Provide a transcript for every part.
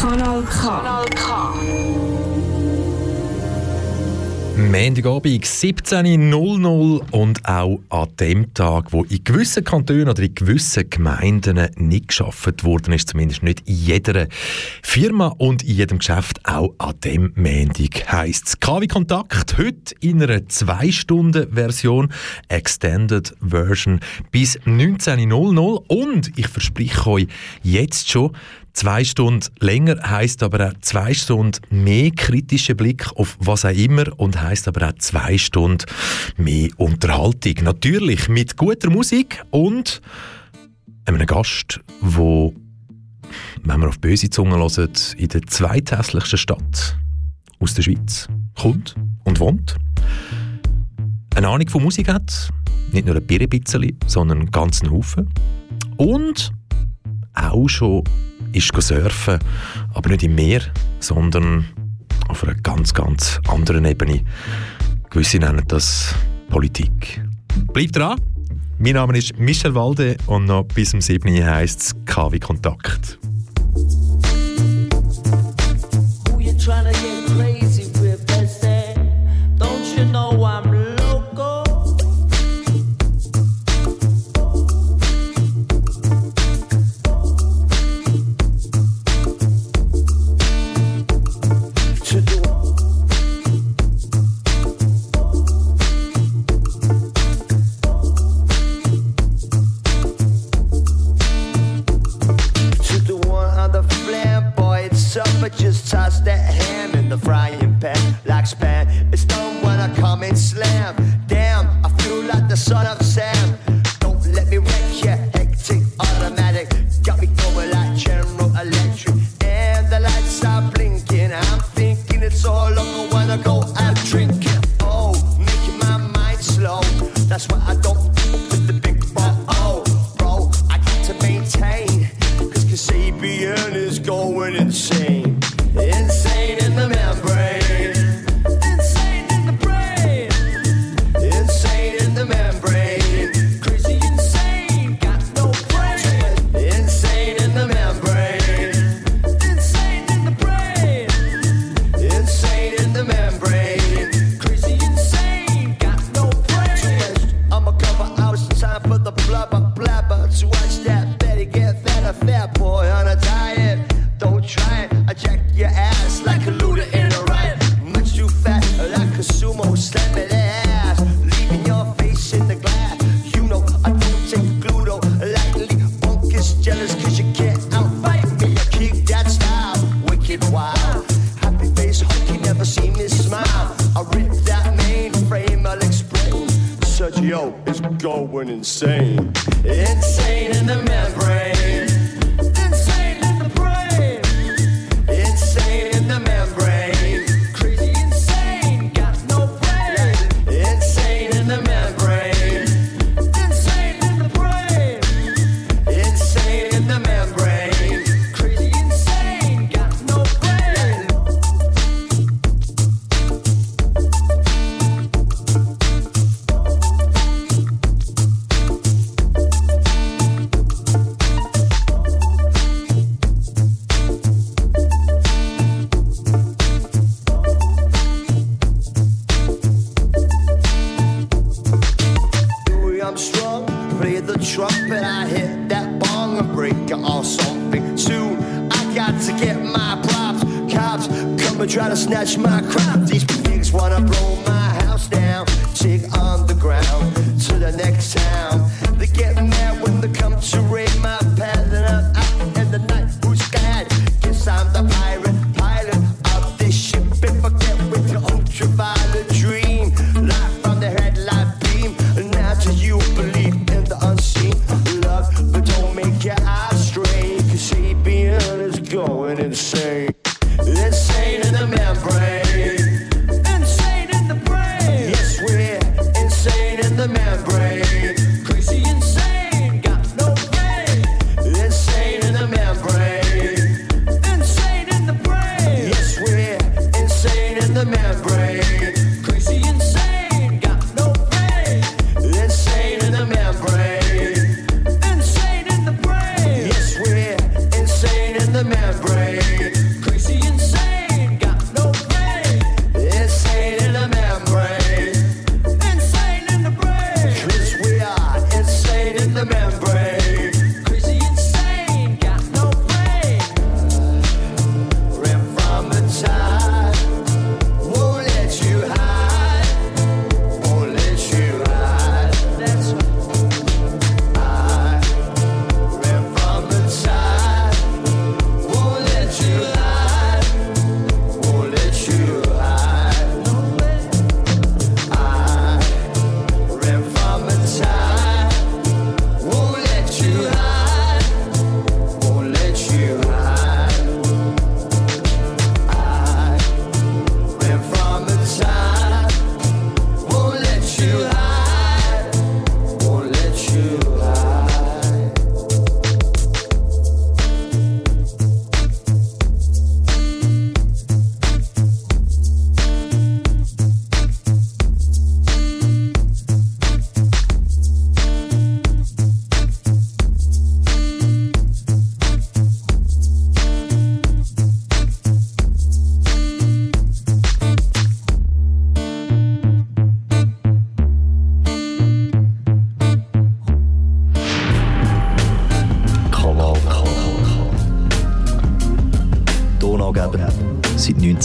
Kanal K. Kanal K. Montagabend 17.00 und auch an dem Tag, wo in gewissen Kantonen oder in gewissen Gemeinden nicht geschafft worden ist, zumindest nicht in jeder Firma und in jedem Geschäft, auch an dem Montag heisst es KW Kontakt, heute in einer 2-Stunden-Version, Extended Version bis 19.00 und ich verspreche euch jetzt schon, Zwei Stunden länger heißt aber auch zwei Stunden mehr kritischer Blick auf was auch immer und heißt aber auch zwei Stunden mehr Unterhaltung. Natürlich mit guter Musik und einem Gast, wo, wenn man auf böse Zunge hört, in der zweithässlichsten Stadt aus der Schweiz kommt und wohnt. Eine Ahnung von Musik hat, nicht nur ein bisschen, sondern einen ganzen Haufen. Und auch schon ist surfen, aber nicht im Meer, sondern auf einer ganz, ganz anderen Ebene. Gewisse nennen das Politik. Bleibt dran! Mein Name ist Michel Walde und noch bis zum 7. heisst es KW Kontakt. but just toss that ham in the frying pan like span. It's done when I come and slam. Damn, I feel like the son of Sam.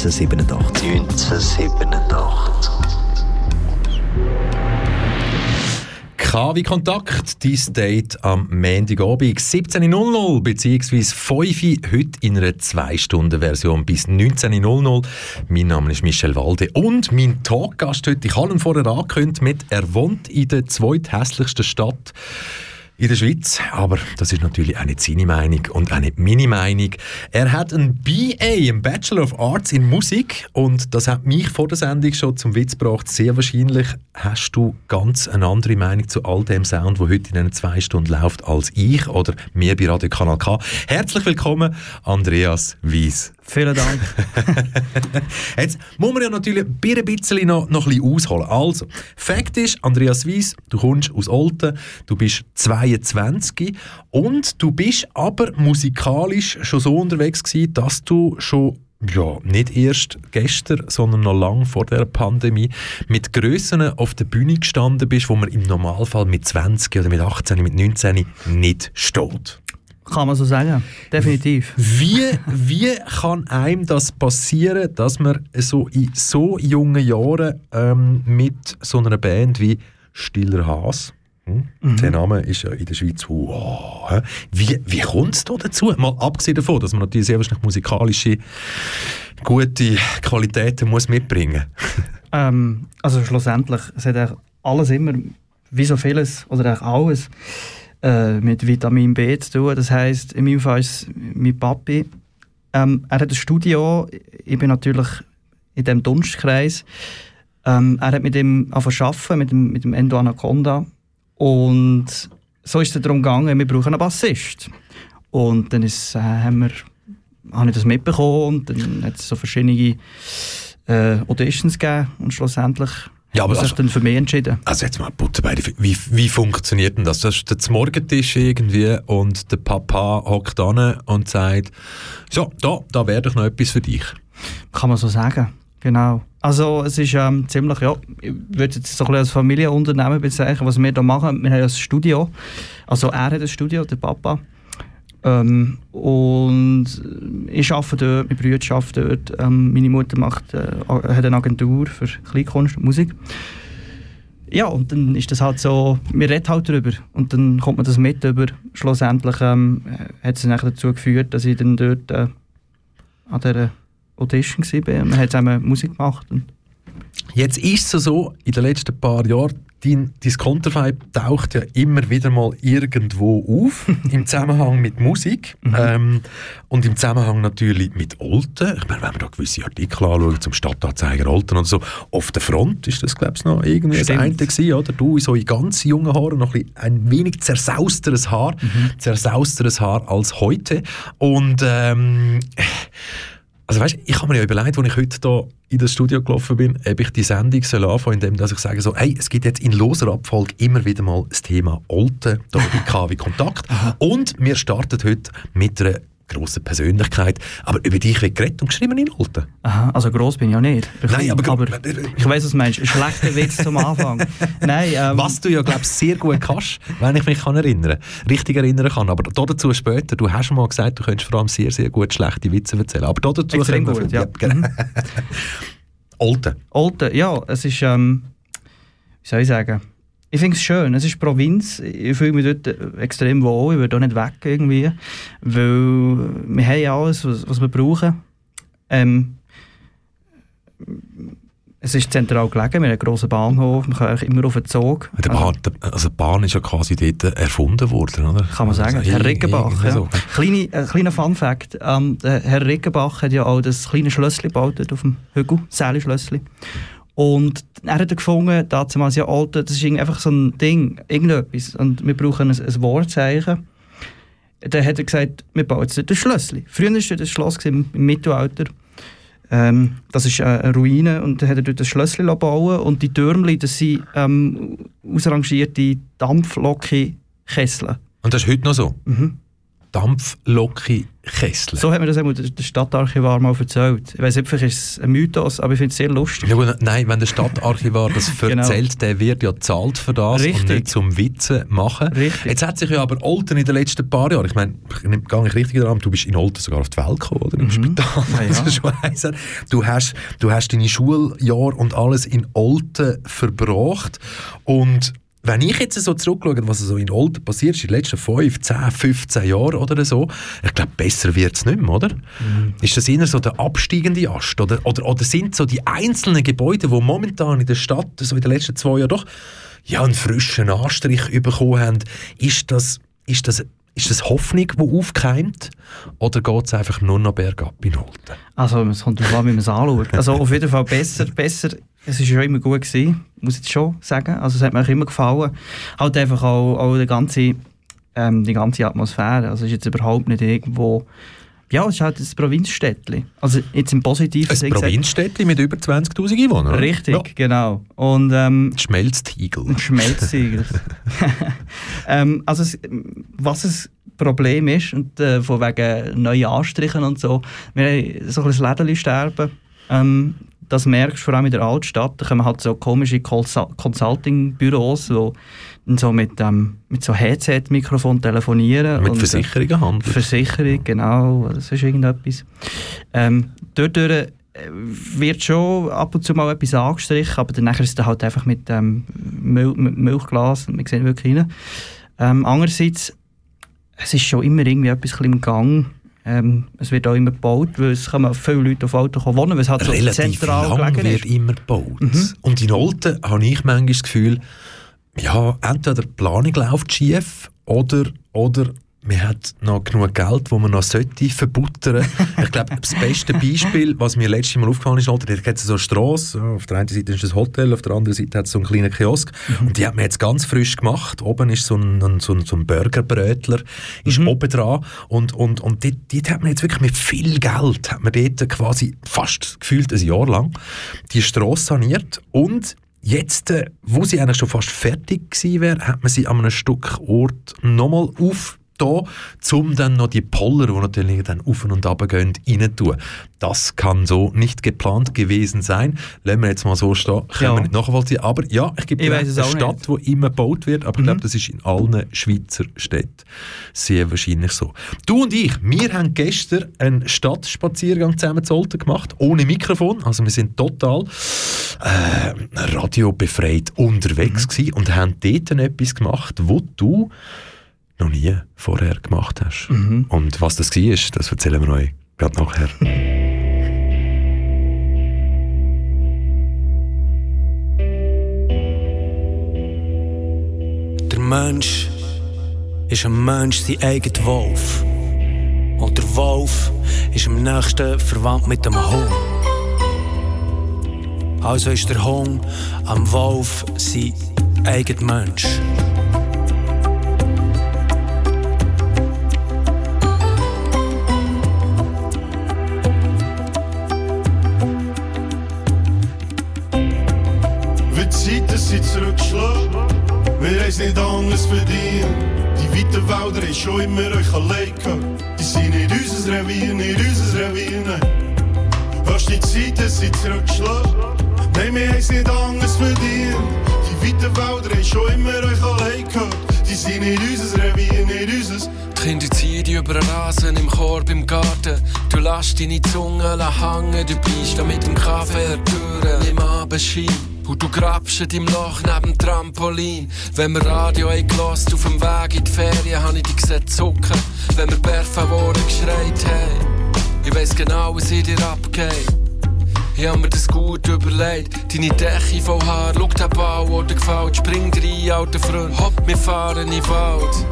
1987. 1987. KW Kontakt, dein Date am Montagabend 17.00 bzw. 5 heute in einer 2-Stunden-Version bis 19.00. Mein Name ist Michel Walde und mein Talkgast heute, ich habe ihn vorher angekündigt mit, er wohnt in der zweithässlichsten Stadt in der Schweiz. Aber das ist natürlich auch nicht seine Meinung und auch nicht meine Meinung. Er hat ein BA, ein Bachelor of Arts in Musik und das hat mich vor der Sendung schon zum Witz gebracht. Sehr wahrscheinlich hast du ganz eine andere Meinung zu all dem Sound, der heute in diesen zwei Stunden läuft, als ich oder mir bei Radio Kanal K. Herzlich willkommen, Andreas Wies. Vielen Dank. Jetzt muss man ja natürlich ein bisschen noch, noch ein bisschen ausholen. Also, Fakt ist, Andreas Wies, du kommst aus Olten, du bist 22 und du bist aber musikalisch schon so unterwegs gewesen, dass du schon ja, nicht erst gestern, sondern noch lange vor der Pandemie mit Grössen auf der Bühne gestanden bist, wo man im Normalfall mit 20 oder mit 18, mit 19 nicht steht. Kann man so sagen, definitiv. Wie, wie kann einem das passieren, dass man so in so jungen Jahren ähm, mit so einer Band wie Stiller Haas, hm? Mhm. Der Name ist ja in der Schweiz wow, Wie, wie kommt es da dazu? Mal abgesehen davon, dass man natürlich sehr wahrscheinlich musikalische gute Qualitäten muss mitbringen ähm, Also schlussendlich, es hat alles immer, wie so vieles, oder eigentlich alles, äh, mit Vitamin B zu tun. Das heißt, in meinem Fall ist mein Papi. Ähm, er hat ein Studio. Ich bin natürlich in dem Dunstkreis. Ähm, er hat mit ihm arbeiten, mit dem, mit dem Endo Anaconda. Und so ist es darum gegangen, wir brauchen einen Bassist. Und dann ist, äh, haben wir, habe ich das mitbekommen und dann hat es so verschiedene äh, Auditions gegeben und schlussendlich ja, aber also, dann für mich entschieden. Also jetzt mal Butter bei wie, wie funktioniert denn das? Das ist der Morgentisch irgendwie und der Papa hockt an und sagt, so, da, da wäre doch noch etwas für dich. Kann man so sagen, genau. Also es ist ähm, ziemlich, ja, ich würde jetzt so ein bisschen als Familienunternehmen bezeichnen, was wir da machen. Wir haben ein Studio, also er hat ein Studio, der Papa. Ähm, und ich arbeite dort, mein Bruder arbeitet dort. Ähm, meine Mutter macht, äh, hat eine Agentur für Kleinkunst und Musik. Ja, und dann ist das halt so, wir reden halt darüber und dann kommt man das mit über. Schlussendlich ähm, hat es dann dazu geführt, dass ich dann dort äh, an dieser Audition und man hat zusammen Musik gemacht. Und Jetzt ist es so, in den letzten paar Jahren, dein, dein Konterfei taucht ja immer wieder mal irgendwo auf, im Zusammenhang mit Musik mhm. ähm, und im Zusammenhang natürlich mit Olten. Ich meine, wenn man da gewisse Artikel anschaut, zum Stadtanzeiger Olten oder so, auf der Front ist das, glaube ich, noch irgendwie Stimmt. das eine gewesen, oder? Du in so in ganz jungen Haaren, noch ein, ein wenig zersausteres Haar, mhm. zersausteres Haar als heute und ähm, also weißt, ich habe mir ja überlegt, als ich heute hier in das Studio gelaufen bin, ob ich die Sendung soll anfangen, indem dass ich sage so, hey, es gibt jetzt in loser Abfolge immer wieder mal das Thema Olten, da bei KW Kontakt. Und wir starten heute mit einer grosse Persönlichkeit. Aber über dich wird geredet und geschrieben in Olten. Aha, also gross bin ich ja nicht. Ich Nein, aber, aber ich weiß, was du meinst. Ein schlechter Witz zum Anfang. Nein, ähm, was du ja, glaube ich, sehr gut kannst, wenn ich mich kann erinnern richtig erinnern kann. Aber dazu später, du hast schon mal gesagt, du könntest vor allem sehr, sehr gut schlechte Witze erzählen. Aber dazu Extrem gut, ja. ja genau. Mhm. Olten. Olten, ja, es ist, ähm, wie soll ich sagen, ich finde es schön. Es ist Provinz. Ich fühle mich dort extrem wohl. Ich würde auch nicht weg irgendwie. Weil wir haben ja alles, was, was wir brauchen. Ähm, es ist zentral gelegen, wir haben einen grossen Bahnhof, man kann immer auf den Zug. Der Bahn, also die Bahn ist ja quasi dort erfunden worden, oder? Kann man sagen. Also, Herr Riggenbach. Ja. So. Kleine, ein kleiner Fun-Fact. Ähm, Herr Riggenbach hat ja auch das kleine Schlösschen gebaut auf dem Hügel, Säle-Schlösschen. Und er hat gefunden, damals ja alte, das ist einfach so ein Ding, irgendetwas. Und wir brauchen ein, ein Wortzeichen. Dann hat er gesagt, wir bauen jetzt ein Schlösschen. Früher war das Schloss im, Mittelalter. Ähm, das ist eine Ruine und dann hat er dort ein Schlösschen bauen und die Türmchen, das sind ähm, ausrangierte Dampflokikessel. Und das ist heute noch so? Mhm. Dampfloki Kessel. So hat mir das einmal der Stadtarchivar mal erzählt. Ich weiß nicht, vielleicht ist es ein Mythos, aber ich finde es sehr lustig. Ja, nein, wenn der Stadtarchivar das genau. erzählt, der wird ja zahlt für das Richtig. und nicht zum Witze machen. Richtig. Jetzt hat sich ja aber Olten in den letzten paar Jahren, ich meine, gehe ich richtig daran, du bist in Olten sogar auf die Welt gekommen, oder? Im mhm. Spital. Ja, ja. du, hast, du hast deine Schuljahr und alles in Olten verbracht und wenn ich jetzt so zurückschaue, was so in Olten passiert ist, in den letzten 5, 10, 15 Jahren oder so, ich glaube, besser wird es nicht mehr, oder? Mhm. Ist das eher so der absteigende Ast? Oder, oder, oder sind so die einzelnen Gebäude, die momentan in der Stadt, so in den letzten zwei Jahren doch ja, einen frischen Anstrich bekommen haben, ist das, ist das ist das Hoffnung, die aufkeimt? Oder geht es einfach nur noch bergab in Olten? Also, es kommt darauf an, wie man es anschaut. Also, auf jeden Fall besser, besser es war ja immer gut, gewesen, muss ich jetzt schon sagen. Also es hat mir auch immer gefallen. Halt einfach auch, auch die, ganze, ähm, die ganze Atmosphäre. Also es ist jetzt überhaupt nicht irgendwo... Ja, es ist halt ein Provinzstädtchen. Also jetzt im positiven Ein Provinzstädtchen mit über 20'000 Einwohnern? Richtig, ja. genau. Und, ähm, Schmelztiegel. Ein Schmelztiegel. ähm, also es, was ein Problem ist, und äh, von wegen neuen Anstrichen und so, wir haben so ein Läden sterben. Ähm, das merkst du vor allem in der Altstadt. Da kommen halt so komische Consulting-Büros, die so mit, ähm, mit so Headset-Mikrofon telefonieren. Mit und, Versicherungen handeln. Versicherung, genau. Das ist irgendetwas. Ähm, dort äh, wird schon ab und zu mal etwas angestrichen, aber dann ist es halt einfach mit ähm, Mil Milchglas, man sieht wirklich rein. Ähm, andererseits, es ist schon immer irgendwie etwas im Gang ähm, es wird auch immer gebaut, weil es kommen viele Leute auf Auto wohnen, weil es halt Relativ so zentral lang wird ist. immer gebaut. Mhm. Und in Olten habe ich manchmal das Gefühl, ja, entweder die Planung läuft schief oder, oder man hat noch genug Geld, das man noch sollte verbuttern. ich glaube, das beste Beispiel, was mir letztes Mal aufgefallen ist, da gibt es so eine Strasse, auf der einen Seite ist ein Hotel, auf der anderen Seite hat es so einen kleinen Kiosk mhm. und die hat man jetzt ganz frisch gemacht. Oben ist so ein, so ein, so ein Burgerbrötler, ist mhm. oben dran und, und, und dort, dort hat man jetzt wirklich mit viel Geld, hat man dort quasi fast gefühlt ein Jahr lang die Strasse saniert und Jetzt, äh, wo sie eigentlich schon fast fertig gewesen wäre, hat man sie an einem Stück Ort nochmal auf da, um dann noch die Poller, die natürlich dann auf und ab gehen, rein tun. Das kann so nicht geplant gewesen sein. Lassen wir jetzt mal so stehen, können ja. wir nicht nachvollziehen. Aber ja, ich gebe dir eine Stadt, die immer gebaut wird, aber mhm. ich glaube, das ist in allen Schweizer Städten sehr wahrscheinlich so. Du und ich, wir haben gestern einen Stadtspaziergang zusammen zu Olten gemacht, ohne Mikrofon, also wir sind total äh, radiobefreit unterwegs mhm. und haben dort etwas gemacht, wo du noch nie vorher gemacht hast. Mhm. Und was das war, das erzählen wir euch gerade nachher. Der Mensch ist ein Mensch sein eigener Wolf. Und der Wolf ist am nächsten verwandt mit dem Hund. Also ist der Hund am Wolf sein eigener Mensch. Sind zurückgeschlagen. Wir haben es nicht anders verdient. Die weiten Wälder haben schon immer euch allein gehabt. Die sind nicht unser Revier, nicht unser Revier. Hast die Zeiten sind zurückgeschlagen. Nein, wir haben es nicht anders verdient. Die weiten Wälder haben schon immer euch allein gehabt. Die sind nicht unser Revier, nicht unser die Kinder ziehen dich über den Rasen im Korb im Garten. Du lässt deine Zunge hängen, du bleibst da mit dem Kaffee der im Abendschein. Und du grabst deinem Loch neben dem Trampolin. Wenn wir Radio eingelost auf dem Weg in die Ferien, habe ich dich gesehen zucken. Wenn wir Perfavoren geschreit haben. Ich weiss genau, was in dir abgeht. Ich hab mir das gut überlegt. Deine Decke voll Haar, schau den Bau, oder gefällt. Spring rein, alter Freund. Hopp, wir fahren in den Wald.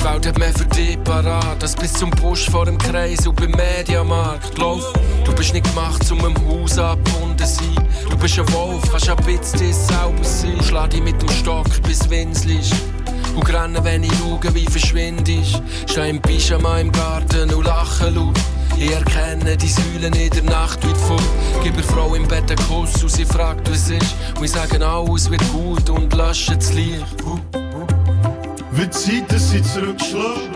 Die Welt hat mehr für dich parat, als bis zum Busch vor dem Kreis und beim Mediamarkt. Glaub, du bist nicht gemacht, um im Haus abgebunden sein. Du bist ein Wolf, kannst ein bisschen selber sein. Schlag dich mit dem Stock bis Winselst. Und rennen, wenn ich schaue, wie verschwindest. Steh im Pyjama im Garten und lache laut. Ich erkenne die Säulen in der Nacht weit vor. Gib der Frau im Bett einen Kuss und sie fragt, was ist. Und ich sage, alles wird gut und lösche das Licht. Wie die Zeiten sind zurückgeschlagen.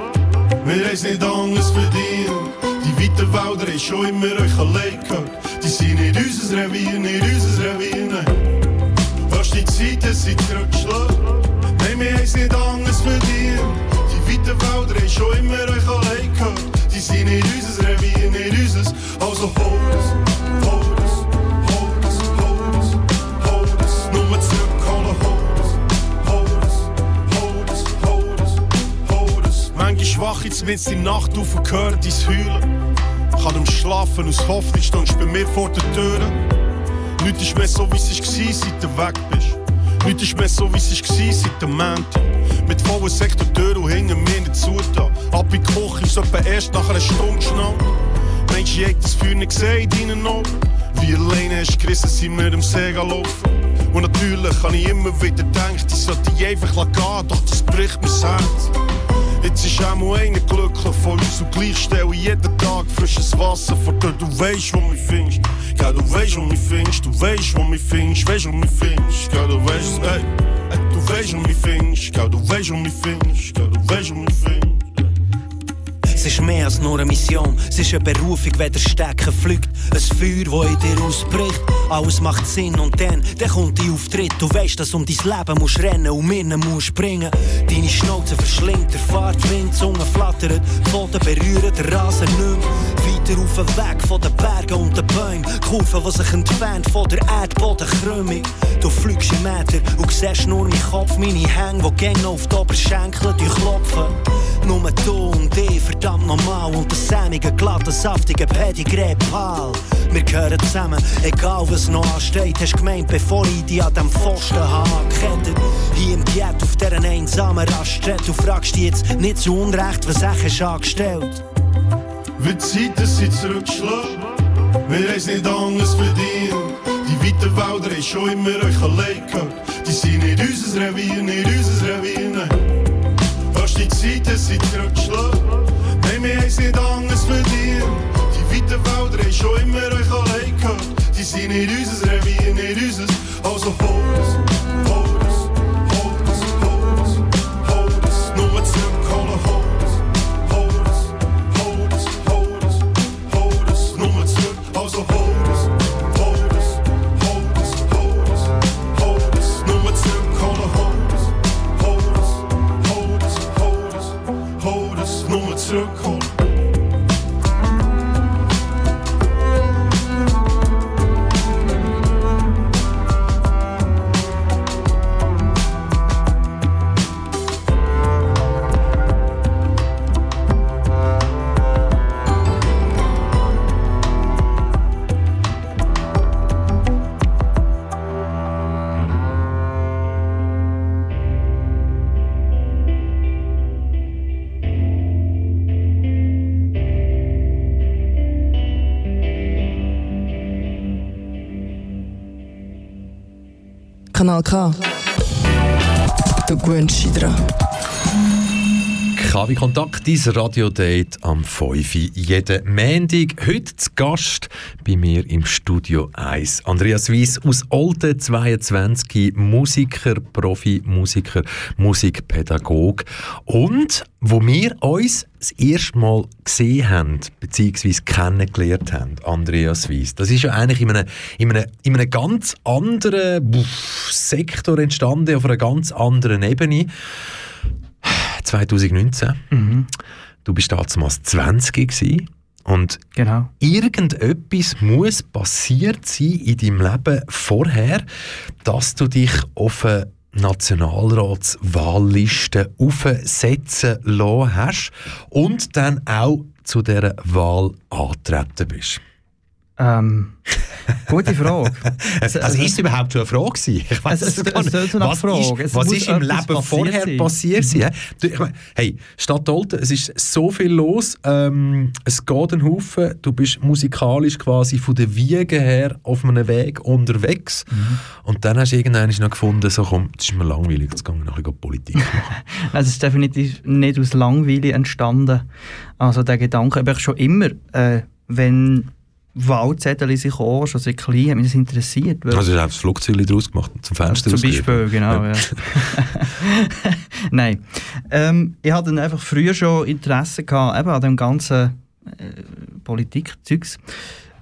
Wir haben nicht anders verdient. Die weiten Wälder haben schon immer euch allein gehört. Die sind nicht unser Revier, nicht unser Revier, nein. Hast die Zeit, dass sie zurückschlagen? Nein, wir haben nicht anders verdient. Die weiten Wälder haben schon immer euch allein gehört. Die sind nicht unser Revier, nicht unser. Also hol es, Manchmal schwach jetzt mit in Nacht auf und höre dein Heulen. Kann im Schlafen aus Hoffnung stehst bei mir vor der Tür. Nichts ist mehr so, wie es war, seit du weg bist. Nichts ist mehr so, wie es war, seit dem Montag. Mit vollen Sektor Tür und hinter mir nicht zugetan. Ab in die Küche ist etwa erst nach einer Stunde geschnallt. Mensch, ich hätte das Feuer nicht gesehen in deinen Augen. Wie alleine hast du gerissen, sind wir am See laufen. Und natürlich habe ich immer wieder gedacht, ich sollte die einfach gehen, doch das bricht mir das Herz. Jetzt ist auch mal einer glücklich von uns und gleich stelle ich jeden Tag frisches Wasser vor dir. Du weißt, wo mich findest. Ja, du weißt, wo mich findest. Du weißt, wo mich findest. Weißt, wo mich findest. Ja, du weißt, ey, Du weißt, wo mich findest. Ja, du weißt, wo mich findest. Ja, du weißt, wo mich findest. Es ist mehr als nur eine Mission, es ist eine Berufung, wenn der Stecken fliegt. Ein Feuer, das in dir ausbricht. Alles macht Sinn und dann, dann kommt die Auftritt. Du weißt, dass um dein Leben musst rennen und mirren musst springen. Deine Schnauze verschlingt, der Fahrtwind, Zunge flattert, die Pfoten berühren den Rasen mehr. Weiter auf den Weg von den Bergen und den Bäumen, Kurven, die sich entfernt von der Erdbodenkrümmung. Du fliegst im Meter und siehst nur meinen Kopf, meine Hänge, die gäng auf die Oberschenkel durchklopfen. Nur du und ich, verdammt normal. Und das sämige, glatte, saftige Pedigree Pal. Wir gehören zusammen, egal was noch ansteht. Hast gemeint, bevor ich dich an dem Pfosten habe angekettet. Hier im Diät auf dieser einsamen Raststätte. Du fragst dich jetzt nicht zu Unrecht, was ich angestellt. Wird Zeit, dass sie zurückschlagen. Wir haben es nicht anders verdient. Die weiten Wälder haben schon immer euch allein. Die sind nicht unser Revier, nicht unser Revier, nein. Hast die Zeit, dass sie zurückschlagen. Nein, wir haben es nicht anders verdient. Die weiten Wälder haben schon immer euch allein. Die sind nicht unser Revier, nicht unser. Also hol Kanal K. Gewöhnst dich dran. KW Kontakt, dein Radiodate am 5. Uhr jeden Montag. Heute zu Gast bei mir im Studio 1. Andreas Weiss aus Olten, 22, Musiker, Profimusiker, Musikpädagog. Und wo wir uns das erste Mal gesehen haben, beziehungsweise kennengelernt haben, Andreas Weiss, das ist ja eigentlich in einem, in einem, in einem ganz anderen Sektor entstanden, auf einer ganz anderen Ebene. 2019. Du bist damals 20 gewesen. Und Genau. irgendetwas muss passiert sein in deinem Leben vorher, dass du dich auf eine Nationalratswahlliste aufsetzen lassen hast und dann auch zu dieser Wahl antreten bist. Ähm, gute Frage. Also, also ist es überhaupt schon eine Frage gewesen? Ich weiss Es- es- gar es nicht. eine was Frage. ist, Es was ist im Leben passiert vorher sein. passiert sein? ich meine, hey, Stadt Olten, es ist so viel los, ähm, es geht ein Haufen, du bist musikalisch quasi von der Wiege her auf einem Weg unterwegs Mhm. und dann hast du irgendwann noch gefunden, so komm, das ist mir langweilig, jetzt gehe ich noch ein Politik machen. Also es ist definitiv nicht aus Langweile entstanden. Also der Gedanke, aber ich schon immer, äh, wenn Wahlzettel sich auch schon seit klein, hat mich das interessiert. also du hast das Flugzeug draus gemacht und zum Fenster Zum. Beispiel, genau. Ja. Nein. ähm, ich hatte dann einfach früher schon Interesse gehabt, eben an dem ganzen äh, Politikzeugs.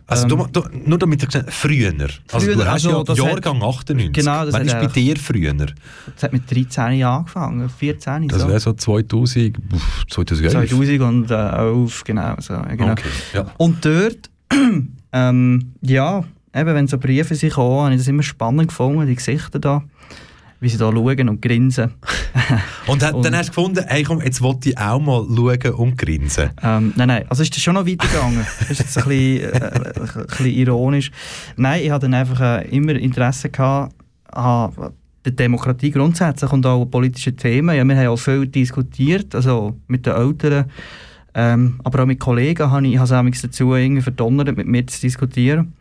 Also, Ähm, du, du, nur damit ich gesagt früher. Also, Früher, du hast also, ja Jahrgang 98. Genau, das Wann ist bei dir früher? Das hat mit 13 Jahren angefangen, 14 Das so. wäre so 2000, uff, 2011. 2011, genau. So, genau. Okay, ja. Und dort, ähm, ja, eben, wenn so Briefe sich kommen, habe ich das immer spannend gefunden, die Gesichter da, wie sie da schauen und grinsen. Und, Und- dann hast du gefunden, hey, komm, jetzt wollte ich auch mal schauen und grinsen. Ähm, nein, nein, also ist das schon noch weitergegangen. Das ist jetzt ein bisschen, äh, ein bisschen ironisch. Nein, ich hatte dann einfach äh, immer Interesse gehabt an der Demokratie grundsätzlich und auch politischen Themen. Ja, wir haben auch viel diskutiert, also mit den Eltern, ähm, aber auch mit Kollegen habe ich, habe es dazu irgendwie verdonnert, mit mir zu diskutieren.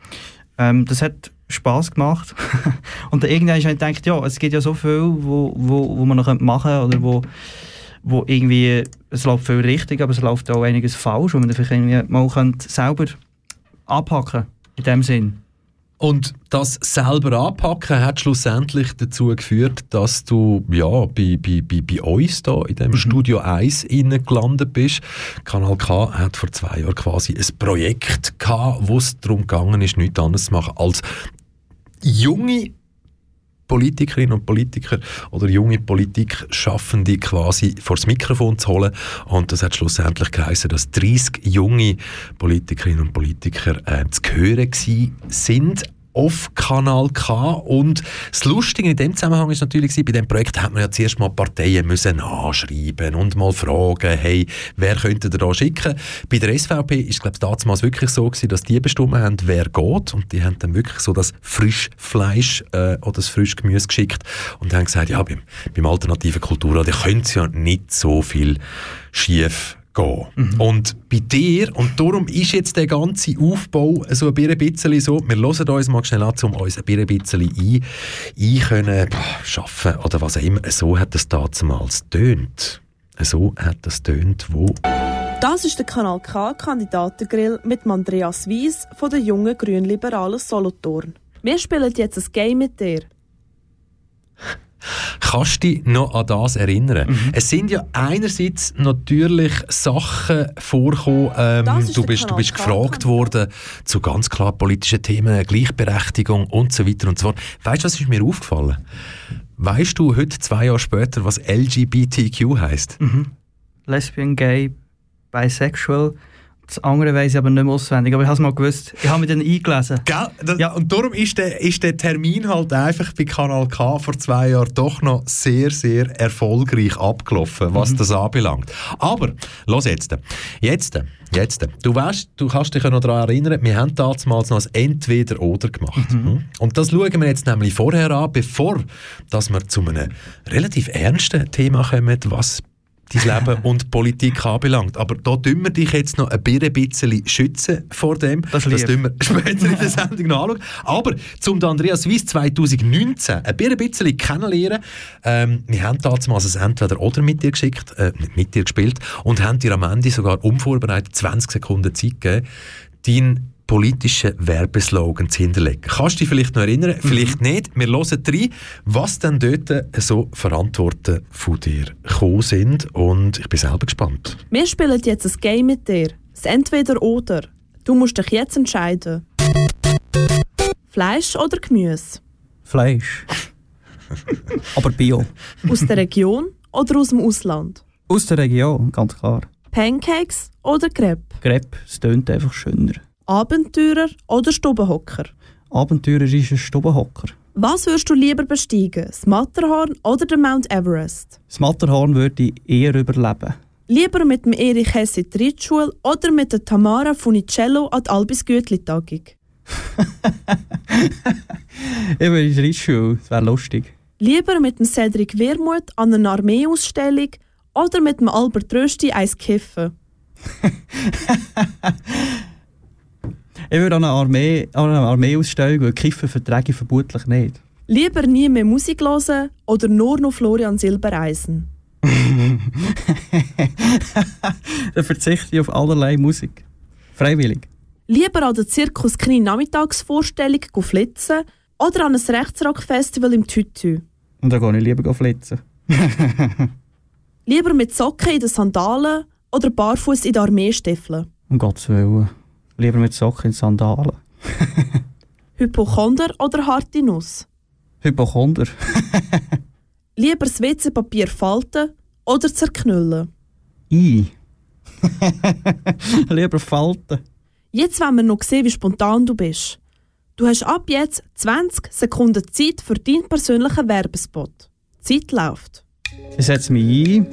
Ähm, das hat Spass gemacht. und dann irgendwann habe ich gedacht, ja, es gibt ja so viel, wo, wo, wo man noch machen könnte oder wo, wo irgendwie, es läuft viel richtig, aber es läuft auch einiges falsch, wo man vielleicht irgendwie mal selber abhacken in dem Sinn. Und das selber anpacken hat schlussendlich dazu geführt, dass du ja, bei, bei, bei, bei uns da in dem Studio 1 innen gelandet bist. Kanal K hat vor zwei Jahren quasi ein Projekt gehabt, wo es darum gegangen ist, nichts anderes zu machen als junge Politikerinnen und Politiker oder junge Politikschaffende quasi vor das Mikrofon zu holen. Und das hat schlussendlich geheißen, dass 30 junge Politikerinnen und Politiker äh, zu hören sind auf Kanal K. Und das Lustige in dem Zusammenhang ist natürlich, bei dem Projekt hat man ja zuerst mal Parteien müssen anschreiben und mal fragen, hey, wer könnte ihr da schicken? Bei der SVP ist glaube ich damals wirklich so gewesen, dass die bestimmt haben, wer geht. Und die haben dann wirklich so das Frischfleisch äh, oder das Frischgemüse geschickt und haben gesagt, ja, beim, beim alternativen Kulturradio könnte es ja nicht so viel schief gehen. Und bei dir, und darum ist jetzt der ganze Aufbau so ein bisschen so, wir hören uns mal schnell an, um uns ein bisschen ein, ein können, boah, schaffen oder was auch immer. So hat es damals tönt. So hat es tönt, wo Das ist der Kanal K Kandidatengrill mit Andreas Wies von der jungen Grünliberalen Solothurn. Wir spielen jetzt ein Game mit dir. Kannst du dich noch an das erinnern? Es sind ja einerseits natürlich Sachen vorgekommen, ähm, du bist, du bist gefragt worden zu ganz klar politischen Themen, Gleichberechtigung und so weiter und so fort. Weißt du, was ist mir aufgefallen? Weißt du heute, zwei Jahre später, was LGBTQ heißt? Lesbian, Gay, Bisexual. Das andere weiss ich aber nicht mehr auswendig, aber ich habe es mal gewusst. Ich habe mich dann eingelesen. Gell? Ja. Und darum ist der, ist der Termin halt einfach bei Kanal K vor zwei Jahren doch noch sehr, sehr erfolgreich abgelaufen, was das anbelangt. Aber, los jetzt. Jetzt, jetzt. Du weißt, du kannst dich ja noch daran erinnern, wir haben damals noch ein Entweder-Oder gemacht. Hm? Und das schauen wir jetzt nämlich vorher an, bevor dass wir zu einem relativ ernsten Thema kommen, was dein Leben und Politik anbelangt. Aber da tun wir dich jetzt noch ein bisschen schützen vor dem. Das das tun wir später in der Sendung noch anschauen. Aber zum Andreas Weiss 2019 ein bisschen kennenlernen, ähm, wir haben damals ein Entweder-Oder mit dir geschickt, äh, mit dir gespielt und haben dir am Ende sogar unvorbereitet 20 Sekunden Zeit gegeben, deinen politischen Werbeslogan zu hinterlegen. Kannst du dich vielleicht noch erinnern? Vielleicht nicht. Wir hören rein, was dann dort so Verantworten von dir gekommen sind und ich bin selber gespannt. Wir spielen jetzt ein Game mit dir. Das Entweder-Oder. Du musst dich jetzt entscheiden. Fleisch oder Gemüse? Fleisch. aber Bio. Aus der Region oder aus dem Ausland? Aus der Region, ganz klar. Pancakes oder Crepe? Crepe, es tönt einfach schöner. Abenteurer oder Stubenhocker? Abenteurer ist ein Stubenhocker. Was würdest du lieber besteigen? Das Matterhorn oder den Mount Everest? Das Matterhorn würde ich eher überleben. Lieber mit dem Erich Hess in die Ritschule oder mit der Tamara Funicello an die Albis Gütli-Tagung? Ich würde in die Reitschule, das wäre lustig. Lieber mit dem Cedric Wermuth an einer Armeeausstellung oder mit dem Albert Rösti eins kiffen? Ich würde an einer, Armee, an einer Armeeausstellung, weil Kiffen verträge ich vermutlich nicht. Lieber nie mehr Musik hören oder nur noch Florian Silbereisen? Dann verzichte ich auf allerlei Musik. Freiwillig. Lieber an der Zirkus Knie Nachmittagsvorstellung flitzen oder an ein rechtsrock-Festival im Tütü? Und dann gehe ich lieber flitzen. Lieber mit Socken in den Sandalen oder barfuß in den Armeestiefeln? Um Gottes Willen. Lieber mit Socken in Sandalen. Hypochonder oder harte Nuss? Hypochonder. Lieber das WC-Papier falten oder zerknüllen? I. Lieber falten. Jetzt wollen wir noch sehen, wie spontan du bist. Du hast ab jetzt 20 Sekunden Zeit für deinen persönlichen Werbespot. Die Zeit läuft. Ich setze mich ein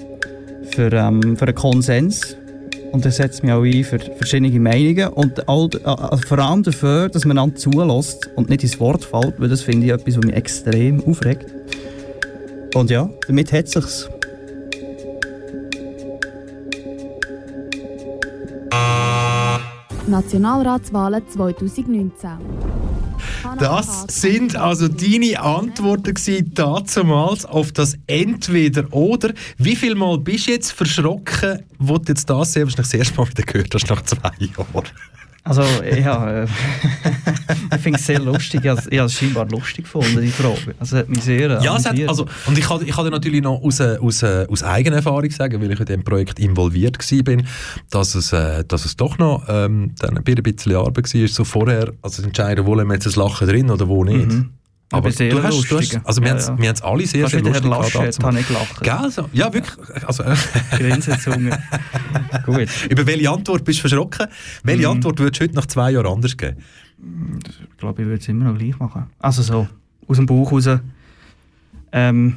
für, ähm, für einen Konsens. Und ich setze mich auch ein für verschiedene Meinungen. Und all, äh, vor allem dafür, dass man einander zulässt und nicht ins Wort fällt, weil das finde ich etwas, was mich extrem aufregt. Und ja, damit hat sich's. Nationalratswahlen 2019. Das sind also deine Antworten damals auf das Entweder-Oder. Wie viel Mal bist du jetzt verschrocken, wo du jetzt das selbst das erste Mal wieder gehört hast, nach zwei Jahren? Also, ja, äh, ich finde es sehr lustig. Ich habe es scheinbar lustig gefunden, die Frage. Also, hat mich sehr Ja, es hat, also, und ich kann, ich kann dir natürlich noch aus, äh, aus, äh, aus eigener Erfahrung sagen, weil ich in diesem Projekt involviert war, dass es, äh, dass es doch noch ähm, dann ein bisschen Arbeit war, so vorher, also entscheiden, wo wir jetzt ein Lachen drin oder wo nicht. Mhm. Aber sehr du hast, du hast, also wir ja, haben es alle sehr, sehr lustig gehabt. Laschet habe ich gelacht. Gell, also, ja, wirklich. Also, Grinsenzunge. Gut. Über welche Antwort bist du verschrocken? Welche mhm. Antwort würdest du heute nach zwei Jahren anders geben? Ich glaube, ich würde es immer noch gleich machen. Also so, aus dem Bauch raus. Ähm,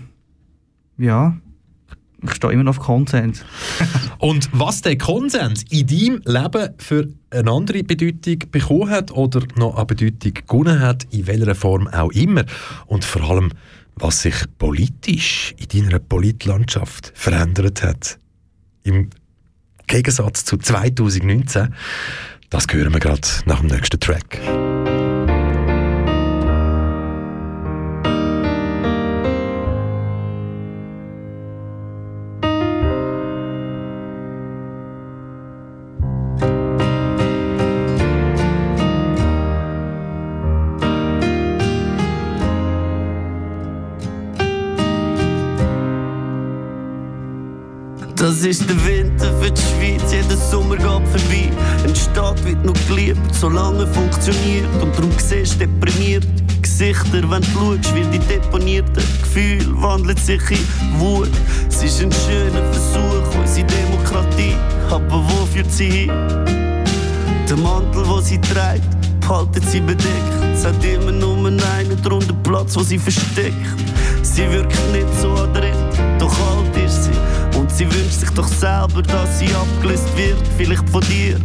ja, ich stehe immer noch auf Konsens. Und was der Konsens in deinem Leben für eine andere Bedeutung bekommen hat oder noch eine Bedeutung gewonnen hat, in welcher Form auch immer. Und vor allem, was sich politisch in deiner Politlandschaft verändert hat. Im Gegensatz zu 2019. Das hören wir gerade nach dem nächsten Track. Und darum siehst du deprimiert Gesichter, wenn du schaust, wie die deponierten Gefühle wandeln sich in Wut. Es ist ein schöner Versuch, unsere Demokratie, aber wo führt sie hin? Der Mantel, den sie trägt, behalten sie bedeckt. Es hat immer nur einen drunter Platz, wo sie versteckt. Sie wirkt nicht so adrett, doch alt ist sie. Und sie wünscht sich doch selber, dass sie abgelöst wird, vielleicht von dir.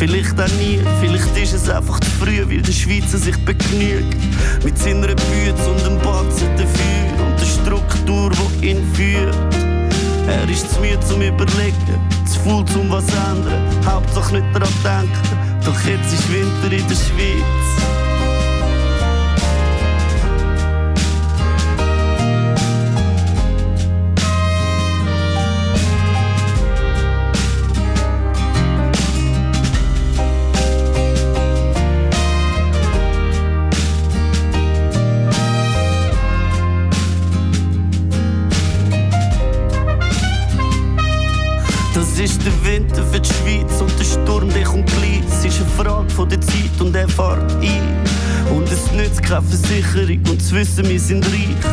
Vielleicht auch nie, vielleicht ist es einfach zu früh, weil der Schweizer sich begnügt. Mit seiner Bütze und dem Batzen dafür und der Struktur, die ihn führt. Er ist zu müde zum Überlegen, zu faul zum was ändern. Hauptsache nicht daran denken, doch jetzt ist Winter in der Schweiz. Keine Versicherung und zu wissen, wir sind reich.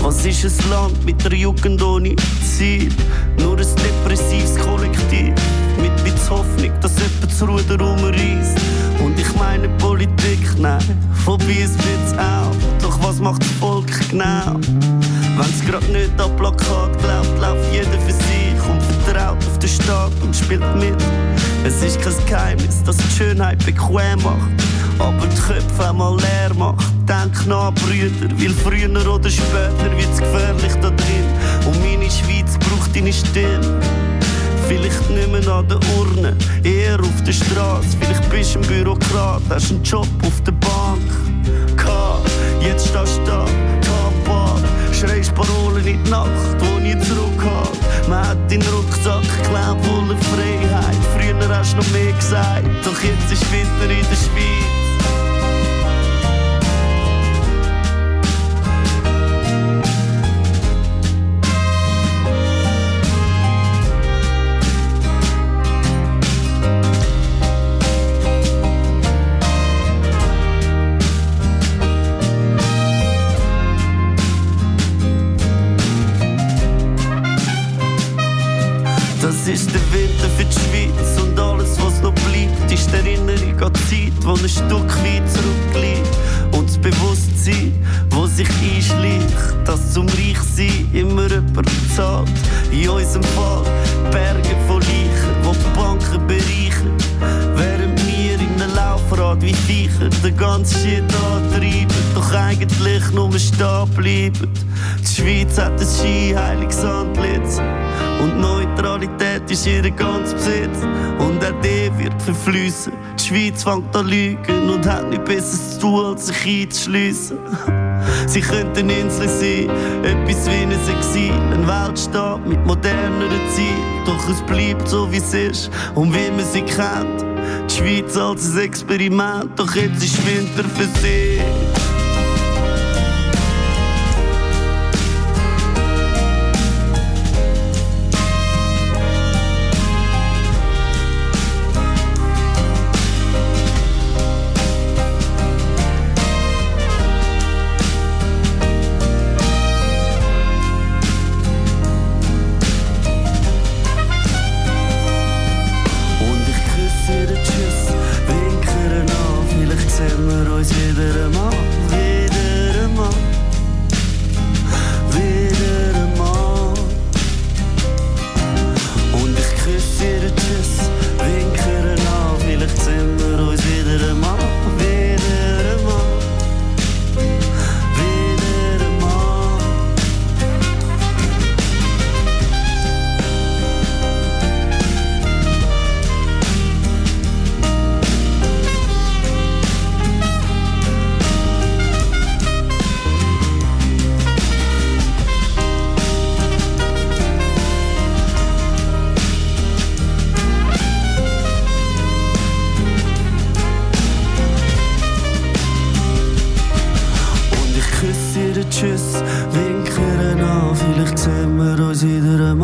Was ist ein Land mit einer Jugend ohne Ziel? Nur ein depressives Kollektiv mit bisschen Hoffnung, dass jemand das Ruder umreißt. Und ich meine Politik, nein, vorbei ist wird's auch. Doch was macht das Volk genau? Wenn's grad nicht an Plakat glaubt, läuft jeder für sich und vertraut auf den Staat und spielt mit. Es ist kein Geheimnis, dass die Schönheit bequem macht aber die Köpfe einmal leer macht. Denk nach, Brüder, weil früher oder später wird's gefährlich da drin. Und meine Schweiz braucht deine Stimme. Vielleicht nicht mehr an der Urne, eher auf der Straße. Vielleicht bist du ein Bürokrat, hast einen Job auf der Bank. K, jetzt stehst du da, schreist Parolen in die Nacht, wo nie zurückhalt. Man hat deinen Rucksack geklaut, voller Freiheit. Früher hast du noch mehr gesagt, doch jetzt ist Winter in der Schweiz. Das ist der Winter für die Schweiz und alles, was noch bleibt, ist die Erinnerung an die Zeit, wo ein Stück weit zurückliegt. Und das Bewusstsein, wo sich einschleicht, dass zum Reichsein immer jemand zahlt. In unserem Fall Berge von Leichen, wo die Banken bereichern. Während wir in einem Laufrad wie Viecher den ganzen Shit antreiben, doch eigentlich nur stehen bleiben. Die Schweiz hat ein skiheiliges Antlitz. Und Neutralität ist ihr ganz Besitz. Und auch der wird verfließen. Die Schweiz fängt an lügen und hat nicht besser zu tun, als sich einzuschliessen. Sie könnte eine Insel sein, etwas wie ein Exil, ein Weltstaat mit moderneren Zielen. Doch es bleibt so wie es ist und wie man sie kennt. Die Schweiz als ein Experiment, doch jetzt ist Winter für sie.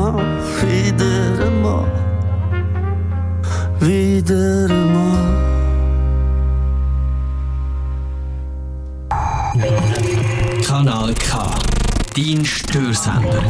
Einmal, wieder einmal, wieder einmal. Kanal K. Dein Störsender.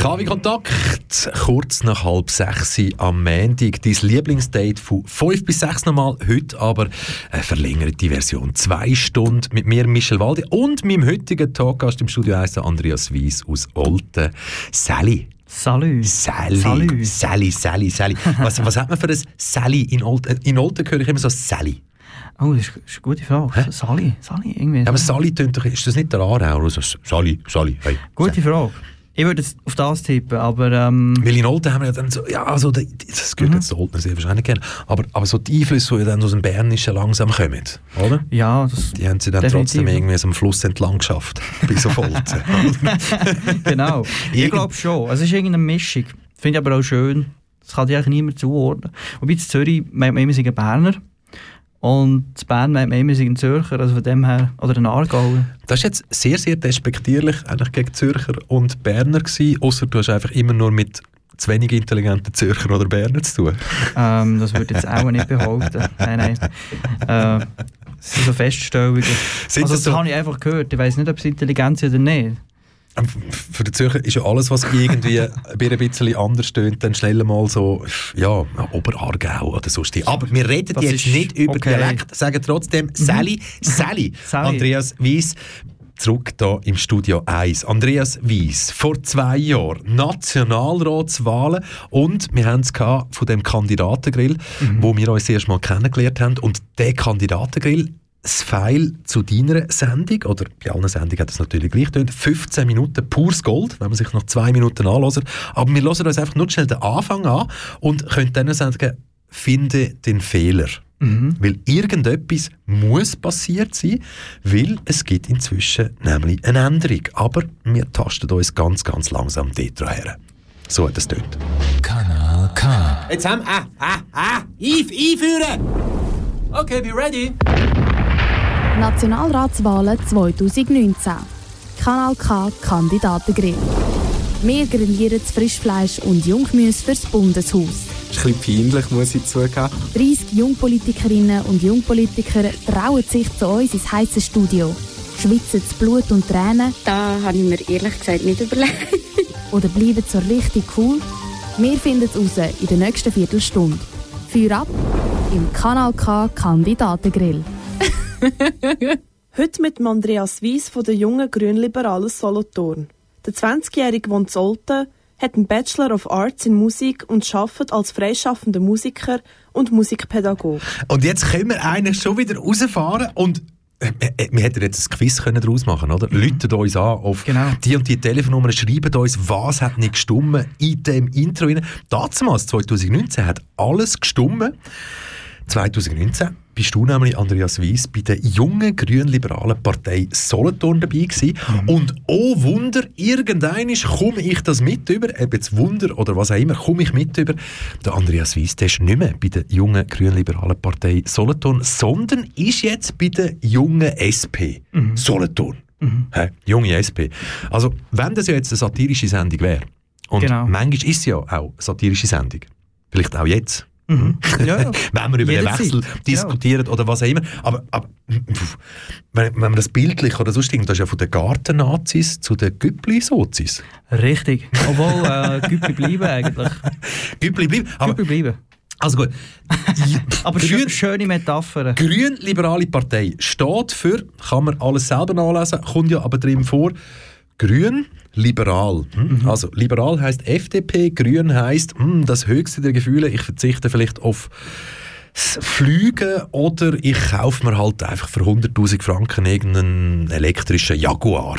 KW Kontakt, kurz nach halb sechs am Montag. Dein Lieblingsdate von fünf bis sechs nochmal. Heute aber eine verlängerte Version. Zwei Stunden mit mir, Michel Waldi, und meinem heutigen Talkgast im Studio 1, Andreas Weiss aus Olten. Sally. Salü. Sally. Sally, Sally, Sally. Was, was hat man für ein Sally in Olten? In Olten höre ich immer so Sally. Oh, das ist, das ist eine gute Frage. Sally, Sally, irgendwie. Aber Sally tönt doch, ist das nicht der Aarauer? Also, Sally, Sally, hey. Gute Frage. Ich würde jetzt auf das tippen, aber... Ähm, Weil in Olten haben wir ja dann so, ja, also, das gehört jetzt zu Olten sehr wahrscheinlich gerne, aber, aber so die Einflüsse, die dann aus dem Bernischen langsam kommen, oder? Ja, das Die haben sie dann definitiv. trotzdem irgendwie so am Fluss entlang geschafft, bis auf Olten. genau. ich glaube schon. Also, es ist irgendeine Mischung. Finde ich aber auch schön. Das kann dir eigentlich niemand zuordnen. Wobei in Zürich immer, sie sind Berner. Und in Bern meint man immer, sie sind Zürcher. Also von dem her, oder ein Aargauer. Das ist jetzt sehr, sehr despektierlich eigentlich gegen Zürcher und Berner gewesen, außer du hast einfach immer nur mit zu wenig intelligenten Zürcher oder Berner zu tun. Ähm, das würde ich jetzt auch nicht behaupten. Nein, nein. Äh, das sind so Feststellungen. Sind also das das so- habe ich einfach gehört. Ich weiß nicht, ob es intelligent sind oder nicht. Für den Zürcher ist ja alles, was irgendwie ein bisschen anders tönt, dann schnell mal so, ja, Oberaargau oder sonst. die. Aber wir reden Das jetzt nicht über okay. Dialekt, sagen trotzdem Sally, Sally, Sally. Andreas Weiss. Zurück da im Studio 1. Andreas Weiss, vor zwei Jahren Nationalratswahlen und wir haben es von dem Kandidatengrill, wo wir uns erst mal kennengelernt haben. Und der Kandidatengrill, das Pfeil zu deiner Sendung, oder bei allen Sendungen hat es natürlich gleich getönt, 15 Minuten pures Gold, wenn man sich noch zwei Minuten anhört. Aber wir hören uns einfach nur schnell den Anfang an und können dann sagen, finde den Fehler. Weil irgendetwas muss passiert sein, weil es gibt inzwischen nämlich eine Änderung. Aber wir tasten uns ganz, ganz langsam dort her. So hat es tönt. Kanal K. Jetzt haben Ah, ah, ah! Einf einführen! Okay, be ready. Nationalratswahlen 2019. Kanal K Kandidatengrill. Wir grillieren das Frischfleisch und Junggemüse fürs Bundeshaus. Das ist ein bisschen peinlich, muss ich zugeben. 30 Jungpolitikerinnen und Jungpolitiker trauen sich zu uns ins heiße Studio. Schwitzen zu Blut und Tränen. Da habe ich mir ehrlich gesagt nicht überlegt. Oder bleiben so richtig cool. Wir finden es raus in der nächsten Viertelstunde. Feuer ab im Kanal K Kandidatengrill. Heute mit dem Andreas Weiss von der jungen Grünliberalen Solothurn. Der 20-Jährige wohnt Olten, hat einen Bachelor of Arts in Musik und arbeitet als freischaffender Musiker und Musikpädagoge. Und jetzt können wir eigentlich schon wieder rausfahren und äh, äh, wir hätten jetzt ein Quiz können daraus machen oder? Mhm. Läutet uns an auf genau. die und die Telefonnummer, schreiben uns, was hat nicht gestummen in dem Intro. Damals, 2019, hat alles gestummen. 2019 bist du nämlich, Andreas Weiss, bei der jungen grünliberalen Partei Solothurn dabei gewesen. Mhm. Und oh Wunder, irgendein komme ich das mit über, ob jetzt Wunder oder was auch immer, komme ich mit über. Der Andreas Weiss, der ist nicht mehr bei der jungen grünliberalen Partei Solothurn, sondern ist jetzt bei der jungen SP mhm. Solothurn. Mhm. He, junge SP. Also, wenn das ja jetzt eine satirische Sendung wäre, und genau. manchmal ist es ja auch eine satirische Sendung, vielleicht auch jetzt, Mhm. Ja, ja. wenn wir über den Wechsel Zeit. diskutieren oder was auch immer. Aber, aber wenn, wenn man das bildlich oder sonst das ist ja von den Garten-Nazis zu den Güppli-Sozis. Richtig. Obwohl, äh, Güppli bleiben eigentlich. Güppli bleiben. Aber, Güppli bleiben. Also gut. aber Grün, schöne Metapher. Grün-Liberale Partei steht für, kann man alles selber nachlesen, kommt ja aber drin vor, Grün, liberal. Hm? Mhm. Also liberal heißt FDP, grün heißt hm, das höchste der Gefühle. Ich verzichte vielleicht auf Flüge oder ich kaufe mir halt einfach für 100.000 Franken irgendeinen elektrischen Jaguar.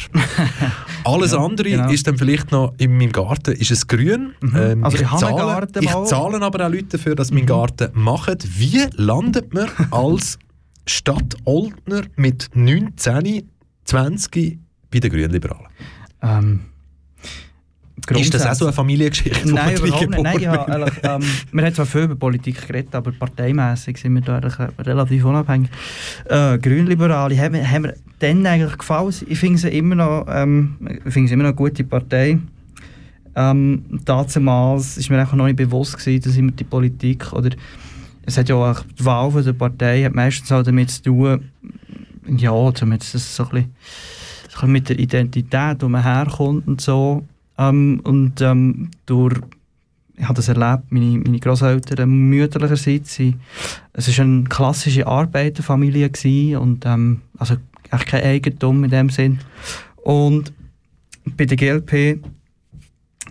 Alles ja, andere genau. ist dann vielleicht noch in meinem Garten ist es grün. Mhm. Ähm, also ich, ich, zahle, Garten ich zahle aber auch Leute dafür, dass mhm. mein Garten machen. Wie landet man als Stadt Oldner mit 19, 20 bei den Grünliberalen? Ähm, ist das auch so eine Familiengeschichte? Nein, überhaupt nicht. Nein, ja, ehrlich, ähm, wir haben zwar viel über Politik geredet, aber parteimässig sind wir da äh, relativ unabhängig. Äh, Grünliberale haben, haben mir dann eigentlich gefallen. Ich finde sie immer noch, ähm, ich finde sie immer noch eine gute Partei. Ähm, damals ist mir einfach noch nicht bewusst gewesen, dass immer die Politik oder es hat ja auch die Wahl von der Partei hat meistens auch damit zu tun, ja, zumindest so ein bisschen mit der Identität, wo man herkommt und so. Ähm, und ähm, durch, ich habe das erlebt, meine, meine Großeltern mütterlicherseits, es war eine klassische Arbeiterfamilie gewesen und ähm, also eigentlich kein Eigentum in dem Sinn. Und bei der GLP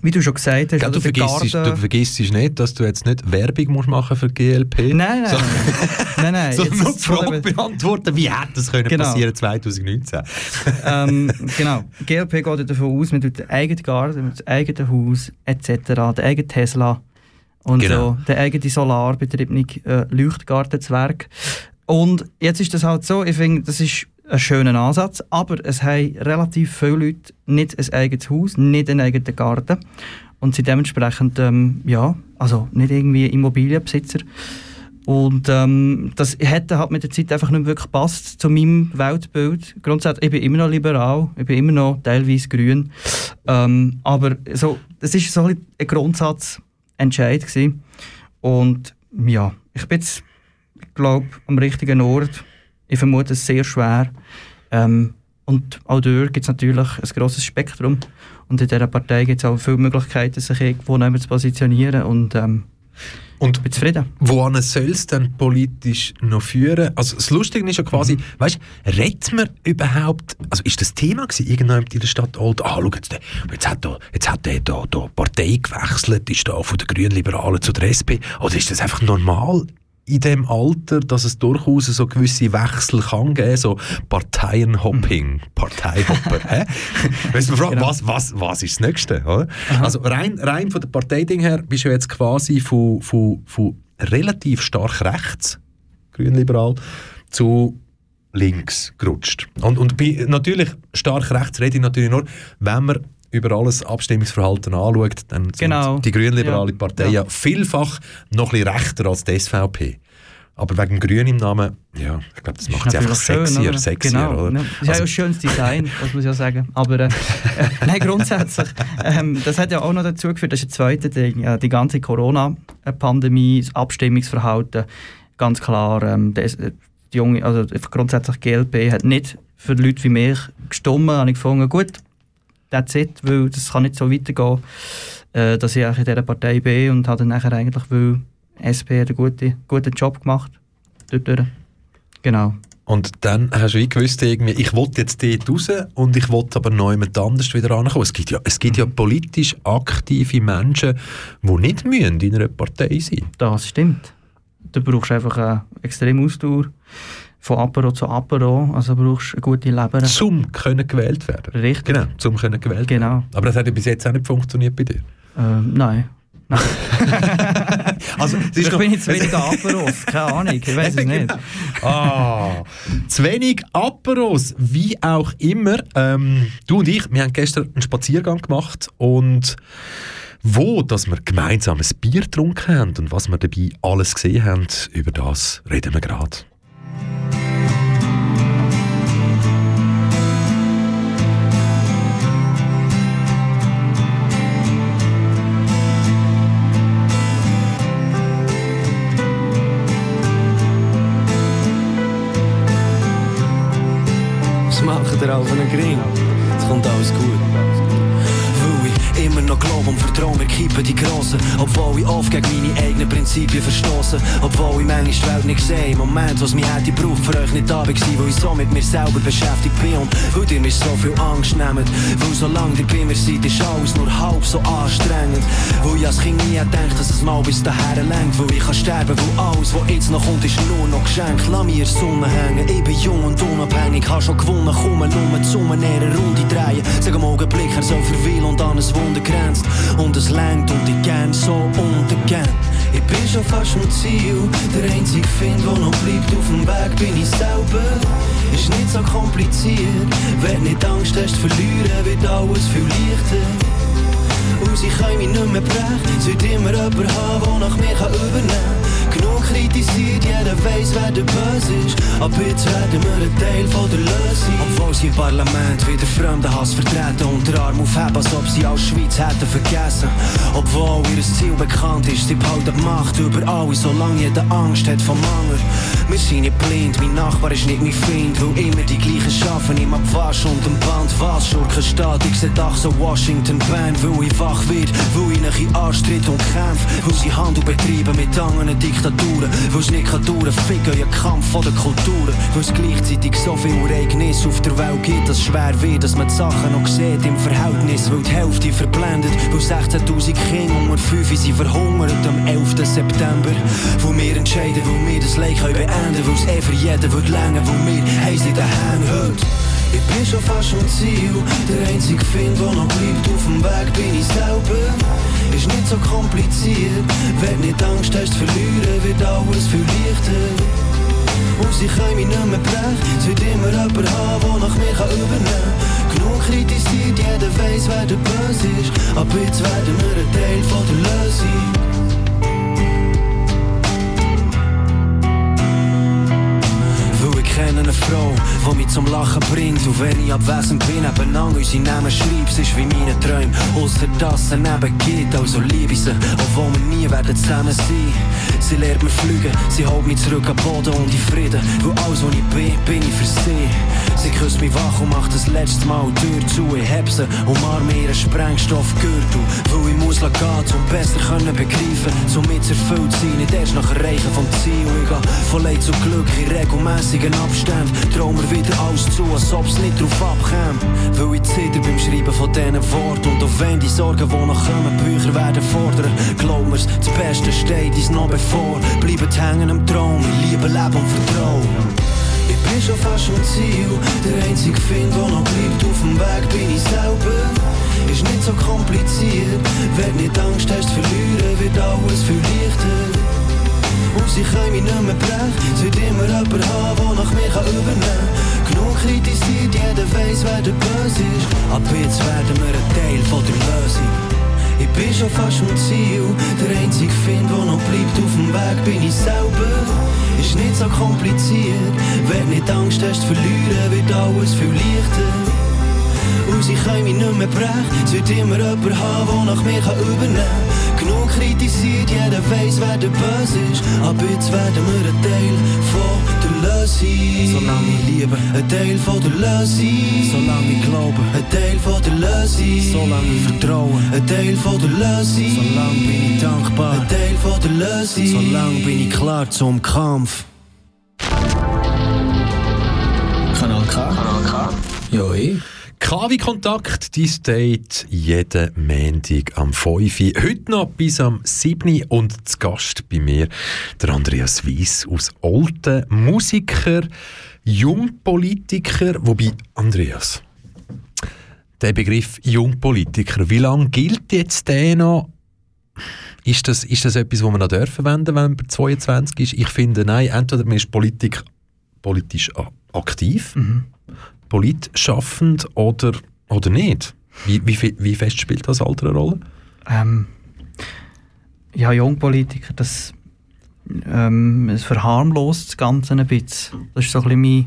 wie du schon gesagt hast, ja, du, vergisst, du vergisst nicht, dass du jetzt nicht Werbung musst machen für GLP Nein, nein. So. nein, nein. Sondern nur die Frage beantworten, wie hätte das können genau. passieren 2019? ähm, genau. GLP geht davon aus, man tut den eigenen Garten, das eigene Haus etc., den eigenen Tesla und genau. so, den eigenen solarbetriebenen äh, Leuchtgartenzwerg. Und jetzt ist das halt so, ich finde, das ist ein schöner Ansatz, aber es haben relativ viele Leute nicht ein eigenes Haus, nicht einen eigenen Garten und sind dementsprechend ähm, ja, also nicht irgendwie Immobilienbesitzer. Und ähm, das hätte halt mit der Zeit einfach nicht wirklich gepasst zu meinem Weltbild. Grundsätzlich, ich bin immer noch liberal, ich bin immer noch teilweise grün. Ähm, aber so, das ist so ein, ein Grundsatzentscheid gewesen. Und ja, ich bin jetzt, glaube, am richtigen Ort ich vermute es sehr schwer. Ähm, und auch dort gibt es natürlich ein grosses Spektrum. Und in dieser Partei gibt es auch viele Möglichkeiten, sich irgendwo zu positionieren. Und, ähm, und ich bin zufrieden. Wohin soll es denn politisch noch führen? Also das Lustige ist ja quasi, mhm. weißt du, redet man überhaupt, also ist das Thema gewesen, irgendjemand in der Stadt Old, ah, schau jetzt, jetzt hat der, jetzt hat der da, da Partei gewechselt, ist da von den Grünliberalen zu der SP, oder ist das einfach normal in dem Alter, dass es durchaus so gewisse Wechsel kann geben, so Parteienhopping, mhm. Parteihopper. weißt du, genau. was, was, was ist das Nächste? Oder? Also rein, rein von der Parteiding her bist du jetzt quasi von, von, von relativ stark rechts, grünliberal, zu links gerutscht. Und, und bei, natürlich stark rechts rede ich natürlich nur, wenn man über alles Abstimmungsverhalten anschaut, dann sind genau. die grünliberale ja. Partei ja. vielfach noch ein bisschen rechter als die SVP. Aber wegen Grün im Namen, ja, ich glaube, das macht sie einfach sexier, schön, sexier, genau, oder? Das ist also, ja ein schönes Design, das muss ich ja sagen. Aber äh, äh, nein, grundsätzlich, ähm, das hat ja auch noch dazu geführt, das ist ein zweites Ding, die ganze Corona-Pandemie, das Abstimmungsverhalten, ganz klar, ähm, das, die junge, also grundsätzlich GLP hat nicht für Leute wie mich gestimmt, habe ich gefunden, gut, that's it, weil das kann nicht so weitergehen, äh, dass ich in dieser Partei bin und habe dann nachher eigentlich, weil SP hat einen guten, guten Job gemacht, dort durch. Genau. Und dann hast du wie gewusst, irgendwie, ich wollte jetzt dort raus und ich wollte aber noch jemand anders wieder ankommen. Es gibt ja, es gibt ja politisch aktive Menschen, die nicht müssen in einer Partei sein Das stimmt. Du brauchst einfach eine extreme Ausdauer von Apero zu Apero, also brauchst du eine gute Leber. Zum können gewählt werden. Richtig. Genau, zum können gewählt Genau. werden. Aber das hat ja bis jetzt auch nicht funktioniert bei dir. Ähm, nein. nein. Also, es ist ich noch- bin jetzt weniger Aperos, keine Ahnung, ich weiß es nicht. Ah, zu wenig Aperos, wie auch immer. Ähm, du und ich, wir haben gestern einen Spaziergang gemacht und wo, dass wir gemeinsam ein Bier getrunken haben und was wir dabei alles gesehen haben, über das reden wir gerade. Ihr auf einen Gring? Es kommt alles gut. Weil ich immer noch glaube und wir kippen die Grossen. Obwohl ich oft gegen meine eigenen Prinzipien verstoße. Obwohl ich manchmal die Welt nicht sehe. Im Moment, was mich hätte gebraucht, für euch nicht da war, weil ich so mit mir selber beschäftigt bin. Und weil ihr mir so viel Angst nehmt. Weil solange ihr bei mir seid, ist alles nur halb so anstrengend. Weil ich als Kind nie gedacht, dass es mal bis dahin lenkt. Weil ich kann sterben, weil alles, was jetzt noch kommt, ist nur noch geschenkt. Lass mir Sonne hängen, ich bin jung und unabhängig. Hab schon gewonnen, komme nur zum einer Runde drehen. Sag am Augenblick, er so verweilen und an ein Wunder grenzt. Und es lenkt und ich gern so untergern. Ich bin schon fast am Ziel. Der einzige Find, der noch bleibt auf dem Weg, bin ich selber. Ist nicht so kompliziert. Wenn nicht Angst hast verlieren, wird alles viel leichter. Und sie können mich nicht mehr brechen. Wird immer jemand haben, der nach mir kann übernehmen kann. Genug kritisiert, jeder weiss, wer der Böse ist. Aber jetzt werden wir ein Teil von der Lösung. Obwohl sie im Parlament wieder fremden Hass vertreten und den Arm aufheben, als ob sie als Schweiz hätten vergessen. Obwohl ihr Ziel bekannt ist, sie behalten die Macht über alles, solange jeder Angst hat vom Mangel. Wir sind nicht blind, mein Nachbar ist nicht mein Feind, weil immer die gleichen schaffen, im Abwasch und im Band was. Schurkenstaat, ich seh doch so Washington Band, weil ich wach wird, weil ich nach in Arsch tritt und kämpf, weil sie Handel betreiben mit anderen Diktaturen, weil es nicht dauern, ficken ihr Kampf der Kulturen, weil es gleichzeitig so viel Ereignisse auf der Welt gibt, dass es schwer wird, dass man die Sachen noch sieht im Verhältnis, weil die Hälfte verblendet, weil 16'000 Kinder unter 5 sind verhungert am 11. September, wo wir entscheiden, wo wir das Leid können beenden, weil es eh für jeden wird länger, wo wir heiß in den Händen heute. Ich bin schon fast am Ziel, der einzige Find, der noch bleibt auf dem Weg, bin ich selber. Ist nicht so kompliziert, wenn nicht Angst hast verlieren, wird alles viel leichter. Und sie können mich nicht mehr brechen, es wird immer jemand haben, der nach mir kann übernehmen kann. Genug kritisiert, jeder weiss, wer der Böse ist, aber jetzt werden wir ein Teil von der Lösung. Weil ich kenne eine Frau, die mich zum Lachen bringt. Und wenn ich abwesend bin, nebenan unsere Namen schreibt, sie ist wie meine Träume. Ausser dass es neben geht, also liebe ich sie, obwohl wir nie werden zusammen sein. Sie lehrt mir fliegen, sie holt mich zurück am Boden und in Frieden. Weil alles, was ich bin, bin ich für sie. Sie küsst mich wach und macht das letzte Mal die Tür zu. Ich heb sie, umarme ihren Sprengstoffgürtel. Weil ich muss gehen, um besser können begreifen, somit erfüllt sein, nicht erst nach Erreichen vom Ziel. Ich gehe von Leid zu Glück in regelmäßigen Abständen. Trau mir wieder alles zu, als ob's nicht drauf abkäme. Weil ich zitter beim Schreiben von diesen Worten. Und auch wenn die Sorgen, die noch kommen, Bücher werden fordern. Glaub mir's, das Beste steht uns noch bevor. Bleibt hängen am Traum, ich liebe Leben und Vertrauen. Ich bin schon fast am Ziel, der einzige Find, der noch bleibt auf dem Weg, bin ich selber. Ist nicht so kompliziert, wenn nicht Angst hast verlieren, wird alles viel leichter. Und sie können mich nicht mehr brechen, es wird immer jemand haben, der nach mir kann übernehmen kann. Genug kritisiert, jeder weiss, wer der Böse ist, ab jetzt werden wir ein Teil von der Lösung. Ich bin schon fast am Ziel, der einzige Find, der noch bleibt auf dem Weg, bin ich selber. Ist nicht so kompliziert, wenn nicht Angst hast verlieren, wird alles viel leichter. Und sie können mich nicht mehr brechen, es wird immer jemand haben, der nach mir kann übernehmen kann. genug kritisiert, jeder weiß, wer der Böse ist. Aber jetzt werden wir ein Teil von der Lösung. Solange ich liebe, ein Teil von der Lösung. Solange ich glaube, ein Teil von der Lösung. Solange ich vertraue, ein Teil von der Lösung. Solange bin ich dankbar, ein Teil von der Lösung. Solange bin ich klar zum Kampf. Kanal K. Kanal K. Ja, ich. KW Kontakt, die Date jeden Montag am 5. Uhr. Heute noch bis am 7. Uhr und zu Gast bei mir der Andreas Weiss aus Olten. Musiker, Jungpolitiker, wobei, Andreas, der Begriff Jungpolitiker, wie lange gilt jetzt der noch? Ist das, ist das etwas, was man noch dürfen wenden, wenn man 22 ist? Ich finde, nein, entweder man ist Politik, politisch aktiv, Mhm. Politschaffend oder, oder nicht. Wie, wie, wie fest spielt das Alter eine Rolle? Ähm, ja, Jungpolitiker, das, ähm, es verharmlost das Ganze ein bisschen. Das ist so ein bisschen mein,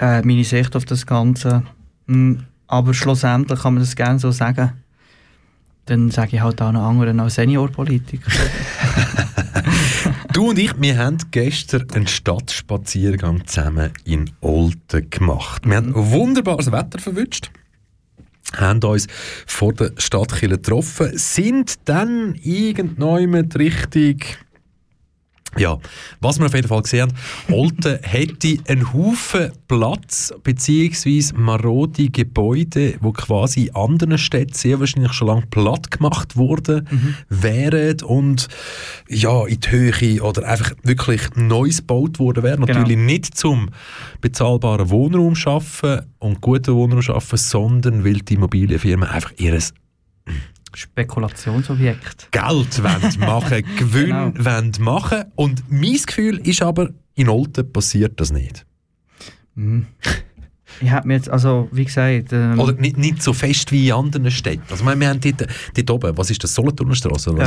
äh, meine Sicht auf das Ganze. Mm, Aber schlussendlich kann man das gerne so sagen. Dann sage ich halt auch noch anderen als Seniorpolitiker. Du und ich, wir haben gestern einen Stadtspaziergang zusammen in Olten gemacht. Wir haben wunderbares Wetter verwünscht, haben uns vor der Stadtkirche getroffen, sind dann irgendwann richtig... Ja, was wir auf jeden Fall gesehen haben, Olten hätte einen Haufen Platz beziehungsweise marode Gebäude, wo quasi in anderen Städten sehr wahrscheinlich schon lange platt gemacht worden wären und ja, in die Höhe oder einfach wirklich Neues gebaut worden wäre. Genau. Natürlich nicht zum bezahlbaren Wohnraum schaffen und guten Wohnraum schaffen, sondern weil die Immobilienfirmen einfach ihres Spekulationsobjekt. Geld wollen machen, Gewinn Genau. wollen machen. Und mein Gefühl ist aber, in Olten passiert das nicht. Mhm. Ich habe mir jetzt, also wie gesagt... Ähm, Oder nicht, nicht so fest wie in anderen Städten. Also, wir, wir haben dort, dort oben, was ist das, Was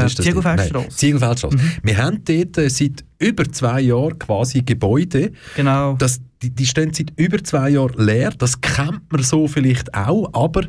Äh, ist das? Ziegelfeldstrasse. Ziegelfeldstrasse. Mhm. Wir haben dort äh, seit über zwei Jahren quasi Gebäude. Genau. Das, die, die stehen seit über zwei Jahren leer. Das kennt man so vielleicht auch, aber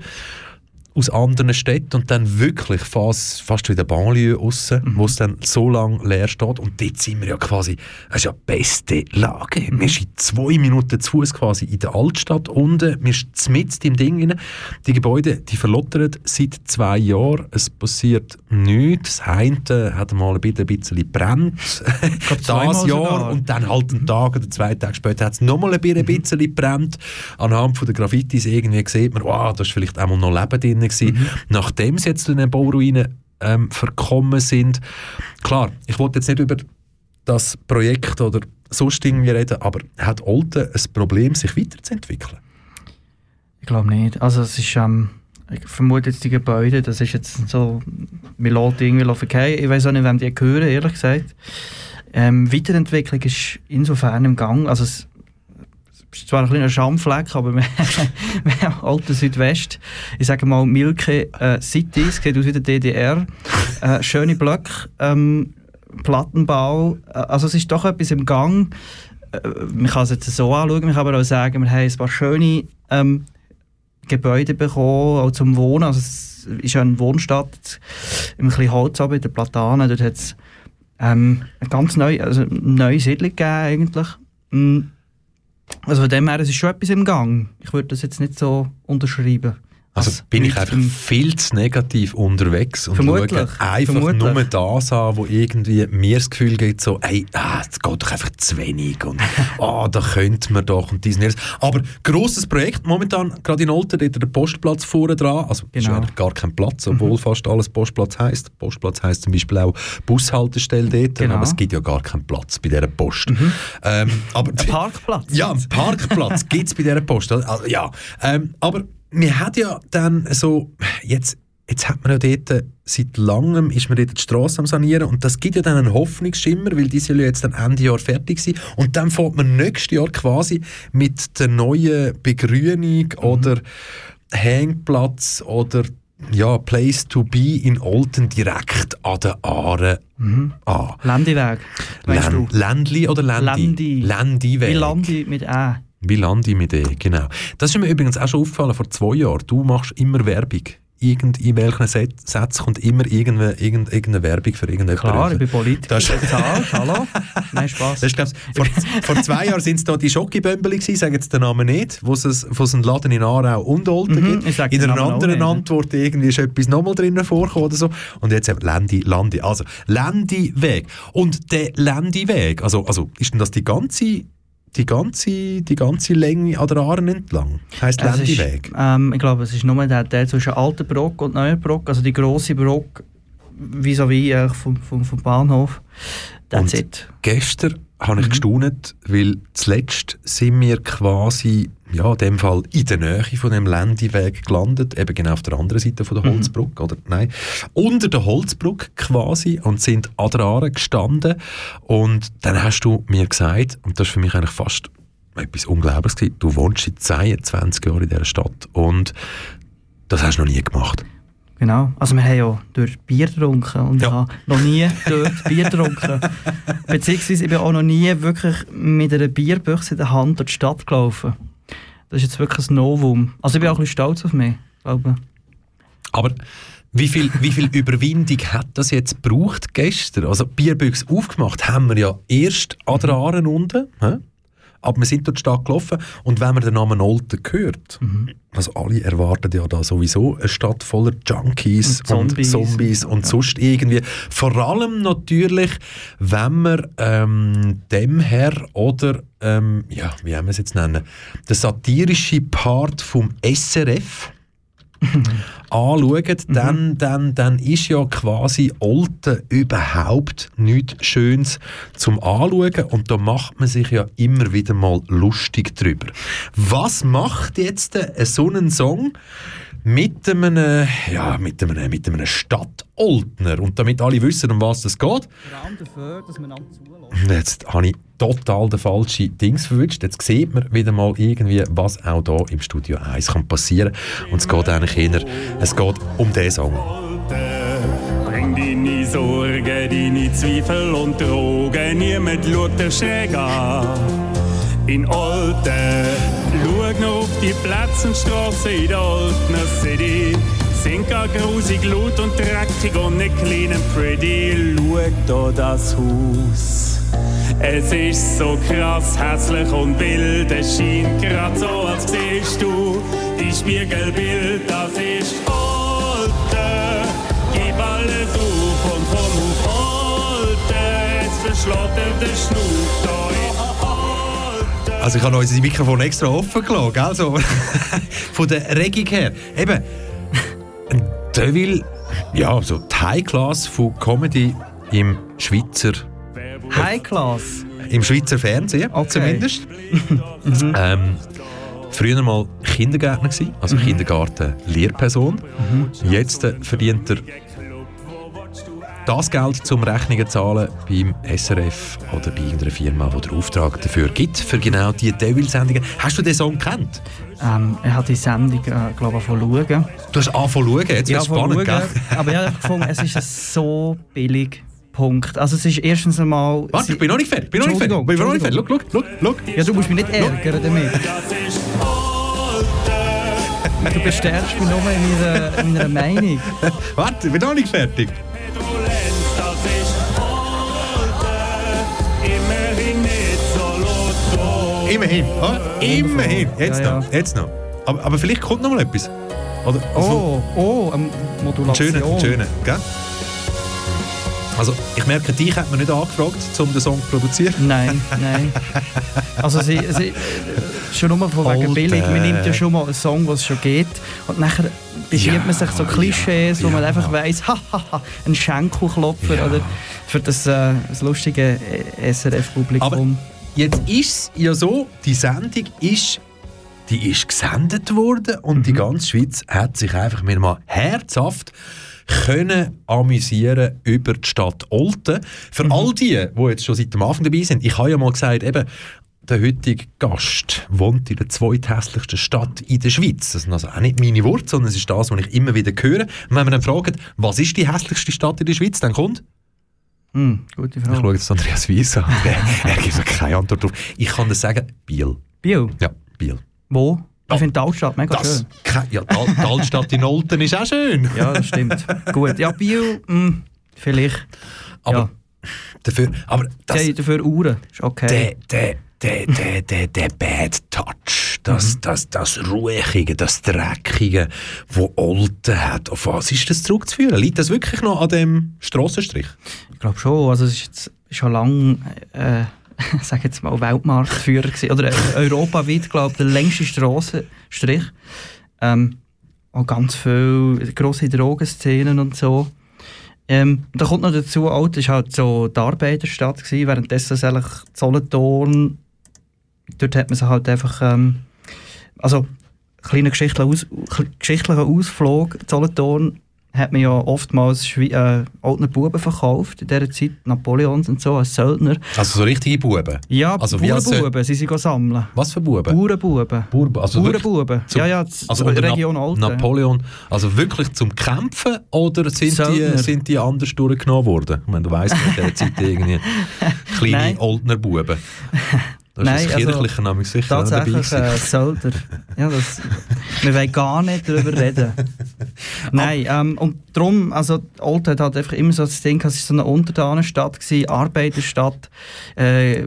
aus anderen Städten und dann wirklich fast, fast wie der Banlieue aussen, Mhm. wo es dann so lange leer steht. Und dort sind wir ja quasi, das ist ja die beste Lage. Mhm. Wir sind zwei Minuten zu Fuß quasi in der Altstadt unten, wir sind mitten im Ding rein. Die Gebäude, die verlottern seit zwei Jahren. Es passiert nichts. Das eine hat mal ein bisschen, ein bisschen brennt, das Jahr. Und dann halt einen Tag oder zwei Tage später hat es nochmal ein bisschen, Mhm. brennt. Anhand von der Graffitis irgendwie sieht man, wow, da ist vielleicht einmal noch Leben drin gewesen. Mhm. Nachdem sie jetzt in den Bauruinen ähm, verkommen sind. Klar, ich wollte jetzt nicht über das Projekt oder sonst irgendwie reden, aber hat Olten ein Problem, sich weiterzuentwickeln? Ich glaube nicht. Also es ist, ähm, ich vermute jetzt die Gebäude, das ist jetzt so, wir lassen irgendwie verkehren. Ich weiß auch nicht, wem die gehören, ehrlich gesagt. Ähm, Weiterentwicklung ist insofern im Gang. Also es ist zwar ein kleiner Schamfleck, aber wir, wir haben Alten Südwest. Ich sage mal Milke äh, City, es sieht aus wie der DDR. Äh, schöne Blöcke, ähm, Plattenbau. Äh, also es ist doch etwas im Gang. Äh, man kann es jetzt so anschauen, man kann aber auch sagen, wir haben ein paar schöne ähm, Gebäude bekommen, auch zum Wohnen. Also es ist ja eine Wohnstadt im bisschen Holz in der Platanen. Dort hat es ähm, eine ganz neue, also neue Siedlung gegeben eigentlich. Also von dem her, es ist schon etwas im Gang. Ich würde das jetzt nicht so unterschreiben. Also als bin ich einfach viel zu negativ unterwegs und Vermutlich, schaue einfach vermutlich. nur das an, wo irgendwie mir das Gefühl gibt, so, ey, ah, es geht doch einfach zu wenig und ah, da könnte man doch und dies und jenes. Aber grosses Projekt, momentan gerade in Olten, dort der Postplatz vorne dran, also ist Genau. eigentlich gar kein Platz, obwohl fast alles Postplatz heisst. Postplatz heisst zum Beispiel auch Bushaltestelle dort, Genau. aber es gibt ja gar keinen Platz bei dieser Post. Ähm, aber Ein Parkplatz. ja, einen Parkplatz gibt es bei dieser Post. Also, ja. Ähm, aber wir hat ja dann so, jetzt, jetzt hat man ja dort, seit langem ist man dort die Straße am sanieren und das gibt ja dann einen Hoffnungsschimmer, weil die soll ja jetzt dann Ende Jahr fertig sein und dann fährt man nächstes Jahr quasi mit der neuen Begrünung oder Hängplatz oder ja, Place to be in Olten direkt an der Aare Mhm. an. Landiweg, weißt Län- du? Ländli oder Ländi? Landi. Ländiweg. Wie Landi mit Ä. Wie Landi mit E, genau. Das ist mir übrigens auch schon aufgefallen vor zwei Jahren. Du machst immer Werbung irgend, in welchen Sätzen kommt immer irgendeine, irgendeine, Werbung für irgendetwas. Klar, ich bin Politiker, Das- bezahlt, hallo? Nein, Spaß. Das ist, glaub's, vor, vor zwei Jahren sind es da die Schokibömbeli gewesen, sagen jetzt den Namen nicht, wo es, einen Laden in Aarau und Olten Mhm, gibt. ich In einer anderen nicht, ne? Antwort irgendwie ist etwas nochmal drinnen vorgekommen oder so. Und jetzt eben Lendi, Landi. Also, Lendi-Weg. Und der Lendi-Weg, also, also ist denn das die ganze, die ganze, die ganze Länge an der Aaren entlang? Ist, Lendi-Weg? ähm, ich glaube, es ist nur der, der zwischen alten Brock und neuen Brock, also die grosse Brock vis-à-vis äh, vom, vom, vom Bahnhof. That's Und it. Gestern habe Mhm. ich gestaunt, weil zuletzt sind wir quasi, ja, in dem Fall in der Nähe von dem Ländiweg gelandet, eben genau auf der anderen Seite von der Mhm. Holzbrücke, oder nein, unter der Holzbrücke quasi und sind an der Aare gestanden und dann hast du mir gesagt, und das ist für mich eigentlich fast etwas Unglaubliches gewesen, du wohnst seit 22 Jahren in dieser Stadt und das hast du noch nie gemacht. Genau. Also wir haben ja dort Bier getrunken und ich habe noch nie dort Bier getrunken. Beziehungsweise ich bin auch noch nie wirklich mit einer Bierbüchse in der Hand durch die Stadt gelaufen. Das ist jetzt wirklich ein Novum. Also ich bin auch ein bisschen stolz auf mich, glaube Aber wie viel, wie viel Überwindung hat das jetzt gebraucht gestern? Also Bierbüchse aufgemacht haben wir ja erst an der Aare unten, hä? Aber wir sind durch die Stadt gelaufen. Und wenn man den Namen Olten hört, also alle erwarten ja da sowieso eine Stadt voller Junkies Und und Zombies. Zombies, und sonst irgendwie. Vor allem natürlich, wenn man ähm, dem Herr oder, ähm, ja, wie haben wir es jetzt nennen, der satirische Part vom SRF anschauen, dann, dann, dann ist ja quasi Olten überhaupt nichts Schönes zum Anschauen. Und da macht man sich ja immer wieder mal lustig drüber. Was macht jetzt so einen Song mit einem, ja, mit einem, mit einem Stadtoldner? Und damit alle wissen, um was es geht, dafür, dass man. Jetzt habe ich total den falschen Dings verwünscht. Jetzt sieht man wieder mal irgendwie, was auch hier im Studio 1 kann passieren Und es geht eigentlich eher, es geht um diesen Song. Bring deine Sorgen, deine Zweifel und Drogen, niemand schaut dir schräg an. In Olten, schau noch auf die Plätze und Straßen in der Oltener City. Sind gar grusig, laut und dreckig und nicht clean and pretty. Schau da das Haus. Es ist so krass hässlich und wild, es scheint grad so, als siehst du die Spiegelbild, das ist Olten. Gib alles auf und komm auf Olten, es verschlägt dir den Schnuff da. Also ich habe unser Mikrofon extra offen gelassen, gell? So, von der Regung her. Eben, Deville, ja, so die High Class von Comedy im Schweizer High Class. im Schweizer Fernsehen zumindest. ähm, früher mal Kindergärtner gewesen, also Kindergarten-Lehrperson. Jetzt äh, verdient er das Geld zum Rechnungen zahlen beim SRF oder bei irgendeiner Firma, die den Auftrag dafür gibt, für genau diese Devil-Sendungen. Hast du den Song kennt? Ähm, ich habe die Sendung, äh, glaube ich, schauen. Du hast angefangen zu schauen, jetzt Ja, spannend, schauen, gell? Aber ich habe gefunden, es ist so billig. Punkt. Also es ist erstens einmal... Warte, ich bin noch nicht fertig, bin noch nicht fertig, bin noch nicht fertig. Schau, schau, schau, schau. Ja, du musst mich nicht ärgern damit. Du bestärkst mich nur in meiner, in meiner Meinung. Warte, ich bin noch nicht fertig. Immerhin, ah, immerhin. Jetzt Ja, noch, jetzt noch. Aber, aber vielleicht kommt noch mal etwas. Oder, Oh, oh, ähm, Ein Modulation. schöner, ein schöner, gell? Also, ich merke, dich hat man nicht angefragt, um den Song zu produzieren. Nein, nein. Also sie, sie, schon nur von wegen Alter. billig. Man nimmt ja schon mal einen Song, den es schon geht und nachher bedient Ja, man sich so Klischees, wo ja, man einfach ja. weiss, hahaha, ein Schenkelklopfer oder für das, äh, das lustige äh, SRF-Publikum. Jetzt ist es ja so, die Sendung ist, die ist gesendet worden und Mhm. die ganze Schweiz hat sich einfach mir mal herzhaft können amüsieren über die Stadt Olten. Für Mhm. all die, die jetzt schon seit dem Anfang dabei sind, ich habe ja mal gesagt, eben, der heutige Gast wohnt in der zweithässlichsten Stadt in der Schweiz. Das sind also auch nicht meine Worte, sondern es ist das, was ich immer wieder höre. Und wenn man dann fragt, was ist die hässlichste Stadt in der Schweiz, dann kommt Hm, gute ich Frage. schaue jetzt Andreas Weiss an. er, er gibt mir keine Antwort drauf. Ich kann dir sagen, Biel. Biel? Ja, Biel. Wo? Ich finde die Altstadt mega Das, schön. ja, die, Al- die Altstadt in Olten ist auch schön. Ja, das stimmt. Gut. Ja, Bio, mh, vielleicht. Aber ja. dafür, aber das, Okay, dafür Uhren. Ist okay. der, der, der, der, der, der Bad Touch, das, das, das Ruhige, das Dreckige, wo Olten hat, auf was ist das zurückzuführen? Liegt das wirklich noch an dem Strassenstrich? Glaube schon. Also es ist schon lange, äh, sag jetzt mal, Weltmarktführer gewesen. Oder äh, europaweit, glaube ich, der längste Strassenstrich. Ähm, auch ganz viele grosse Drogenszenen und so. Ähm, da kommt noch dazu, Alt war halt so die Arbeiterstadt, gewesen, währenddessen ist eigentlich Solothurn, dort hat man sich halt einfach, ähm, also kleiner geschichtlicher, Aus, geschichtlicher Ausflug, Solothurn hat man ja oftmals Schwe äh, Altner Buben verkauft, in dieser Zeit, Napoleons und so, als Söldner. Also so richtige Buben? Ja, also Bauernbuben, sie sind sammeln. Was für Buben? Bauernbuben. Bauern, also Bauernbuben. Ja, ja, also Region Na Alten. Napoleon, also wirklich zum Kämpfen oder sind die, sind die anders durchgenommen worden? Ich meine, du weißt in dieser Zeit irgendwie kleine Nein. Oldner Buben. Da ist Nein, das also kirchliche Name sicher Tatsächlich äh, Söldner. Ja, das, wir wollen gar nicht darüber reden. Nein, ähm, und darum, also Olten hat halt einfach immer so das Ding, es war so eine Untertanenstadt, gewesen, Arbeiterstadt, äh,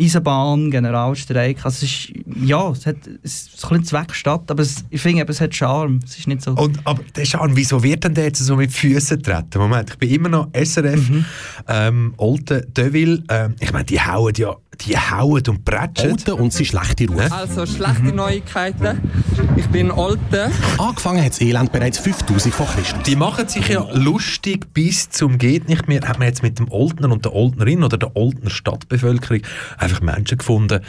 Eisenbahn, Generalstreik. Also es ist, ja, es, hat, es ist ein Zweckstadt, aber es, ich finde, es hat Charme. Es ist nicht so... Und, aber der Schan, wieso wird denn der jetzt so mit Füßen treten? Moment, ich bin immer noch SRF, Mhm. ähm, Olten, Deville. Ähm, ich meine, die hauen ja, die hauen und prätschen. Olten und sein schlechter Ruf. Also schlechte Neuigkeiten. Ich bin Olten. Angefangen hat das Elend bereits 5000 vor Christus. Die machen sich ja lustig bis zum geht nicht mehr. Hat man jetzt mit dem Oldner und der Oldnerin oder der Oldner Stadtbevölkerung einfach Menschen gefunden,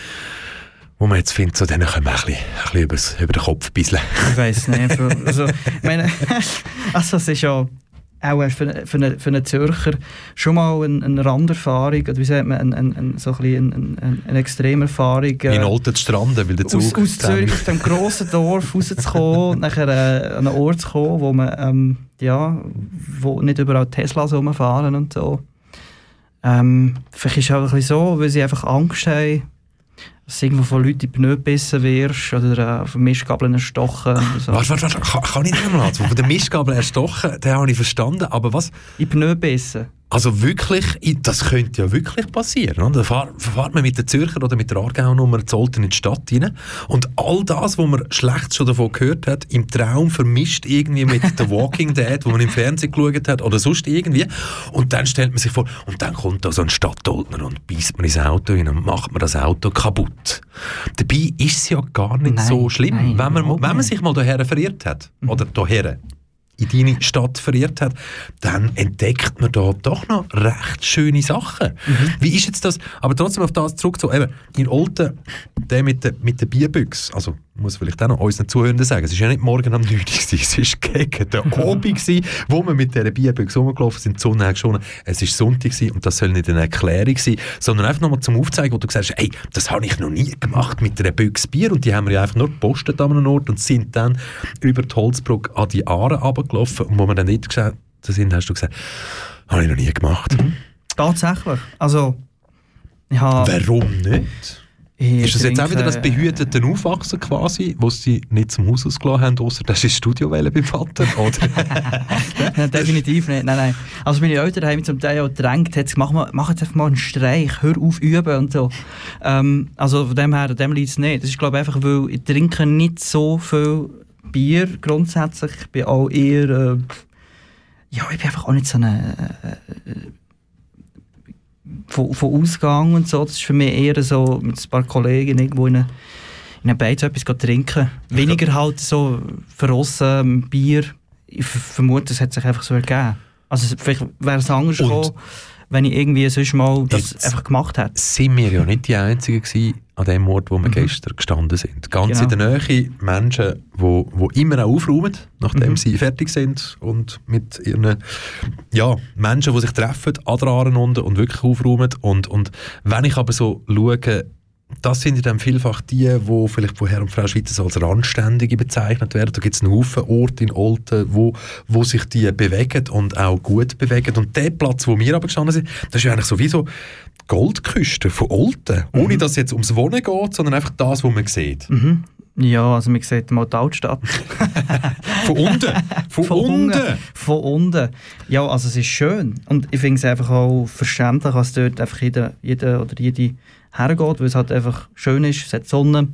wo man jetzt findet, so denen können wir ein bisschen, ein bisschen übers, über den Kopf bisseln. Ich weiß nicht. Also, ich meine, also es ist ja auch für, für, einen, für einen Zürcher schon mal eine, eine Randerfahrung, oder wie sagt man, eine, eine, so ein bisschen eine, eine, eine Extremerfahrung. äh, In Olten zu stranden, weil der Zug... aus, aus Zürich, aus dem grossen Dorf rauszukommen, nachher äh, an einen Ort zu kommen, wo man ähm, ja, wo nicht überall Teslas rumfahren und so. Ähm, vielleicht ist es auch ein bisschen so, weil sie einfach Angst haben, irgendwo von Leuten in die Pneu gebissen wirst oder äh, auf Mistgabeln erstochen. So. Warte, warte, warte, kann, kann ich nicht einmal also, Von der Mistgabel erstochen, den habe ich verstanden, aber was? In Pneu gebissen. Also wirklich, das könnte ja wirklich passieren. Oder? Da fahr- fährt man mit der Zürcher oder mit der Aargau-Nummer zu Olten in die Stadt rein und all das, was man schlecht schon davon gehört hat, im Traum vermischt irgendwie mit The Walking Dead, wo man im Fernsehen geschaut hat oder sonst irgendwie. Und dann stellt man sich vor, und dann kommt da so ein Stadtoldner und beißt man ins Auto rein und macht man das Auto kaputt. Dabei ist es ja gar nicht Nein, so schlimm, nein, wenn, man, wenn man sich mal daher verirrt hat. Oder daher in deine Stadt verirrt hat, dann entdeckt man da doch noch recht schöne Sachen. Wie ist jetzt das? Aber trotzdem auf das zurück zu, eben, in Olten, der mit der, mit der Bierbüchse, also muss vielleicht auch noch unseren Zuhörenden sagen, es war ja nicht morgen am 9. Uhr, gewesen, es war gegen den Abend, gewesen, wo wir mit dieser Bierbüchse rumgelaufen sind, die Sonne hat geschonen, es war Sonntag gewesen, und das soll nicht eine Erklärung sein, sondern einfach nochmal zum Aufzeigen, wo du gesagt hast, ey, das habe ich noch nie gemacht mit einer Büchse Bier und die haben wir ja einfach nur gepostet an einem Ort und sind dann über die Holzbrücke an die Aare runtergelaufen und wo wir dann nicht gesagt sind, hast du gesagt, habe ich noch nie gemacht. Tatsächlich. Also, ich habe... Warum nicht? Ich ist das jetzt auch wieder das trinke- behütete Aufwachsen quasi, wo sie nicht zum Haus ausgelassen haben, außer sie ins Studio wählen beim Vater? Oder? Nein, definitiv nicht. Nein, nein. Also meine Eltern haben mich zum Teil auch gedrängt, jetzt, mach, mal, mach jetzt einfach mal einen Streich, hör auf üben und so. Ähm, also von dem her, dem liegt es nicht. Das ist glaube ich einfach, weil ich trinke nicht so viel Bier grundsätzlich. Ich bin auch eher, äh, ja, ich bin einfach auch nicht so eine äh, äh, von, von Ausgang und so. Das ist für mich eher so mit ein paar Kollegen irgendwo in eine in einem Beiz etwas trinken. Weniger halt so verrossen Bier. Ich ver- vermute, es hat sich einfach so ergeben. Also vielleicht wäre es anders Und- gekommen, wenn ich irgendwie sonst mal das Jetzt- einfach gemacht hätte. sind wir ja nicht die Einzigen gewesen an dem Ort, wo wir gestern gestanden sind. Ganz Genau. in der Nähe Menschen, wo, wo immer auch aufräumen, nachdem Mhm. sie fertig sind und mit ihren ja, Menschen, die sich treffen, an der Aare unten und wirklich aufräumen. Und, und wenn ich aber so schaue, das sind ja dann vielfach die, die vielleicht von Herr und Frau Schweizer als Randständige bezeichnet werden. Da gibt es einen Haufen Orte in Olten, wo, wo sich die bewegen und auch gut bewegen. Und der Platz, wo wir aber gestanden sind, das ist ja eigentlich sowieso die Goldküste von Olten. Ohne dass es jetzt ums Wohnen geht, sondern einfach das, was man sieht. Mhm. Ja, also man sieht mal die Altstadt. Von unten? Von, Von unten? unten. Von unten. Ja, also es ist schön. Und ich finde es einfach auch verständlich, dass dort einfach jeder, jeder oder jede hergeht, weil es halt einfach schön ist, es hat Sonne.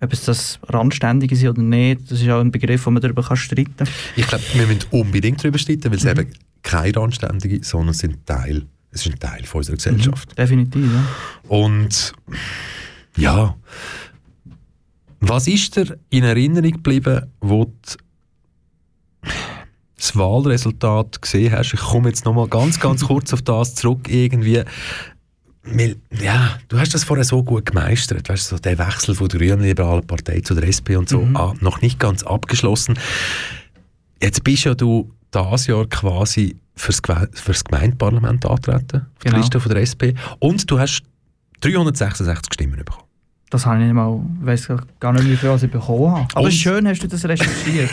Ob es das Randständige sind oder nicht, das ist auch ein Begriff, wo man darüber kann streiten kann. Ich glaube, wir müssen unbedingt darüber streiten, weil es Mhm. eben keine Anständige, sondern es sind Teil, es ist ein Teil von unserer Gesellschaft. Definitiv, ja. Und ja, was ist dir in Erinnerung geblieben, wo du das Wahlresultat gesehen hast? Ich komme jetzt noch mal ganz, ganz kurz auf das zurück irgendwie. Weil, ja, du hast das vorher so gut gemeistert, weißt du, so der Wechsel von der Grünen-Liberalen Partei zu der SP und so, Mhm. ah, noch nicht ganz abgeschlossen. Jetzt bist ja du das Jahr quasi fürs, fürs Gemeindeparlament antreten, auf der Genau. Liste von der SP, und du hast 366 Stimmen bekommen. Das habe ich nicht mal, weiss gar nicht, wie viel was ich bekommen habe. Aber Und- schön hast du das recherchiert.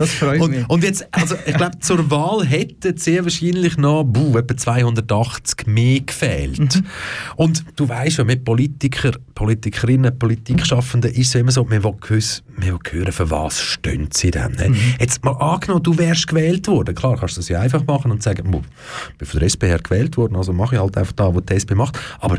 Das freut mich. Und, und jetzt, also ich glaube, zur Wahl hätten sehr wahrscheinlich noch buh, etwa 280 mehr gefehlt. Mhm. Und du weißt ja, mit Politiker, Politikerinnen, Politikschaffenden ist es immer so, man will, gewiss, man will hören, für was stehen sie denn. ne? Mhm. Jetzt mal angenommen, du wärst gewählt worden. Klar, kannst du das ja einfach machen und sagen, ich bin von der SP her gewählt worden, also mache ich halt einfach da, was die SP macht. Aber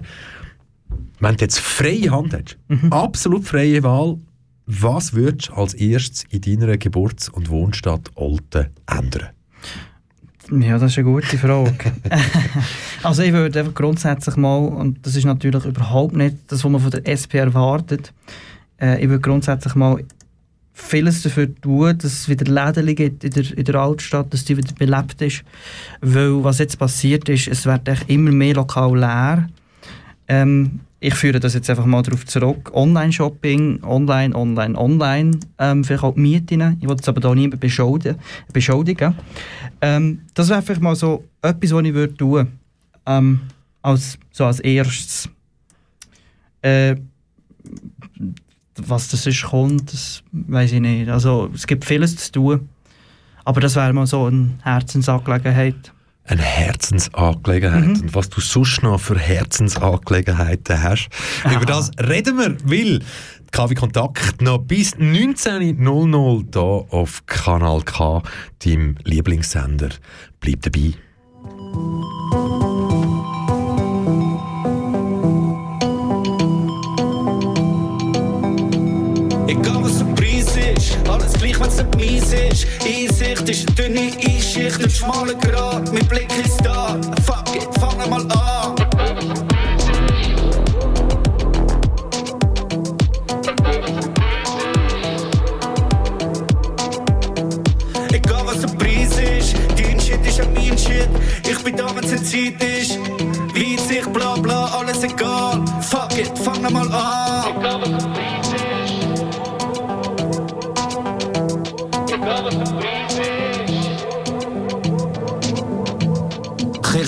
wenn du jetzt freie Hand hättest, Mhm. absolut freie Wahl, was würdest du als erstes in deiner Geburts- und Wohnstadt Olten ändern? Ja, das ist eine gute Frage. also ich würde einfach grundsätzlich mal, und das ist natürlich überhaupt nicht das, was man von der SP erwartet, äh, ich würde grundsätzlich mal vieles dafür tun, dass es wieder Läden gibt in der, in der Altstadt, dass die wieder belebt ist. Weil was jetzt passiert ist, es wird echt immer mehr lokal leer. Ähm, ich führe das jetzt einfach mal darauf zurück. Online-Shopping, online, online, online. Ähm, vielleicht auch die Mieten. Ich will jetzt aber da niemanden beschuldigen. beschuldigen. Ähm, das wäre vielleicht mal so etwas, was ich würde tun ähm, als, so als erstes. Äh, was das ist kommt, das weiß ich nicht. Also es gibt vieles zu tun. Aber das wäre mal so eine Herzensangelegenheit. Eine Herzensangelegenheit. Mhm. Und was du sonst noch für Herzensangelegenheiten hast, über das reden wir, weil KW Kontakt noch bis 19.00 hier auf Kanal K, deinem Lieblingssender. Bleib dabei. Ist. Einsicht ist eine dünne Einschicht, ein schmaler Grat, mein Blick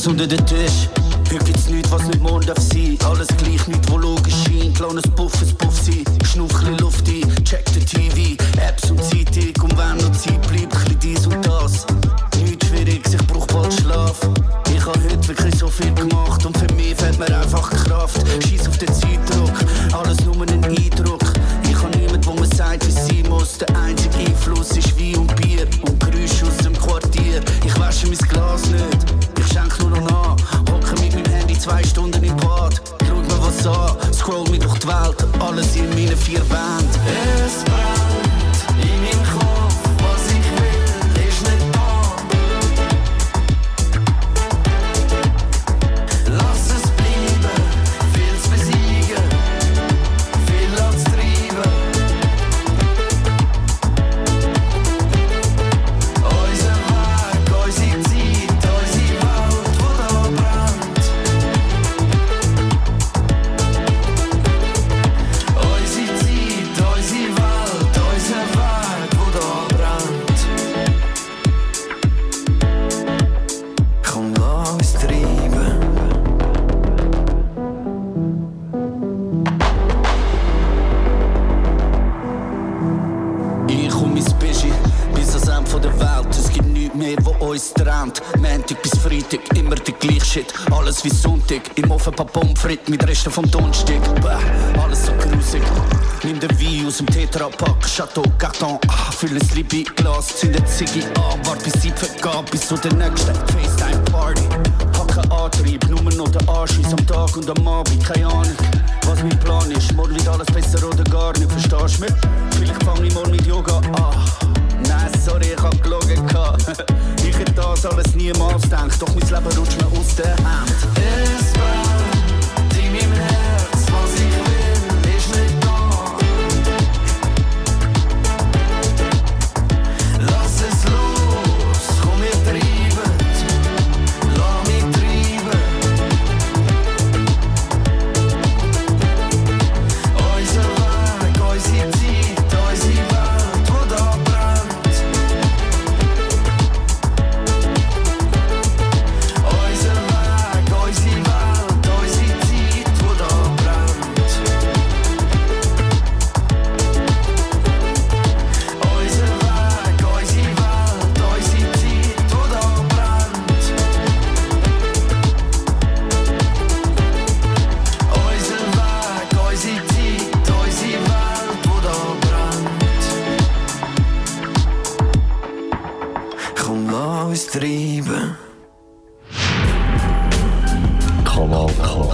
unter den Tisch. Heute gibt's nichts, was nicht morgen darf sein. Alles gleich, nichts, wo logisch scheint. Kleines Puff, es Puff sein. Schnuff Luft ein, check den TV. Apps und Zeitung. Und wenn noch Zeit bleibt, chli dies und das. Nichts Schwieriges, ich brauch bald Schlaf. Ich hab heute wirklich so viel gemacht. Und für mich fehlt mir einfach Kraft. Scheiß auf den frites mit Resten vom Donnerstag. Alles so grusig. Nimm den Wein aus dem Tetrapack, Chateau, Carton, ah, füll ein Libby-Glas, zünd eine Ziggy an, wart bis sie vergab, bis zu der nächsten Kanal K.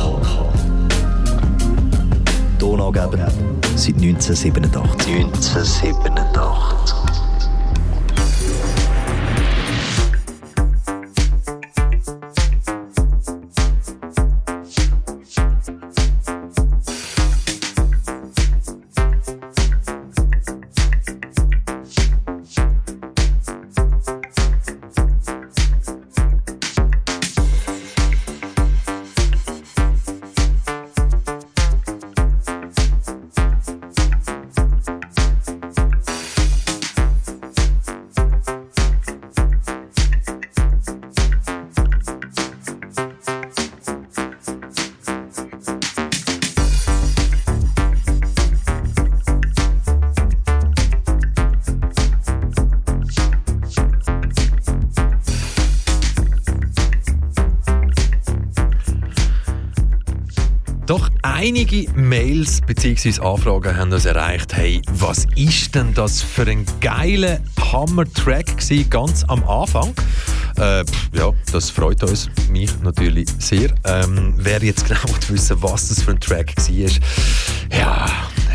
Donaugeber seit 1987. 1987. Mails bzw. Anfragen haben uns erreicht. Hey, was ist denn das für ein geiler Hammer-Track ganz am Anfang? Äh, ja, das freut uns, mich natürlich sehr. Ähm, wer jetzt genau wissen was das für ein Track war, ja,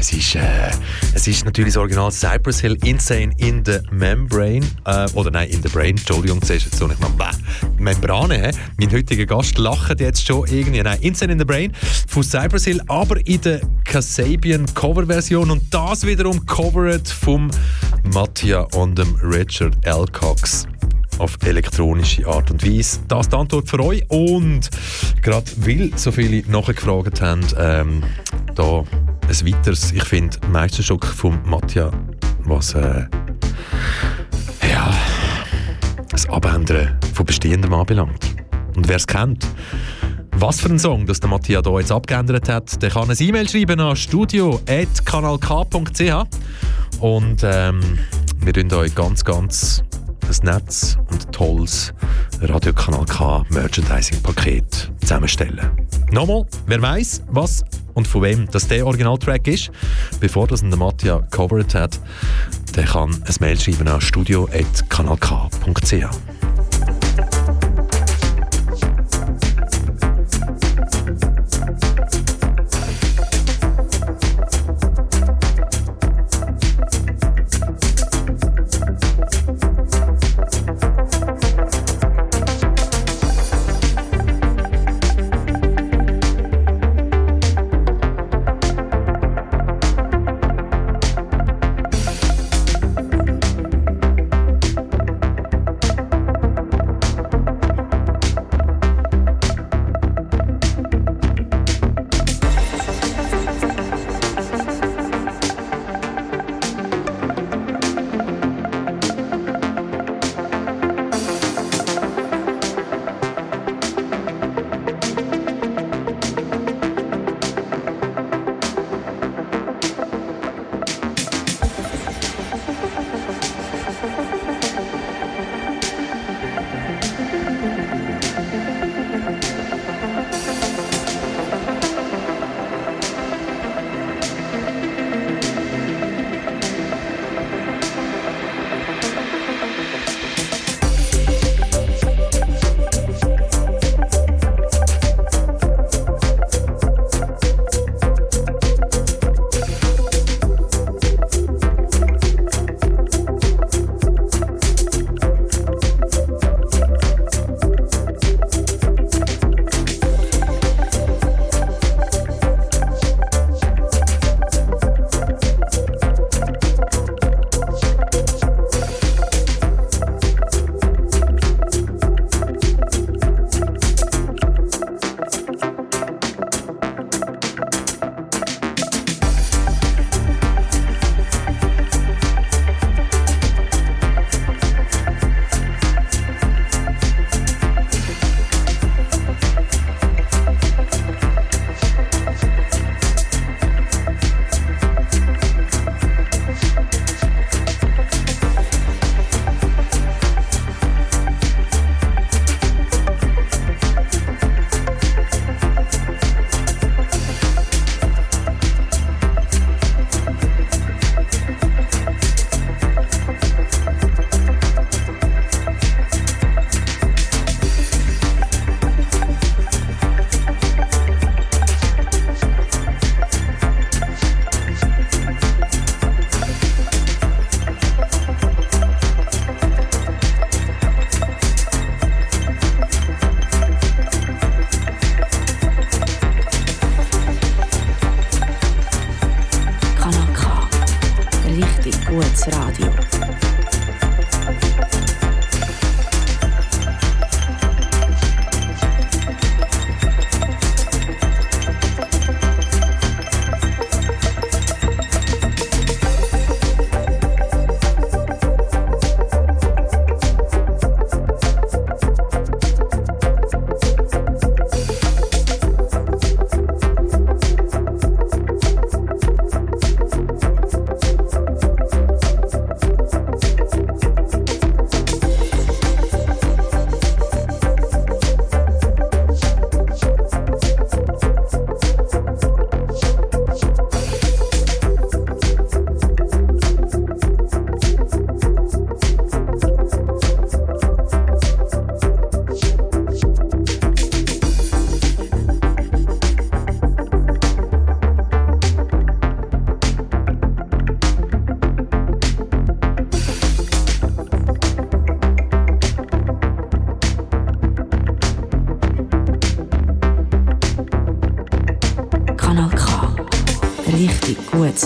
es ist, äh, es ist natürlich das Original Cypress Hill Insane in the Membrane. Äh, oder nein, in the Brain. Entschuldigung, zuerst jetzt so nicht mal. Bäh. Membrane? Mein heutiger Gast lacht jetzt schon irgendwie. Nein, Insane in the Brain von Cypress Hill, aber in der Kasabian Coverversion. Und das wiederum covered vom Mattia und dem Richard Alcox auf elektronische Art und Weise. Das ist die Antwort für euch. Und gerade weil so viele nachgefragt haben, ähm, da ein weiteres, ich finde, Meisterstück von Mattia, was äh, ja, das Abändern von Bestehendem anbelangt. Und wer es kennt, was für ein Song, das der Mattia hier jetzt abgeändert hat, der kann eine E-Mail schreiben an studio.kanalk.ch und ähm, wir tun euch ganz, ganz ein nettes und tolles Radiokanal K Merchandising-Paket zusammenstellen. Nochmal, wer weiß, was und von wem das der Originaltrack ist, bevor das der Mattia covered hat, der kann ein Mail schreiben an studio.kanalk.ch.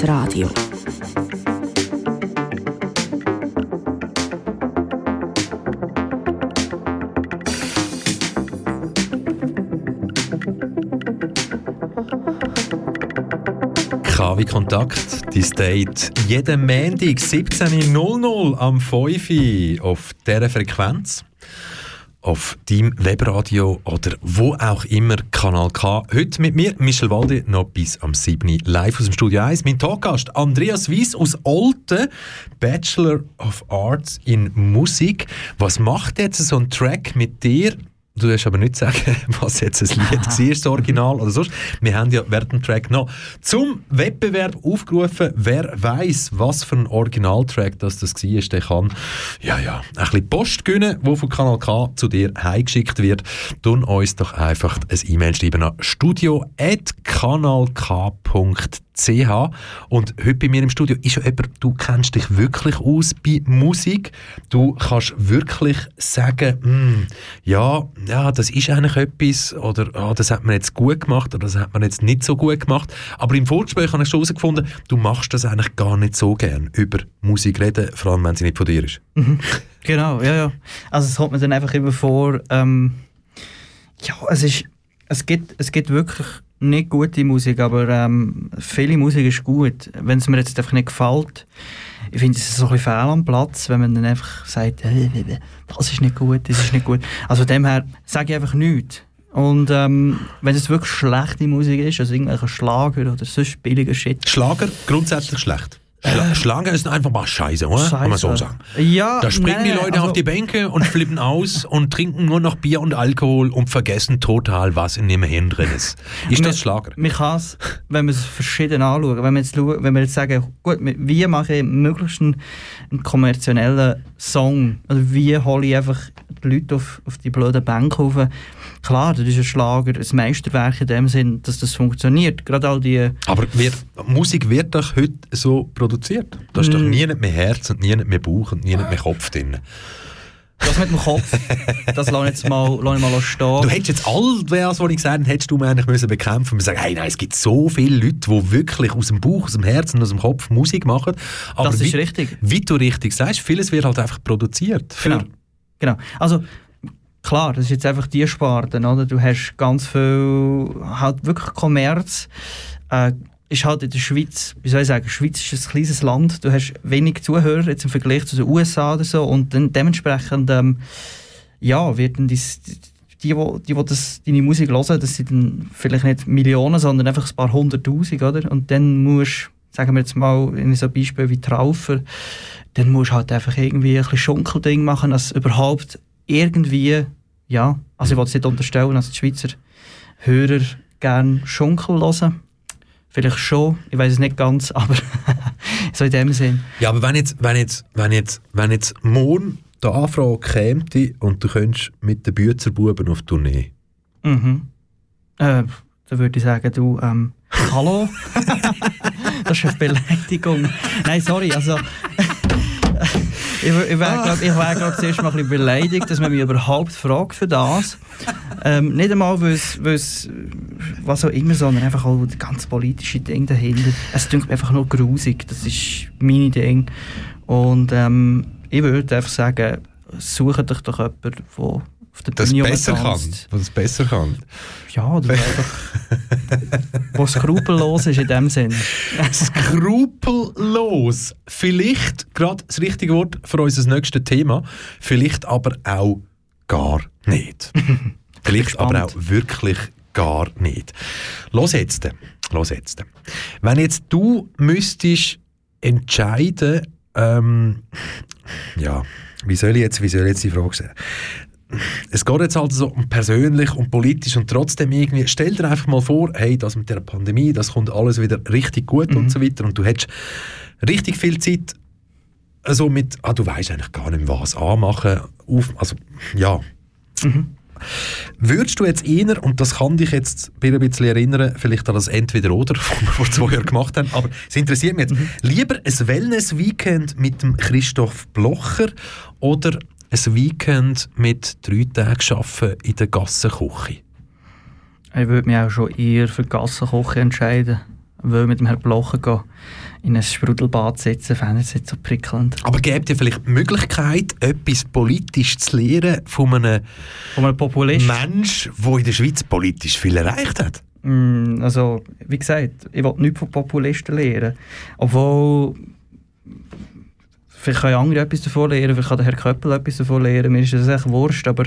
Radio. KW Kontakt, die Date jeden Montag 17.00 am 5 Uhr auf dieser Frequenz. Auf deinem Webradio oder wo auch immer, Kanal K. Heute mit mir, Michel Walde, noch bis am 7. Uhr live aus dem Studio 1. Mein Talkgast Andreas Wies aus Olten, Bachelor of Arts in Musik. Was macht jetzt so ein Track mit dir? Du darfst aber nicht sagen, was jetzt ein Lied war, das Original oder sonst. Wir haben ja während dem Track noch zum Wettbewerb aufgerufen. Wer weiß, was für ein Originaltrack das, das war, der kann ja, ja, ein bisschen Post gewinnen, die von Kanal K zu dir heimgeschickt wird. Tun uns doch einfach ein E-Mail schreiben an studio.kanalk.ch und heute bei mir im Studio ist ja jemand, du kennst dich wirklich aus bei Musik. Du kannst wirklich sagen, mm, ja, ja, das ist eigentlich etwas oder ah, das hat man jetzt gut gemacht oder das hat man jetzt nicht so gut gemacht. Aber im Vorgespräch habe ich schon herausgefunden, du machst das eigentlich gar nicht so gern, über Musik reden, vor allem wenn sie nicht von dir ist. Mhm. Genau, ja, ja. Also es kommt mir dann einfach immer vor, ähm, ja, es ist, es gibt, es gibt wirklich nicht gute Musik, aber ähm, viele Musik ist gut. Wenn es mir jetzt einfach nicht gefällt, ich finde es so ein bisschen fehl am Platz, wenn man dann einfach sagt, äh, das ist nicht gut, das ist nicht gut. Also von dem her sage ich einfach nichts. Und ähm, wenn es wirklich schlechte Musik ist, also irgendwelche Schlager oder sonst billiger Shit. Schlager grundsätzlich schlecht. Schla Schlager ist einfach mal scheiße, oder? Kann man so sagen. Ja, Da springen nein, die Leute also- auf die Bänke und flippen aus und trinken nur noch Bier und Alkohol und vergessen total, was in ihrem Hirn drin ist. Ist das Schlager? Kann es, wenn man es verschieden anschaut, wenn wir jetzt, wenn wir jetzt sagen, gut, wie mache ich möglichst einen, einen kommerziellen Song, also wie hole ich einfach die Leute auf, auf die blöden Bänke rauf, klar, das ist ein Schlager, ein Meisterwerk in dem Sinn, dass das funktioniert, gerade all die... Aber wird, Musik wird doch heute so produziert. Da ist doch Mm. nie nicht mehr Herz und nie mehr Bauch und nie nicht mehr Kopf drin. Das mit dem Kopf, das lasse ich jetzt mal, lasse ich mal stehen. Du hättest jetzt all das, was ich gesagt habe, hättest du mir eigentlich müssen bekämpfen und sagen, hey, nein, es gibt so viele Leute, die wirklich aus dem Bauch, aus dem Herzen, aus dem Kopf Musik machen. Aber Das ist wie, richtig. Wie du richtig sagst, vieles wird halt einfach produziert. Genau. genau. Also, klar, das ist jetzt einfach die Sparte, oder? Du hast ganz viel, halt wirklich Kommerz. Äh, ist halt in der Schweiz, wie soll ich sagen, die Schweiz ist ein kleines Land, du hast wenig Zuhörer jetzt im Vergleich zu den USA oder so und dann dementsprechend, ähm, ja, werden dies, die, wo, die, wo das, deine Musik hören, das sind dann vielleicht nicht Millionen, sondern einfach ein paar hunderttausend, oder? Und dann musst sagen wir jetzt mal, in so Beispiel wie Traufer, dann musst du halt einfach irgendwie ein bisschen Schunkelding machen, dass überhaupt irgendwie, ja, also ich will es nicht unterstellen, dass die Schweizer Hörer gerne Schunkel hören. Vielleicht schon, ich weiß es nicht ganz, aber so in dem Sinn. Ja, aber wenn jetzt, wenn jetzt, wenn jetzt, wenn jetzt morgen die Anfrage käme und du könntest mit den Büzerbuben auf Tournee. Mhm. Äh, dann würde ich sagen, du, ähm, hallo? das ist eine Beleidigung. Nein, sorry, also... ich wär- ich wäre, glaub, ich wär, zuerst mal ein bisschen beleidigt, dass man mich überhaupt fragt für das. Ähm, nicht einmal, weil es, was auch immer, sondern einfach auch das ganz politische Ding dahinter. Es klingt mir einfach nur grusig, das ist mein Ding. Und ähm, ich würde einfach sagen, suche dich doch jemanden, der auf der Das Bühne besser kann. rumtanzt. Was es besser kann. Ja, oder einfach. wo skrupellos ist in dem Sinn. Skrupellos. Vielleicht gerade das richtige Wort für unser nächstes Thema. Vielleicht aber auch gar nicht. Vielleicht aber auch wirklich gar nicht. Los jetzt. Los jetzt. Wenn jetzt du müsstest entscheiden, ähm, ja, wie soll ich jetzt, wie soll ich jetzt die Frage stellen? Es geht jetzt halt so um persönlich und politisch und trotzdem irgendwie, stell dir einfach mal vor, hey, das mit der Pandemie, das kommt alles wieder richtig gut und so weiter. Und du hättest richtig viel Zeit also mit, ah, du weißt eigentlich gar nicht was anmachen, auf, also, ja. Würdest du jetzt eher, und das kann dich jetzt ein bisschen erinnern, vielleicht an das Entweder-Oder, das wir vor zwei Jahren gemacht haben, aber es interessiert mich jetzt, lieber ein Wellness-Weekend mit dem Christoph Blocher oder ein Weekend mit drei Tagen Arbeiten in der Gassenküche? Ich würde mich auch schon eher für die Gassenküche entscheiden. will mit dem Herrn Blocher gehen, in ein Sprudelbad sitzen, fände ich es nicht so prickelnd. Aber gebt ihr vielleicht die Möglichkeit, etwas politisch zu lernen von einem, von einem Populist? Mensch, der in der Schweiz politisch viel erreicht hat? Mm, Also, wie gesagt, ich will nichts von Populisten lernen. Obwohl, vielleicht können andere etwas davon lernen, vielleicht kann der Herr Köppel etwas davon lernen, mir ist das echt wurscht, aber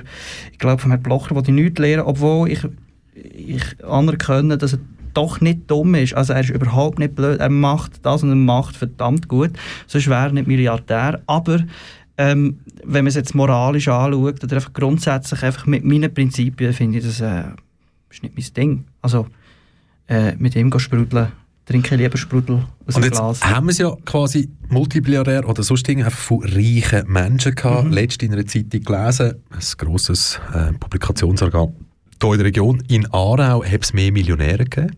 ich glaube, von Herrn Blocher will ich nichts lernen, obwohl ich, ich anerkenne, dass er doch nicht dumm ist. Also er ist überhaupt nicht blöd, er macht das und er macht verdammt gut, sonst wäre er nicht Milliardär, aber ähm, wenn man es jetzt moralisch anschaut oder einfach grundsätzlich einfach mit meinen Prinzipien, finde ich das äh, ist nicht mein Ding. Also äh, mit ihm sprudeln, trinke lieber Sprudel aus dem jetzt Glas. haben wir es ja quasi Multimilliardär oder sonst einfach von reichen Menschen gehabt. Mhm. Letzt in einer Zeitung gelesen, ein grosses äh, Publikationsorgan hier in der Region. In Aarau hat es mehr Millionäre gegeben.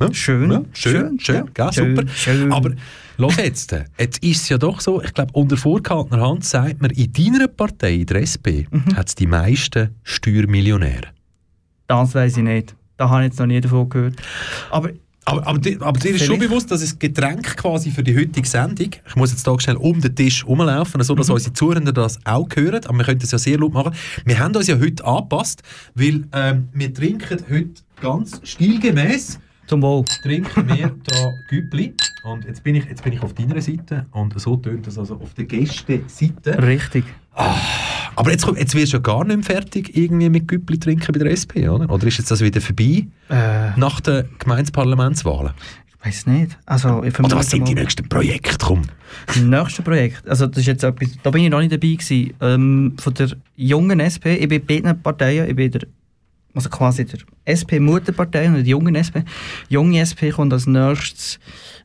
Ja? Schön. Ja, schön, schön, ja. gell, Schön, super. schön. Aber los jetzt, jetzt ist es ja doch so, ich glaube, unter vorgehaltener Hand sagt man, in deiner Partei, in der SP, Mhm. hat es die meisten Steuermillionäre. Das weiß ich nicht. Da habe ich jetzt noch nie davon gehört. Aber Aber, aber, dir, aber dir ist schon bewusst, dass es Getränk quasi für die heutige Sendung, ich muss jetzt da schnell um den Tisch rumlaufen, so dass Mhm. unsere Zuhörer das auch hören, aber wir können das ja sehr laut machen. Wir haben uns ja heute angepasst, weil ähm, wir trinken heute ganz stilgemäß. Zum Wohl. Trinken wir da Güppli. Und jetzt bin, ich, jetzt bin ich auf deiner Seite und so tönt das also auf der Gäste-Seite. Richtig. Aber jetzt, komm- jetzt wirst du ja gar nicht mehr fertig irgendwie mit Güppli trinken bei der SP, oder? Oder ist jetzt das wieder vorbei Äh, nach den Gemeindeparlamentswahlen? ich weiß nicht. Also, ich Oder was sind die nächsten Projekte? Komm. Das nächste Projekt, also das ist jetzt etwas, da bin ich noch nicht dabei gewesen, ähm, von der jungen SP, ich bin bei beiden Parteien, ich bin der, also quasi der SP-Mutterpartei und der jungen SP. Junge SP kommt als nächstes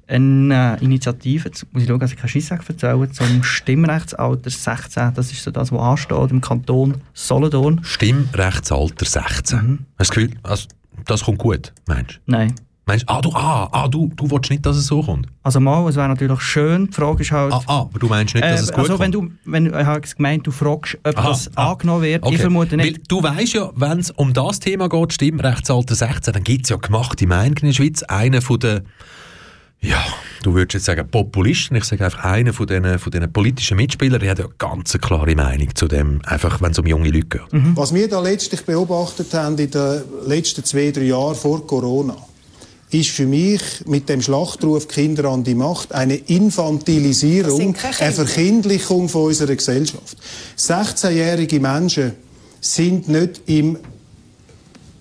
eine Initiative, jetzt muss ich schauen, dass ich keinen Scheisssack erzähle, zum Stimmrechtsalter 16, das ist so das, was ansteht im Kanton Solothurn. Stimmrechtsalter 16. Mhm. Hast du das Gefühl, also, das kommt gut, meinst du? Nein. Meinst du, ah, du, ah, ah, du, du willst nicht, dass es so kommt? Also mal, es wäre natürlich schön, die Frage ist halt... Ah, ah, aber du meinst nicht, dass es Äh, gut also wenn kommt? du, wenn, ich habe gemeint, du fragst, ob Aha, das ah, angenommen wird, ich Okay. vermute nicht. Weil du weißt ja, wenn es um das Thema geht, Stimmrechtsalter 16, dann gibt es ja gemachte Meinungen in der Schweiz. Einer von den, ja, du würdest jetzt sagen Populisten, ich sage einfach einer von diesen, von diesen politischen Mitspielern, der hat ja ganz eine klare Meinung zu dem, einfach wenn es um junge Leute geht. Was wir da letztlich beobachtet haben in den letzten zwei, drei Jahren vor Corona, ist für mich mit dem Schlachtruf Kinder an die Macht eine Infantilisierung, eine Verkindlichung von unserer Gesellschaft. 16-jährige Menschen sind nicht im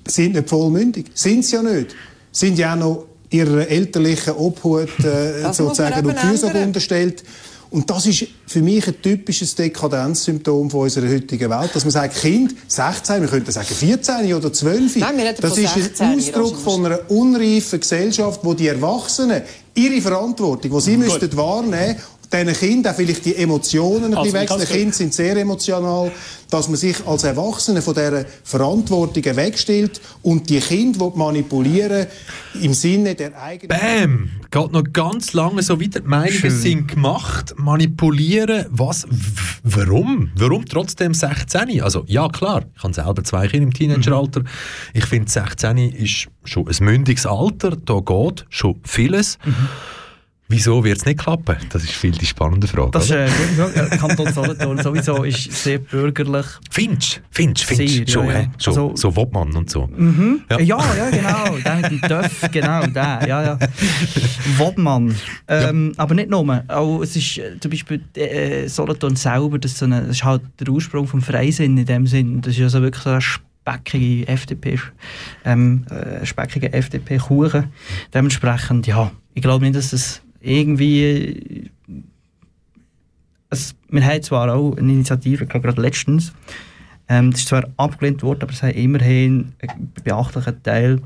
sind nicht vollmündig. Sind sie ja nicht. Sind ja auch noch ihrer elterlichen Obhut äh, sozusagen und Fürsorge ändern. unterstellt. Und das ist für mich ein typisches Dekadenzsymptom von unserer heutigen Welt, dass man sagt, Kind, 16, wir könnten sagen 14 oder 12, Nein, das ist 16, ein Ausdruck von einer unreifen Gesellschaft, wo die Erwachsenen ihre Verantwortung, die sie müssten wahrnehmen, diesen Kindern auch vielleicht die Emotionen ein Also, bisschen wechseln. ganz Kinder sind sehr emotional, dass man sich als Erwachsene von dieser Verantwortung wegstellt und die Kinder manipulieren im Sinne der eigenen... Bam! Geht noch ganz lange so weiter. Die Meinungen Schön. sind gemacht, manipulieren. Was? Warum? Warum trotzdem 16? Also, ja, klar, ich habe selber zwei Kinder im Teenageralter. Mhm. Ich finde, 16 ist schon ein mündiges Alter. Da geht schon vieles. Mhm. Wieso wird es nicht klappen? Das ist viel die spannende Frage. Das ist oder? äh, gute Frage. Ja, Kanton Solothurn sowieso ist sehr bürgerlich. Findest Findest Findest Sehr, Schon, ja, ja. schon Also- so Wobmann und so. Mhm. Ja. Ja. ja, genau. Der Töff, genau, der. Ja, ja. Wobmann. Ähm, Aber nicht nur. Auch, es ist äh, zum Beispiel äh, Solothurn selber, das ist, so eine, das ist halt der Ursprung vom Freisinn in dem Sinn. Das ist also wirklich so eine speckige FDP, ähm, äh, speckige FDP-Kuchen. Dementsprechend, ja, ich glaube nicht, dass es irgendwie es, wir haben zwar auch eine Initiative, gerade letztens, ähm, das ist zwar abgelehnt worden, aber es haben immerhin einen beachtlichen Teil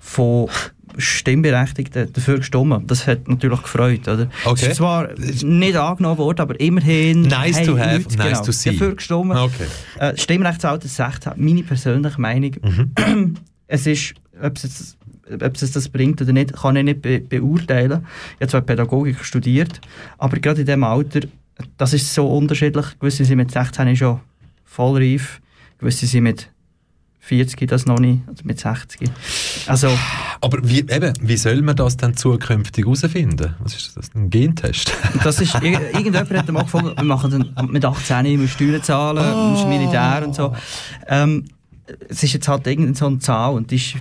von Stimmberechtigten dafür gestimmt. Das hat natürlich gefreut. Oder? Okay. Es ist zwar nicht angenommen worden, aber immerhin Nice to have, Leute, nice genau, to see. dafür gestimmt. Okay. Äh, Stimmrechtsalter 16, meine persönliche Meinung, Mhm. es ist, ob es, jetzt, ob es das bringt oder nicht, kann ich nicht be beurteilen. Ich habe zwar Pädagogik studiert, aber gerade in diesem Alter, das ist so unterschiedlich. Gewisse sind mit 16 schon voll reif, gewisse sind mit 40 das noch nicht, also mit 60. Also, Aber wie, eben, wie soll man das dann zukünftig herausfinden? Was ist das? Ein Gentest? das ist, ir- irgendjemand hat mal gefragt, wir machen dann mit 18 immer Steuern zahlen, oh. Militär und so. Ähm, es ist jetzt halt irgendeine so eine Zahl und die ist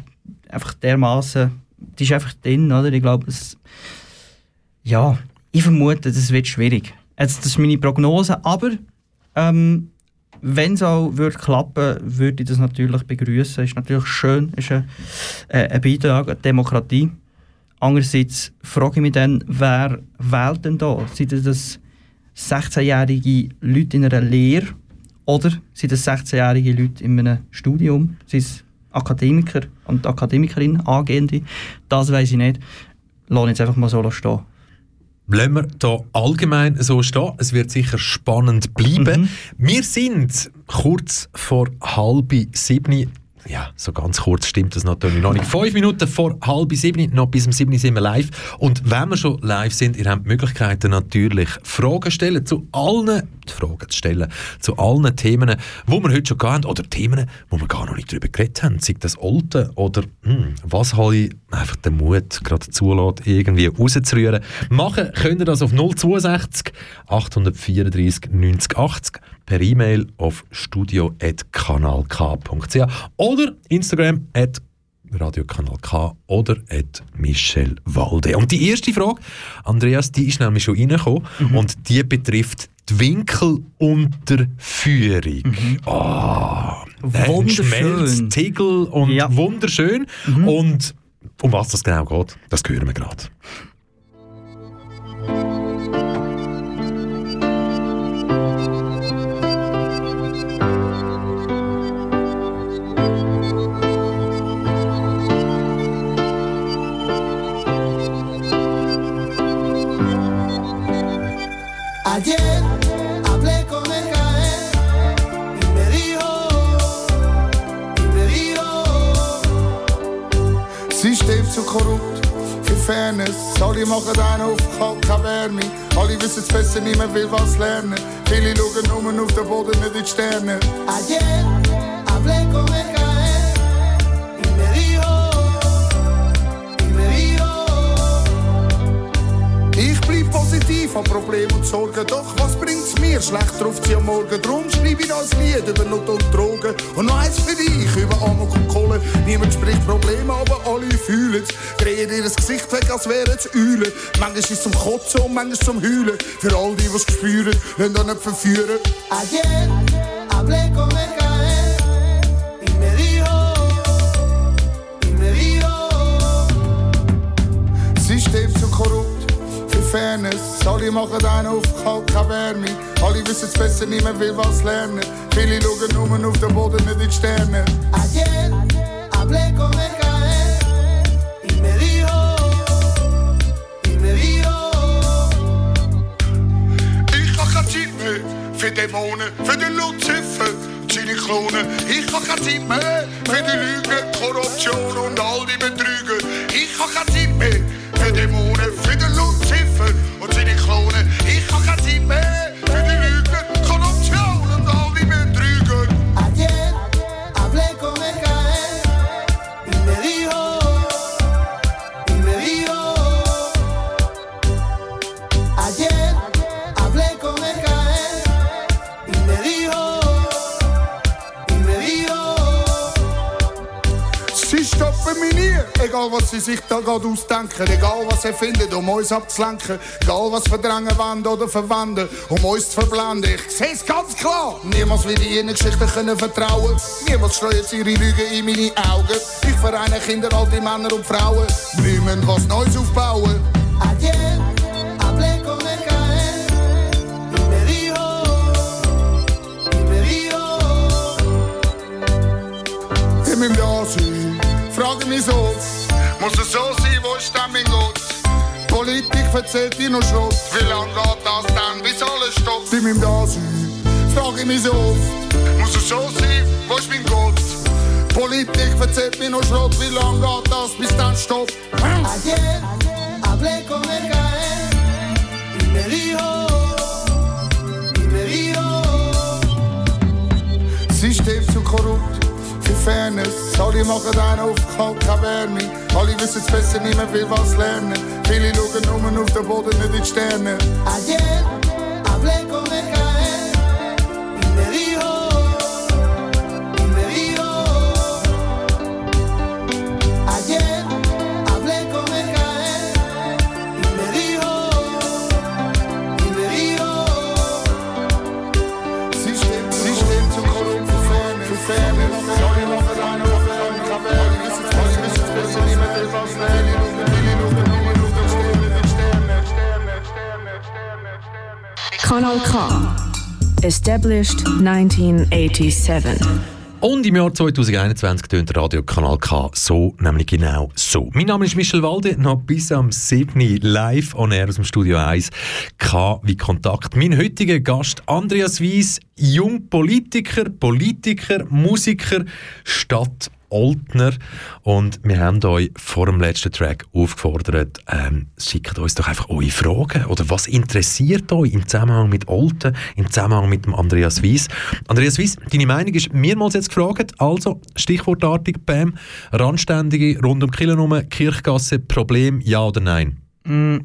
einfach dermaßen, die ist einfach drin, oder? Ich glaube, es, ja, ich vermute, das wird schwierig. Also, das ist meine Prognose, aber ähm, wenn es auch würde klappen, würde ich das natürlich begrüßen. Ist natürlich schön, ist ein, äh, ein Beitrag an Demokratie. Andererseits frage ich mich dann, wer wählt denn da? Sind das 16-jährige Leute in einer Lehre oder sind das 16-jährige Leute in einem Studium? Sind Akademiker und Akademikerinnen, Angehende? Das weiß ich nicht. Lass jetzt einfach mal so stehen. Lassen wir hier allgemein so stehen. Es wird sicher spannend bleiben. Wir sind kurz vor halb sieben. Ja, so ganz kurz stimmt das natürlich noch nicht. Fünf Minuten vor halb sieben, noch bis um sieben sind wir live. Und wenn wir schon live sind, ihr habt die Möglichkeit natürlich Fragen stellen zu allen, Fragen zu stellen zu allen Themen, wo wir heute schon haben, oder Themen, wo wir gar noch nicht darüber geredet haben. Sei das Alte oder hm, was habe ich einfach den Mut gerade zulässt, irgendwie rauszurühren. Machen könnt ihr das auf 062 834 90 80 per E-Mail auf studio.kanalk.ch oder Instagram at Radiokanal K oder at Michel Walde. Und die erste Frage, Andreas, die ist nämlich schon reingekommen und die betrifft die Winkelunterführung. Ah, ein Wunderschön. Schmelztiegel und wunderschön. Und um was das genau geht, das hören wir gerade. Zu korrupt, für Fairness. Alle machen einen auf Kalt, keine Wärme. Alle wissen es besser, niemand will was lernen. Viele schauen nur auf den Boden, nicht in die Sterne. ayer hablé con el positiv, hab Probleme und. Doch was bringt's mir? Schlecht drauf sie am Morgen. Drum schreibe ich ein Lied über Not und Drogen. Und noch eins für dich über Amok und Kohle. Niemand spricht Probleme, aber alle fühlen's. Drehen ihr das Gesicht weg, als wären's Eulen. Manchmal ist zum Kotzen und manchmal zum Heulen. Für all die, was spüren, lasst euch nicht verführen. Alle machen einen auf Kalt, keine Wärme. Alle wissen es besser, niemand will was lernen. Viele schauen nur auf den Boden, nicht in die Sterne. Ayer hablé con el Gael y me dijo, y me dijo. Ich hab keine Zeit mehr für Dämonen, für den Luzifer seine Klonen. Ich hab keine Zeit mehr für die Lügen, Korruption und all die Betrüger. Ich hab keine Zeit mehr für Dämonen, Ich hab egal was sie sich da gerade ausdenken, egal was sie finden, um uns abzulenken, egal was verdrängen wollen oder verwenden, um uns zu verblenden. Ich seh's ganz klar, niemals will ich Geschichten können vertrauen, niemals streuen sie ihre Lügen in meine Augen. Ich vereine Kinder, alte Männer und Frauen, wir müssen was Neues aufbauen. Ayer hablé con el y me dijo, y me dijo. Ich muss es so sein, wo ist denn mein Gott? Politik verzählt dir noch Schrott, wie lange geht das dann, bis alles stoppt? Ich müssen da sein, frage mich so oft, muss es so sein, wo ist mein Gott? Politik verzählt mir noch Schrott, wie lange geht das, bis dann stoppt? Ayer hablé con el Gael y me dijo, Fairness. Alle machen einen auf kalt, keine. Alle wissen es besser, niemand will was lernen. Viele schauen nur auf den Boden, nicht in die Sterne. Ayer hablé con el caer y me Kanal K. Established 1987. Und im Jahr 2021 tönt Radio Kanal K so, nämlich genau so. Mein Name ist Michel Walde, noch bis am 7. live on air aus dem Studio 1. K wie Kontakt. Mein heutiger Gast Andreas Wies, Jungpolitiker, Politiker, Musiker, Stadt Oltner. Und wir haben euch vor dem letzten Track aufgefordert, ähm, schickt uns doch einfach eure Fragen. Oder was interessiert euch im Zusammenhang mit Olten, im Zusammenhang mit dem Andreas Wies? Andreas Wies, deine Meinung ist mehrmals jetzt gefragt. Also, stichwortartig, Bam, Randständige rund um Killenummer, Kirchgasse, Problem, ja oder nein? Mm,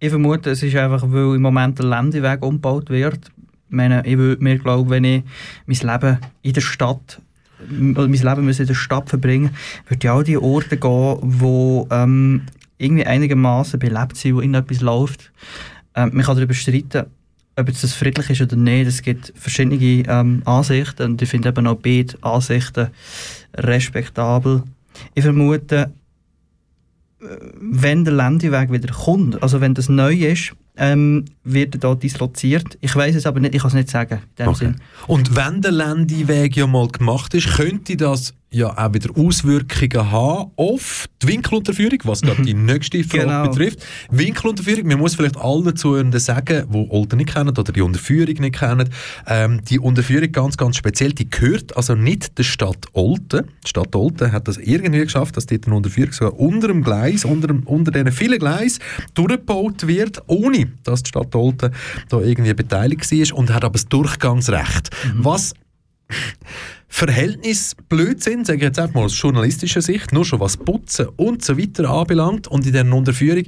Ich vermute, es ist einfach, weil im Moment der Landeweg umgebaut wird. Ich meine, ich würde mir glauben, wenn ich mein Leben in der Stadt oder mein Leben müsste in der Stadt verbringen, würde ich auch die Orte gehen, wo ähm, irgendwie einigermaßen belebt sind, wo irgendetwas läuft. Ähm, man kann darüber streiten, ob jetzt das friedlich ist oder nicht. Es gibt verschiedene ähm, Ansichten und ich finde eben auch beide Ansichten respektabel. Ich vermute, wenn der Landeweg wieder kommt, also wenn das neu ist, ähm, wird er da disloziert. Ich weiß es aber nicht, ich kann es nicht sagen. In dem Okay. Sinn. Und wenn der Landeweg ja mal gemacht ist, könnte das ja auch wieder Auswirkungen haben auf die Winkelunterführung, was gerade die nächste Frage Genau. betrifft. Winkelunterführung, man muss vielleicht allen Zuhörenden sagen, die Olten nicht kennen oder die Unterführung nicht kennen, ähm, die Unterführung ganz, ganz speziell, die gehört also nicht der Stadt Olten. Die Stadt Olten hat das irgendwie geschafft, dass dort eine Unterführung sogar unter dem Gleis, unter, dem, unter diesen vielen Gleis durchgebaut wird, ohne dass die Stadt Olten da irgendwie beteiligt war und hat aber das Durchgangsrecht. Was Verhältnis Blödsinn, sage ich jetzt einfach mal aus journalistischer Sicht, nur schon was Putzen und so weiter anbelangt und in dieser Unterführung,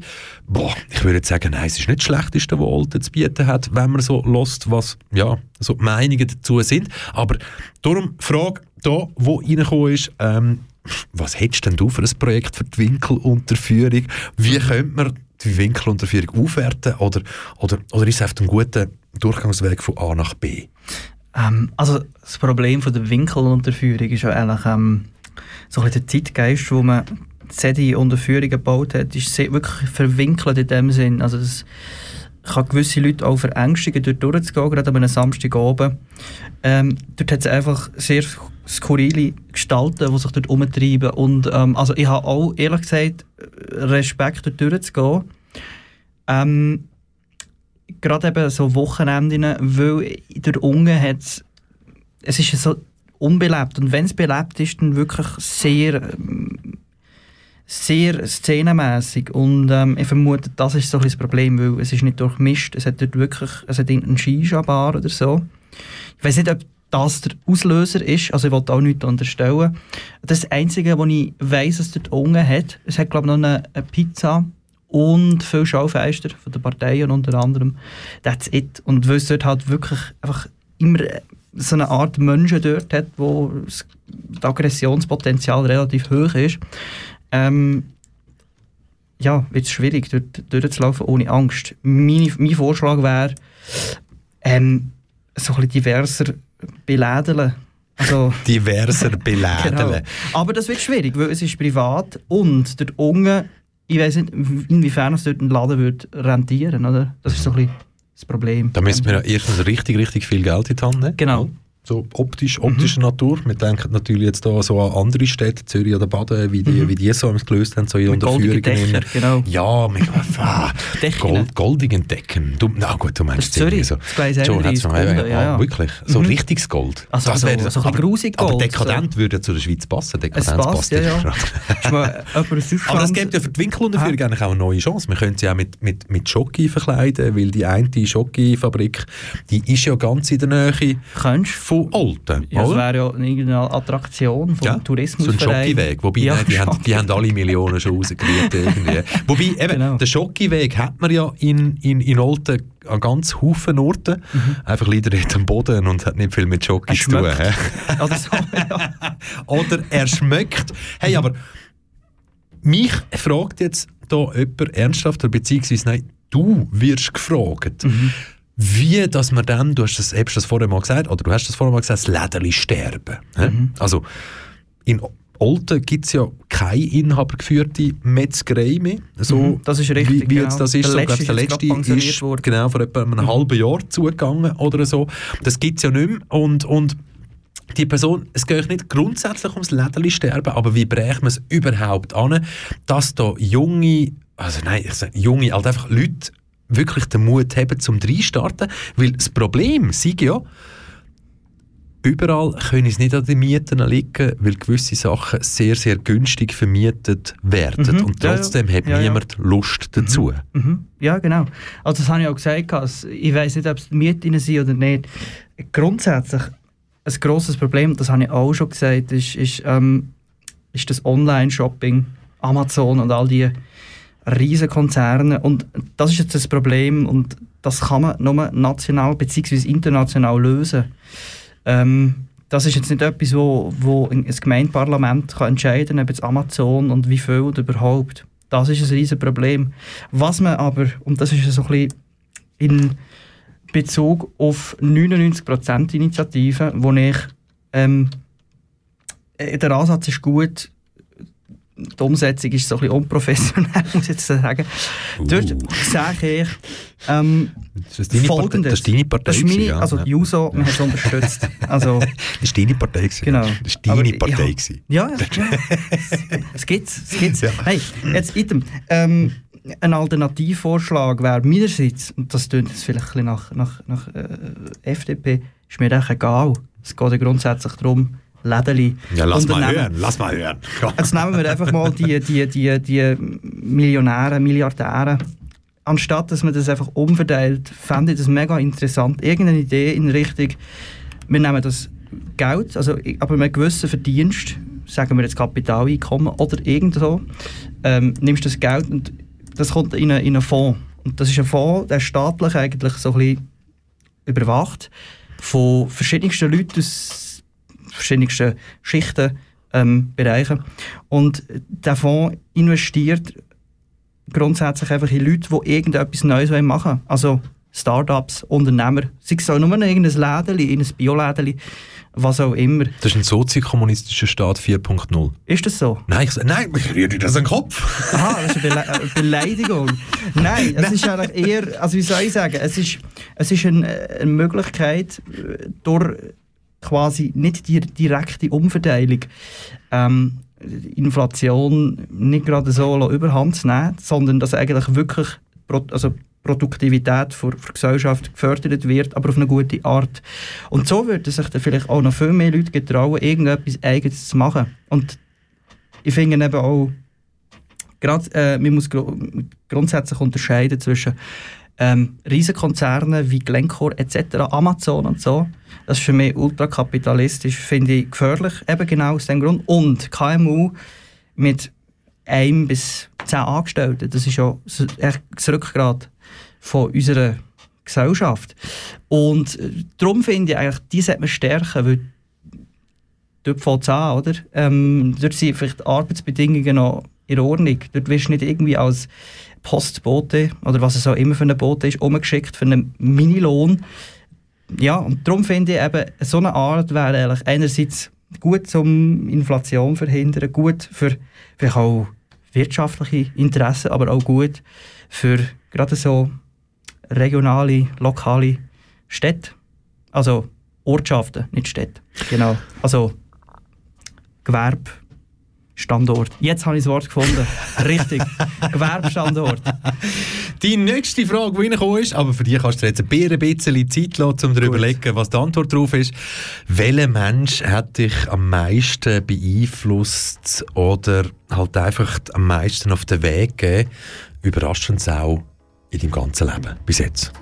boah, ich würde jetzt sagen, nein, es ist nicht das Schlechteste, was Olten zu bieten hat, wenn man so lost, was, ja, so die Meinungen dazu sind. Aber darum, Frage da, wo reingekommen ist, ähm, was hättest denn du für ein Projekt für die Winkelunterführung? Wie könnte man die Winkelunterführung aufwerten oder, oder, oder ist es auf dem guten Durchgangsweg von A nach B? Ähm, also das Problem von der Winkelunterführung ist ja eigentlich ähm, so ein der Zeitgeist, wo man solche Unterführungen gebaut hat, ist wirklich verwinkelt in dem Sinn. Also das kann gewisse Leute auch verängstigen, dort durchzugehen, gerade an einem Samstagabend. Ähm, dort hat es einfach sehr skurrile Gestalten, die sich dort umtreiben. Und ähm, also ich habe auch, ehrlich gesagt, Respekt, dort durchzugehen. Ähm, gerade eben so Wochenenden, weil dort unten hat es, ist so unbelebt. Und wenn es belebt ist, dann wirklich sehr sehr szenenmässig. Und ähm, ich vermute, das ist so ein das Problem, weil es ist nicht durchmischt, es hat dort wirklich, es hat irgendeinen Shisha-Bar oder so. Ich weiß nicht, ob das der Auslöser ist, also ich wollte auch nichts unterstellen. Das Einzige, was ich weiss, dass dort unten hat, es hat glaube ich noch eine, eine Pizza und viele Schaufenster von den Parteien unter anderem. That's it. Und weil es dort halt wirklich einfach immer so eine Art Menschen dort hat, wo das Aggressionspotenzial relativ hoch ist, ähm, ja, wird es schwierig, dort durchzulaufen ohne Angst. Meine, mein Vorschlag wäre, ähm, so ein bisschen diverser belädeln. Also, Diverser belädeln. Genau. Aber das wird schwierig, weil es ist privat und dort unten, ich weiß nicht, inwiefern es dort ein Laden wird rentieren, oder? Das ist so ein bisschen das Problem. Da müssen wir ja erstens richtig, richtig viel Geld in die Hand nehmen. Genau. So optisch, optischer Natur. Wir denken natürlich jetzt da so an andere Städte, Zürich oder Baden, wie die, Mhm. wie die so es gelöst haben, so ihre Unterführungen. Dächern, genau. Ja, mit ah, Gold, goldigen Decken. Du, na gut, du meinst Zürich, irgendwie so. Gleis Schon, 31 hat's ja, Golden, ja, ja. Wirklich, so Mhm. richtiges Gold. Also Das so- wäre- so ein bisschen aber- grusig Aber Gold, dekadent würde zu der Schweiz passen. Dekadent Es passt, ja, ja. Mal aber das gibt ja für die Winkelunterführung eigentlich auch eine neue Chance. Wir können sie auch mit, mit, mit Schoki verkleiden, weil die eine Schoki-Fabrik, die ist ja ganz in der Nähe von von Olten, Ja, das wäre ja irgendeine Attraktion vom Ja, Tourismus. So ein Schockiweg. Wobei, Ja, nein, die, haben, die haben alle Millionen schon rausgekriegt. irgendwie. Wobei, eben, Genau. den Schockiweg hat man ja in, in, in Olten an ganz Haufen Orten. Mhm. Einfach leider nicht am Boden und hat nicht viel mit Schocki zu tun. Oder so, ja. Oder er schmeckt. Hey, aber mich fragt jetzt da jemand ernsthaft, beziehungsweise nein, du wirst gefragt. Mhm. Wie, dass man dann, du hast das, hast das vorher mal gesagt, oder du hast das vorher mal gesagt, das Lädeli sterben. Mhm. Also, in Olten gibt es ja keine inhabergeführte Metzgerei mehr. So, Mhm, das ist richtig, Wie, wie jetzt genau. das ist, Der so, letzte ist der letzte ist worden. genau vor etwa einem halben Jahr zugegangen oder so. Das gibt es ja nicht mehr. Und, und die Person, es geht nicht grundsätzlich ums Lädeli sterben, aber wie brechen wir es überhaupt an, dass da junge, also nein, ich sage junge, halt einfach Leute wirklich den Mut haben zum Reinstarten, weil das Problem sei ja, überall können es nicht an den Mieten liegen, weil gewisse Sachen sehr, sehr günstig vermietet werden Mhm, und ja, ja. trotzdem hat Ja, niemand Lust dazu. Mhm. Ja, genau. Also das habe ich auch gesagt. Ich weiß nicht, ob es Mieten sind oder nicht. Grundsätzlich ein grosses Problem, das habe ich auch schon gesagt, ist, ist, ähm, ist das Online-Shopping, Amazon und all die riesen Konzerne. Und das ist jetzt das Problem und das kann man nur national bzw. international lösen. Ähm, das ist jetzt nicht etwas, wo, wo ein ein Gemeindeparlament kann entscheiden kann, ob jetzt Amazon und wie viel überhaupt. Das ist ein riesen Problem. Was man aber, und das ist so ein bisschen in Bezug auf 99%-Initiativen, wo ich ähm, äh, der Ansatz ist gut, die Umsetzung ist so ein bisschen unprofessionell, muss ich jetzt sagen. Dort sage ich ähm, Das ist deine folgendes. das ist deine Partei Das ist meine, gewesen, ja. also die JUSO, wir haben es unterstützt. Also, Das war deine Partei. gewesen. Genau. Das Aber deine ich- Partei. ja. Ja, ja, ja. es gibt's, es gibt's. Hey, jetzt item. Ähm, ein Alternativvorschlag wäre meinerseits, und das tönt jetzt vielleicht ein bisschen nach, nach, nach äh, FDP, ist mir echt egal. Es geht ja grundsätzlich darum, Lädeli. Ja, lass mal hören, lass mal hören. Jetzt nehmen wir einfach mal die, die, die, die Millionäre, Milliardäre. Anstatt dass man das einfach umverteilt, fände ich das mega interessant. Irgendeine Idee in Richtung, wir nehmen das Geld, also aber mit einem gewissen Verdienst, sagen wir jetzt Kapitaleinkommen oder irgend so, ähm, nimmst das Geld und das kommt in einen, in einen Fonds. Und das ist ein Fonds, der staatlich eigentlich so ein bisschen überwacht von verschiedensten Leuten aus verschiedensten Schichten, ähm, Bereichen. Und der Fonds investiert grundsätzlich einfach in Leute, die irgendetwas Neues machen wollen. Also Startups, Unternehmer. Sei es auch nur irgendein Lädeli, ein Biolädeli, was auch immer. Das ist ein soziokommunistischer Staat 4.0. Ist das so? Nein, ich, nein, ich rühre dir das an den Kopf. Aha, das ist eine Bele äh, Beleidigung. Nein, es ist eigentlich eher, also wie soll ich sagen, es ist, es ist eine, eine Möglichkeit, äh, durch quasi nicht die direkte Umverteilung ähm, Inflation nicht gerade so überhand nehmen, sondern dass eigentlich wirklich also Produktivität für, für Gesellschaft gefördert wird, aber auf eine gute Art. Und so würden sich dann vielleicht auch noch viel mehr Leute getrauen, irgendetwas Eigenes zu machen. Und ich finde eben auch, gerade, äh, man muss gru grundsätzlich unterscheiden zwischen ähm, Riesenkonzernen wie Glencore etc., Amazon und so. Das ist für mich ultrakapitalistisch, finde ich gefährlich, eben genau aus dem Grund. Und KMU mit einem bis zehn Angestellten, das ist ja das Rückgrat von unserer Gesellschaft. Und äh, darum finde ich eigentlich, die sollte man stärken, weil dort fängt es an, oder? Ähm, dort sind vielleicht Arbeitsbedingungen noch in Ordnung. Dort wirst du nicht irgendwie als Postbote oder was es auch immer für ein Bote ist, umgeschickt für einen Minilohn. Ja, und darum finde ich eben, so eine Art wäre eigentlich einerseits gut zum Inflation verhindern, gut für vielleicht auch wirtschaftliche Interessen, aber auch gut für gerade so regionale, lokale Städte. Also Ortschaften, nicht Städte. Genau. Also Gewerbstandort. Jetzt habe ich das Wort gefunden. Richtig. Gewerbstandort. Die nächste Frage, die reingekommen ist, aber für die kannst du dir jetzt ein bisschen- ein bisschen Zeit lassen, um dir überlegen, was die Antwort darauf ist. Welcher Mensch hat dich am meisten beeinflusst oder halt einfach am meisten auf den Weg gegeben, überraschend auch in deinem ganzen Leben bis jetzt?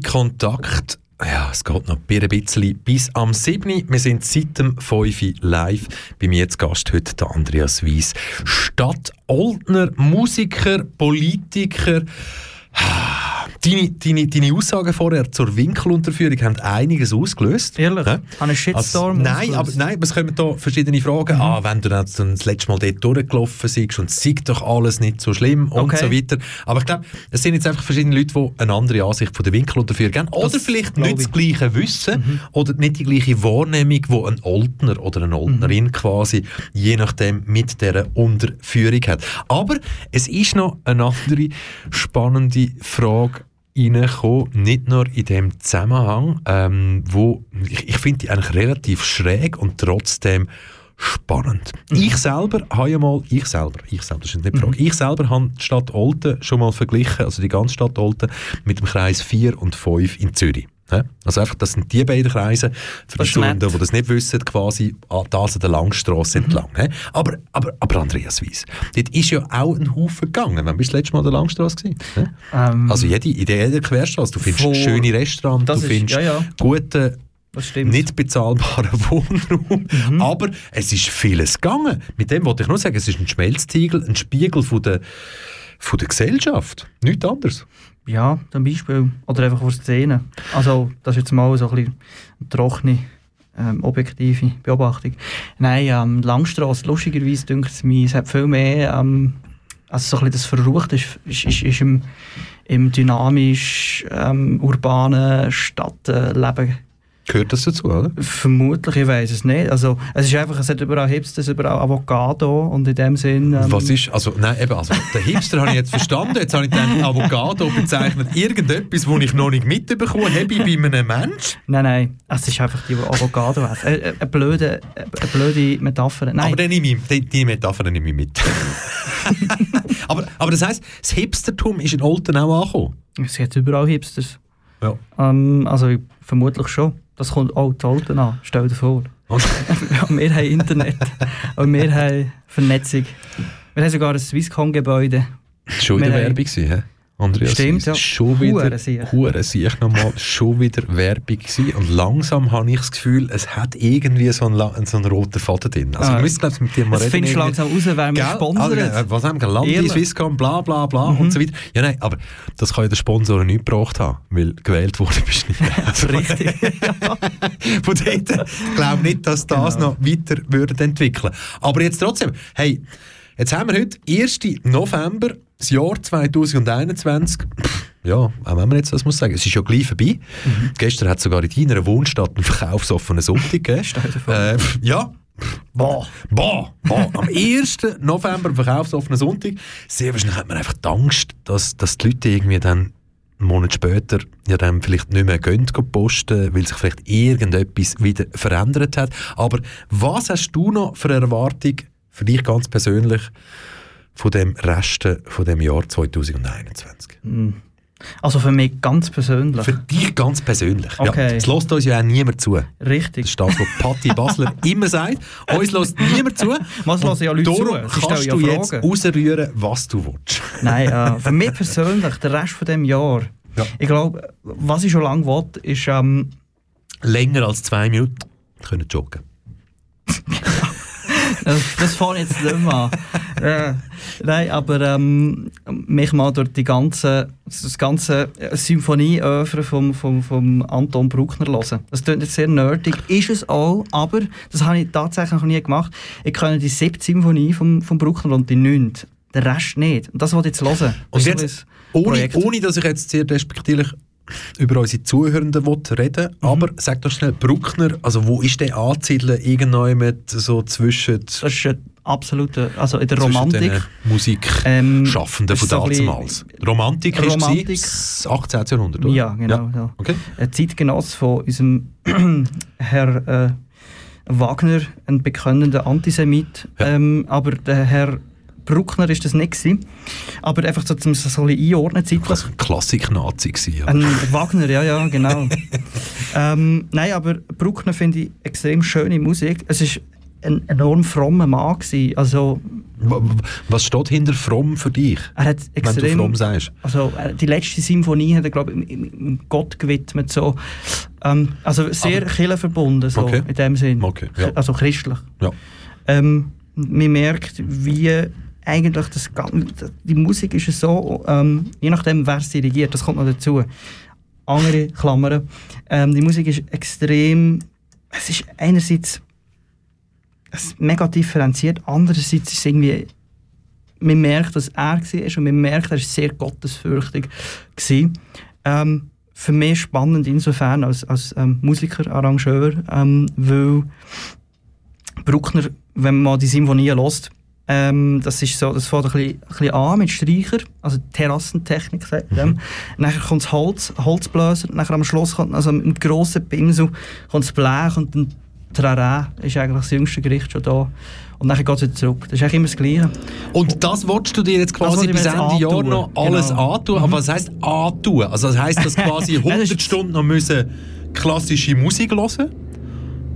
Kontakt. Ja, es geht noch ein bisschen bis am 7. Wir sind seit dem 5. Uhr live. Bei mir zu Gast heute der Andreas Weiss. Stadt-Oldner, Musiker, Politiker. Deine, deine, deine Aussagen vorher zur Winkelunterführung haben einiges ausgelöst. Ehrlich? Ja? Habe einen Shitstorm Also, nein, aber nein, aber es kommen da verschiedene Fragen. Mhm. Ah, wenn du dann das letzte Mal dort durchgelaufen bist und es sei doch alles nicht so schlimm und Okay. so weiter. Aber ich glaube, es sind jetzt einfach verschiedene Leute, die eine andere Ansicht von der Winkelunterführung haben. Oder Das vielleicht nicht das ich. gleiche Wissen oder nicht die gleiche Wahrnehmung, die ein Oldner oder eine Oldnerin Mhm. quasi je nachdem mit dieser Unterführung hat. Aber es ist noch eine andere spannende Frage reingekommen, nicht nur in dem Zusammenhang, ähm, wo ich, ich finde die eigentlich relativ schräg und trotzdem spannend. Ich selber habe ja mal, ich selber, ich selber, das ist nicht die Frage, ich selber habe die Stadt Olten schon mal verglichen, also die ganze Stadt Olten, mit dem Kreis 4 und 5 in Zürich. Ja? Also einfach, das sind die beiden Kreise, für die Das ist Zuhörer, nett. die das nicht wissen, quasi das an der Langstrasse entlang. hä? Aber, aber, aber Andreas Weiss, dort ist ja auch ein Haufen gegangen. Wann bist du das letzte Mal an der Langstrasse gewesen? Ähm, Also jede, in jeder Querstrasse. Du findest Vor- schöne Restaurants, du ist- findest ja, ja. guten, Das stimmt. nicht bezahlbaren Wohnraum. Mhm. Aber es ist vieles gegangen. Mit dem wollte ich nur sagen, es ist ein Schmelztiegel, ein Spiegel von der, von der Gesellschaft. Nichts anderes. Ja, zum Beispiel. Oder einfach von Szenen. Also, das ist jetzt mal so ein bisschen eine trockene, ähm, objektive Beobachtung. Nein, ähm, Langstrasse, lustigerweise dünkt es mir, es hat viel mehr, ähm, also so ein bisschen das Verruchte ist, ist, ist, ist im, im dynamisch ähm, urbanen Stadtleben Gehört das dazu, oder? Vermutlich, ich weiß es nicht. Also, es ist einfach, es hat überall Hipsters, überall Avocado und in dem Sinn... Ähm, Was ist, also, nein, eben, also, der Hipster habe ich jetzt verstanden. Jetzt habe ich gedacht, Avocado bezeichnet irgendetwas, das ich noch nicht mitbekommen habe bei einem Mensch. Nein, nein, es ist einfach die, die Avocado essen. Eine, eine, blöde, eine blöde Metapher. Nein. Aber dann nehme ich, die, die Metapher nehme ich mit. aber, aber das heisst, das Hipstertum ist in Olten auch angekommen. Es gibt überall Hipsters. Ja. Ähm, also vermutlich schon. Das kommt auch zu Alten an, stell dir vor. Wir haben Internet und wir haben Vernetzung. Wir haben sogar ein Swisscom-Gebäude. Schon wieder haben- Werbung hä? Andreas, Stimmt, ja. Schon wieder. Hure nochmal, schon wieder Werbung gewesen. Und langsam habe ich das Gefühl, es hat irgendwie so einen, so einen roten Faden drin. Also Ah. ich müsste, glaube ich, mit dir mal Das reden. findest du langsam raus, wer mich sponsert. Also, äh, was haben wir? Landi? Swisscom, bla bla bla und so weiter. Ja, nein, aber das kann ja der Sponsor nicht gebracht haben, weil gewählt wurde bist nicht. Also, Richtig. Von dort, ich glaube nicht, dass das Genau. noch weiter würde entwickeln. Aber jetzt trotzdem, hey, jetzt haben wir heute 1. November, das Jahr 2021. Pff, Ja, auch wenn man jetzt das muss sagen, es ist ja gleich vorbei. Mhm. Gestern hat es sogar in deiner Wohnstadt einen verkaufsoffenen Sonntag gegeben. äh, ja. Boah. Boah. Boah. Am 1. November ein verkaufsoffener Sonntag. Sehr wahrscheinlich hat man einfach die Angst, dass, dass die Leute irgendwie dann einen Monat später ja dann vielleicht nicht mehr gehen, gehen posten, weil sich vielleicht irgendetwas wieder verändert hat. Aber was hast du noch für eine Erwartung für dich ganz persönlich von dem Resten von dem Jahr 2021? Hm. Also für mich ganz persönlich. Für dich ganz persönlich. Ja, Okay. es lässt uns ja auch niemand zu. Richtig. Das ist das, was Patti Basler immer sagt. Uns lässt niemand zu. Was hören ja Leute Darum zu? Sie kannst du ja jetzt Fragen. rausrühren, was du willst. Nein, äh, für mich persönlich, der Rest von dem Jahr, ich glaube, was ich schon lange will, ist, ähm, Länger als zwei Minuten können joggen. das, das fange ich jetzt nicht mehr. Äh, nein, aber ähm, mich mal durch die ganze, das ganze Symphonieöffre vom, vom, vom Anton Bruckner hören. Das klingt jetzt sehr nerdig, ist es auch, aber das habe ich tatsächlich noch nie gemacht. Ich kenne die siebte Symphonie vom, vom Bruckner und die neunte. Den Rest nicht. Und das wollte ich jetzt hören. Und Das jetzt, ohne, ohne dass ich jetzt sehr respektierlich über unsere Zuhörenden reden Mhm. aber sag doch schnell, Bruckner, also wo ist der anzusiedeln? Irgendwo mit so zwischen... Das ist ein absoluter, also in der Romantik. den Musikschaffenden Ähm, von ist so damals. Romantik, ist Romantik. das 18. Jahrhundert, oder? Ja, genau. Ja. Okay. Ein Zeitgenoss von unserem Herr äh, Wagner, ein bekennender Antisemit. Ähm, aber der Herr Bruckner ist das nicht gewesen. Aber einfach so, zum so ein einordnen zeitlich. Klassik-Nazi gewesen, ja. Ein Wagner, ja, ja, genau. ähm, nein, aber Bruckner finde ich extrem schöne Musik. Es ist ein enorm frommer Mann. Gewesen. Also, Was steht hinter fromm für dich? er hat Wenn du extrem... fromm sagst. Also, die letzte Symphonie hat er, glaube ich, Gott gewidmet. So. Ähm, also sehr kirchenverbunden, so, Okay. in dem Sinn. Okay, ja. Also christlich. Ja. Ähm, man merkt, wie eigentlich das, die Musik ist so, ähm, je nachdem, wer es dirigiert, das kommt noch dazu. Andere Klammern. Ähm, die Musik ist extrem, es ist einerseits es mega differenziert, andererseits ist es irgendwie, man merkt, dass er war und man merkt, er war sehr gottesfürchtig. gewesen. Ähm, für mich spannend insofern als, als ähm, Musiker, Arrangeur, ähm, weil Bruckner, wenn man mal die Symphonie hört, ähm, das ist so, das fängt ein bisschen, ein bisschen an mit Streicher, also Terrassentechnik sagt man dem. Nachher kommt das Holz, Holzbläser, nachher am Schluss kommt also mit grossen Pinsel kommt das Blech und dann Trara ist eigentlich das jüngste Gericht schon da. Und dann geht es wieder zurück. Das ist eigentlich immer das Gleiche. Und das willst du dir jetzt quasi bis Ende Jahr antun, noch alles genau. antun? Aber was heisst antun? Also das heisst, dass quasi 100 Stunden noch müssen klassische Musik hören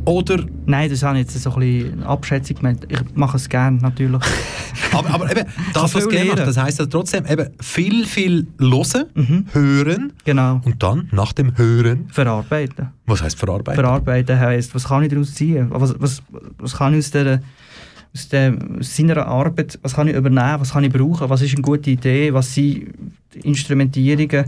Oder? Nein, das habe ich jetzt so ein bisschen Abschätzung gemeint. Ich mache es gerne, natürlich. Aber, aber eben, das, was lernen. das heisst ja trotzdem eben viel, viel hören, hören Genau. und dann nach dem Hören, Verarbeiten. was heisst verarbeiten? Verarbeiten heisst, was kann ich daraus ziehen? Was, was, was kann ich aus, der, aus, der, aus seiner Arbeit, was kann ich übernehmen, was kann ich brauchen, was ist eine gute Idee, was sind die Instrumentierungen.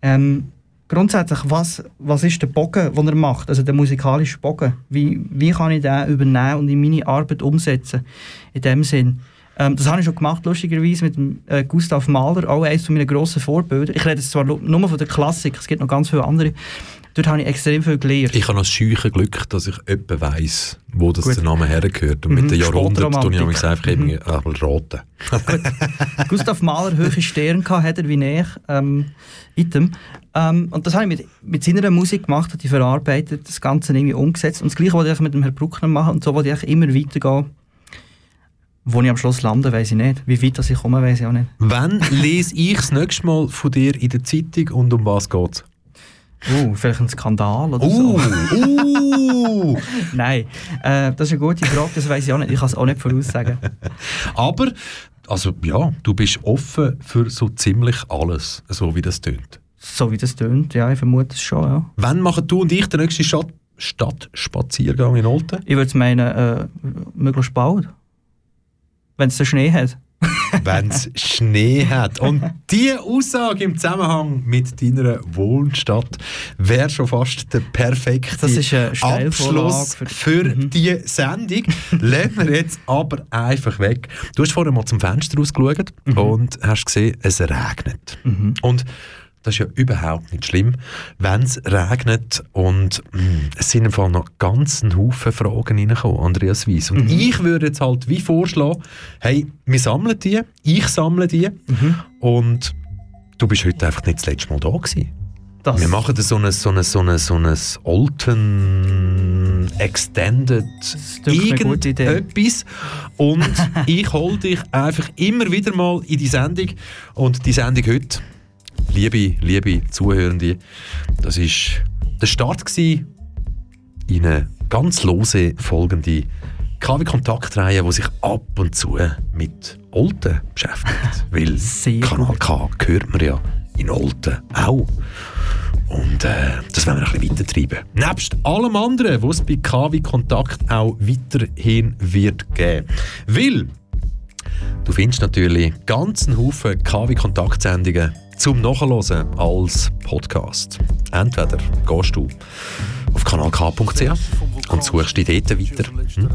Ähm, grundsätzlich, was, was ist der Bogen, den er macht, also der musikalische Bogen? Wie, wie kann ich den übernehmen und in meine Arbeit umsetzen? In dem Sinn. Ähm, das habe ich schon gemacht, lustigerweise, mit äh, Gustav Mahler, auch eines meiner grossen Vorbilder. Ich rede jetzt zwar nur von der Klassik, es gibt noch ganz viele andere. Dort habe ich extrem viel gelernt. Ich habe das scheuche Glück, dass ich etwa weiss, wo das Gut. der Name hergehört. Und Mhm, mit den Jahrhunderten tue ich manchmal einfach Mhm. einmal raten. Gustav Mahler hohe Sterne hat er wie ich. Ähm, Item. Ähm, und das habe ich mit, mit seiner Musik gemacht, hat die verarbeitet, das Ganze irgendwie umgesetzt. Und das Gleiche wollte ich mit dem Herrn Bruckner machen und so wollte ich immer weitergehen. Wo ich am Schluss lande, weiß ich nicht. Wie weit das ich komme, weiß ich auch nicht. Wann lese ich das nächste Mal von dir in der Zeitung und um was geht Uh, vielleicht ein Skandal oder Uh, so. uh. Nein, äh, das ist eine gute Frage, das weiß ich auch nicht. Ich kann es auch nicht voraussagen. Aber, also ja, du bist offen für so ziemlich alles, so wie das tönt. So wie das tönt, ja, ich vermute es schon, ja. Wann machen du und ich den nächsten Stadt Stadtspaziergang in Olten? Ich würde meinen, äh, möglichst bald. Wenn es den Schnee hat. Wenn es Schnee hat. Und diese Aussage im Zusammenhang mit deiner Wohnstadt wäre schon fast der perfekte Abschluss für- für, Mhm. diese Sendung. Lassen wir jetzt aber einfach weg. Du hast vorher mal zum Fenster rausgeschaut Mhm. und hast gesehen, es regnet. Und das ist ja überhaupt nicht schlimm, wenn es regnet und mh, es sind im Fall noch ganz ein Haufen Fragen reingekommen, Andreas Weiss. Und ich würde jetzt halt wie vorschlagen, hey, wir sammeln die, ich sammle die und du bist heute einfach nicht das letzte Mal da gewesen. Das- wir machen so ein, so ein, so ein, so Extended eine gute Idee. irgendetwas und ich hole dich einfach immer wieder mal in die Sendung und die Sendung heute liebe, liebe Zuhörende, das ist der Start in eine ganz lose folgende KW-Kontaktreihe, die sich ab und zu mit Olten beschäftigt. Weil Kanal K hört man ja in Olten auch. Und äh, das wollen wir ein bisschen weitertreiben. Nebst allem anderen, was es bei KW Kontakt auch weiterhin wird geben. Weil Du findest natürlich ganz einen Haufen KW-Kontaktsendungen zum Nachhören als Podcast. Entweder gehst du auf kanalk.ch und suchst dich dort weiter. Hm?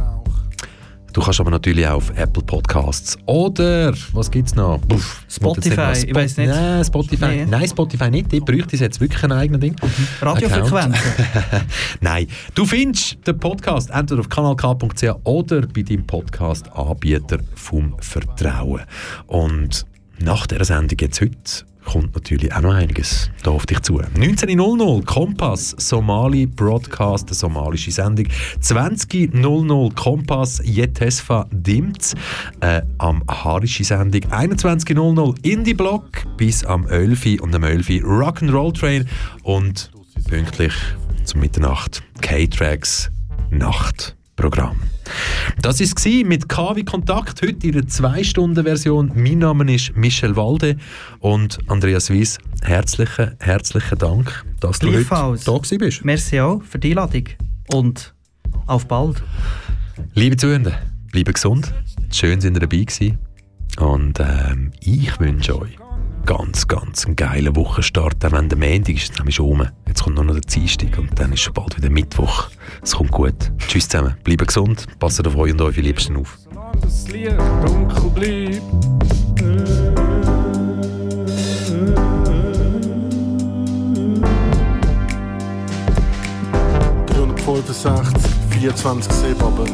Du kannst aber natürlich auch auf Apple Podcasts oder was gibt es noch? Puff, Spotify, noch ich weiss nicht. Nein, Spotify, Nee. Nein, Spotify nicht. Ich bräuchte jetzt wirklich ein eigenes Ding. Radiofrequenzen. Account. Nein, du findest den Podcast entweder auf kanalk.ch oder bei deinem Podcast-Anbieter vom Vertrauen. Und nach dieser Sendung jetzt heute kommt natürlich auch noch einiges da auf dich zu. 19.00 Kompass Somali Broadcast, eine somalische Sendung. 20.00 Kompass Jetesfa Dimts, äh, amharische Sendung. 21.00 Indie Block bis am 11 und am 11 Rock'n'Roll Train und pünktlich zum Mitternacht K-Tracks Nachtprogramm. Das war es mit KW Kontakt, heute in der 2-Stunden-Version. Mein Name ist Michel Walde und Andreas Weiss, herzlichen, herzlichen Dank, dass du heute da gewesen bist. Merci auch für die Einladung und auf bald. Liebe Zuhörer, bleibt gesund, schön sind ihr dabei gewesen. Und ähm, ich wünsche euch ganz, ganz einen geilen Wochenstart. Auch wenn der Montag ist, nämlich schon rum. Jetzt kommt nur noch der Dienstag und dann ist schon bald wieder Mittwoch. Es kommt gut. Tschüss zusammen, bleibt gesund, passt auf euch und eure Liebsten auf. das Licht dunkel bleibt. 365, 24 7, aber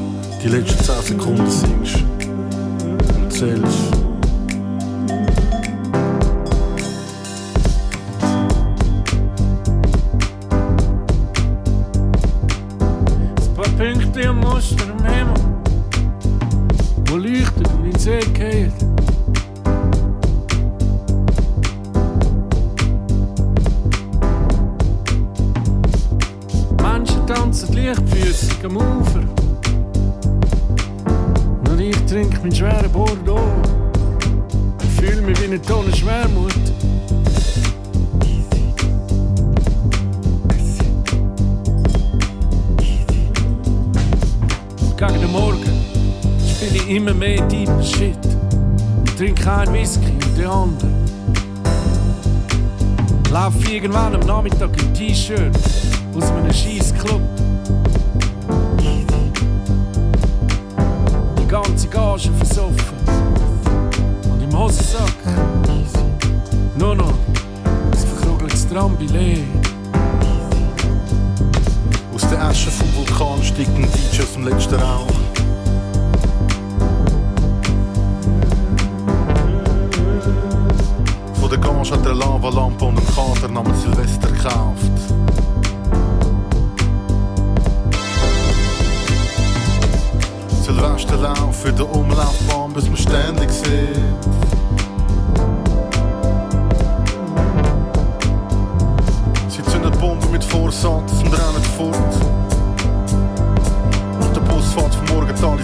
die letzten 10 Sekunden singst und zählst. Punkte am Muster im Himmel, wo leuchten und in den See gehen. Menschen tanzen leichtfüßig am Ufer. Und ich trinke meinen schweren Bordeaux. Ich fühle mich wie eine Tonne Schwermut. Gegen den Morgen spiele ich immer mehr deeper Shit. Und trinke einen Whisky und den anderen. Laufe irgendwann am Nachmittag im T-Shirt aus einem scheiß Club. Die ganze Gage versoffen. Und im Hosensack nur noch ein verkrugeltes Trambillet. Asche vom Vulkan steigt ein DJ aus dem letzten Rauch. Von der Gage hat er eine Lavalampe und einen Kater namens Silvester gekauft. Silvesterlauf für der Umlaufbahn, bis man ständig sieht. Bomben mit Vorsatz und rennen fort. Und der Bus fährt vom Morgental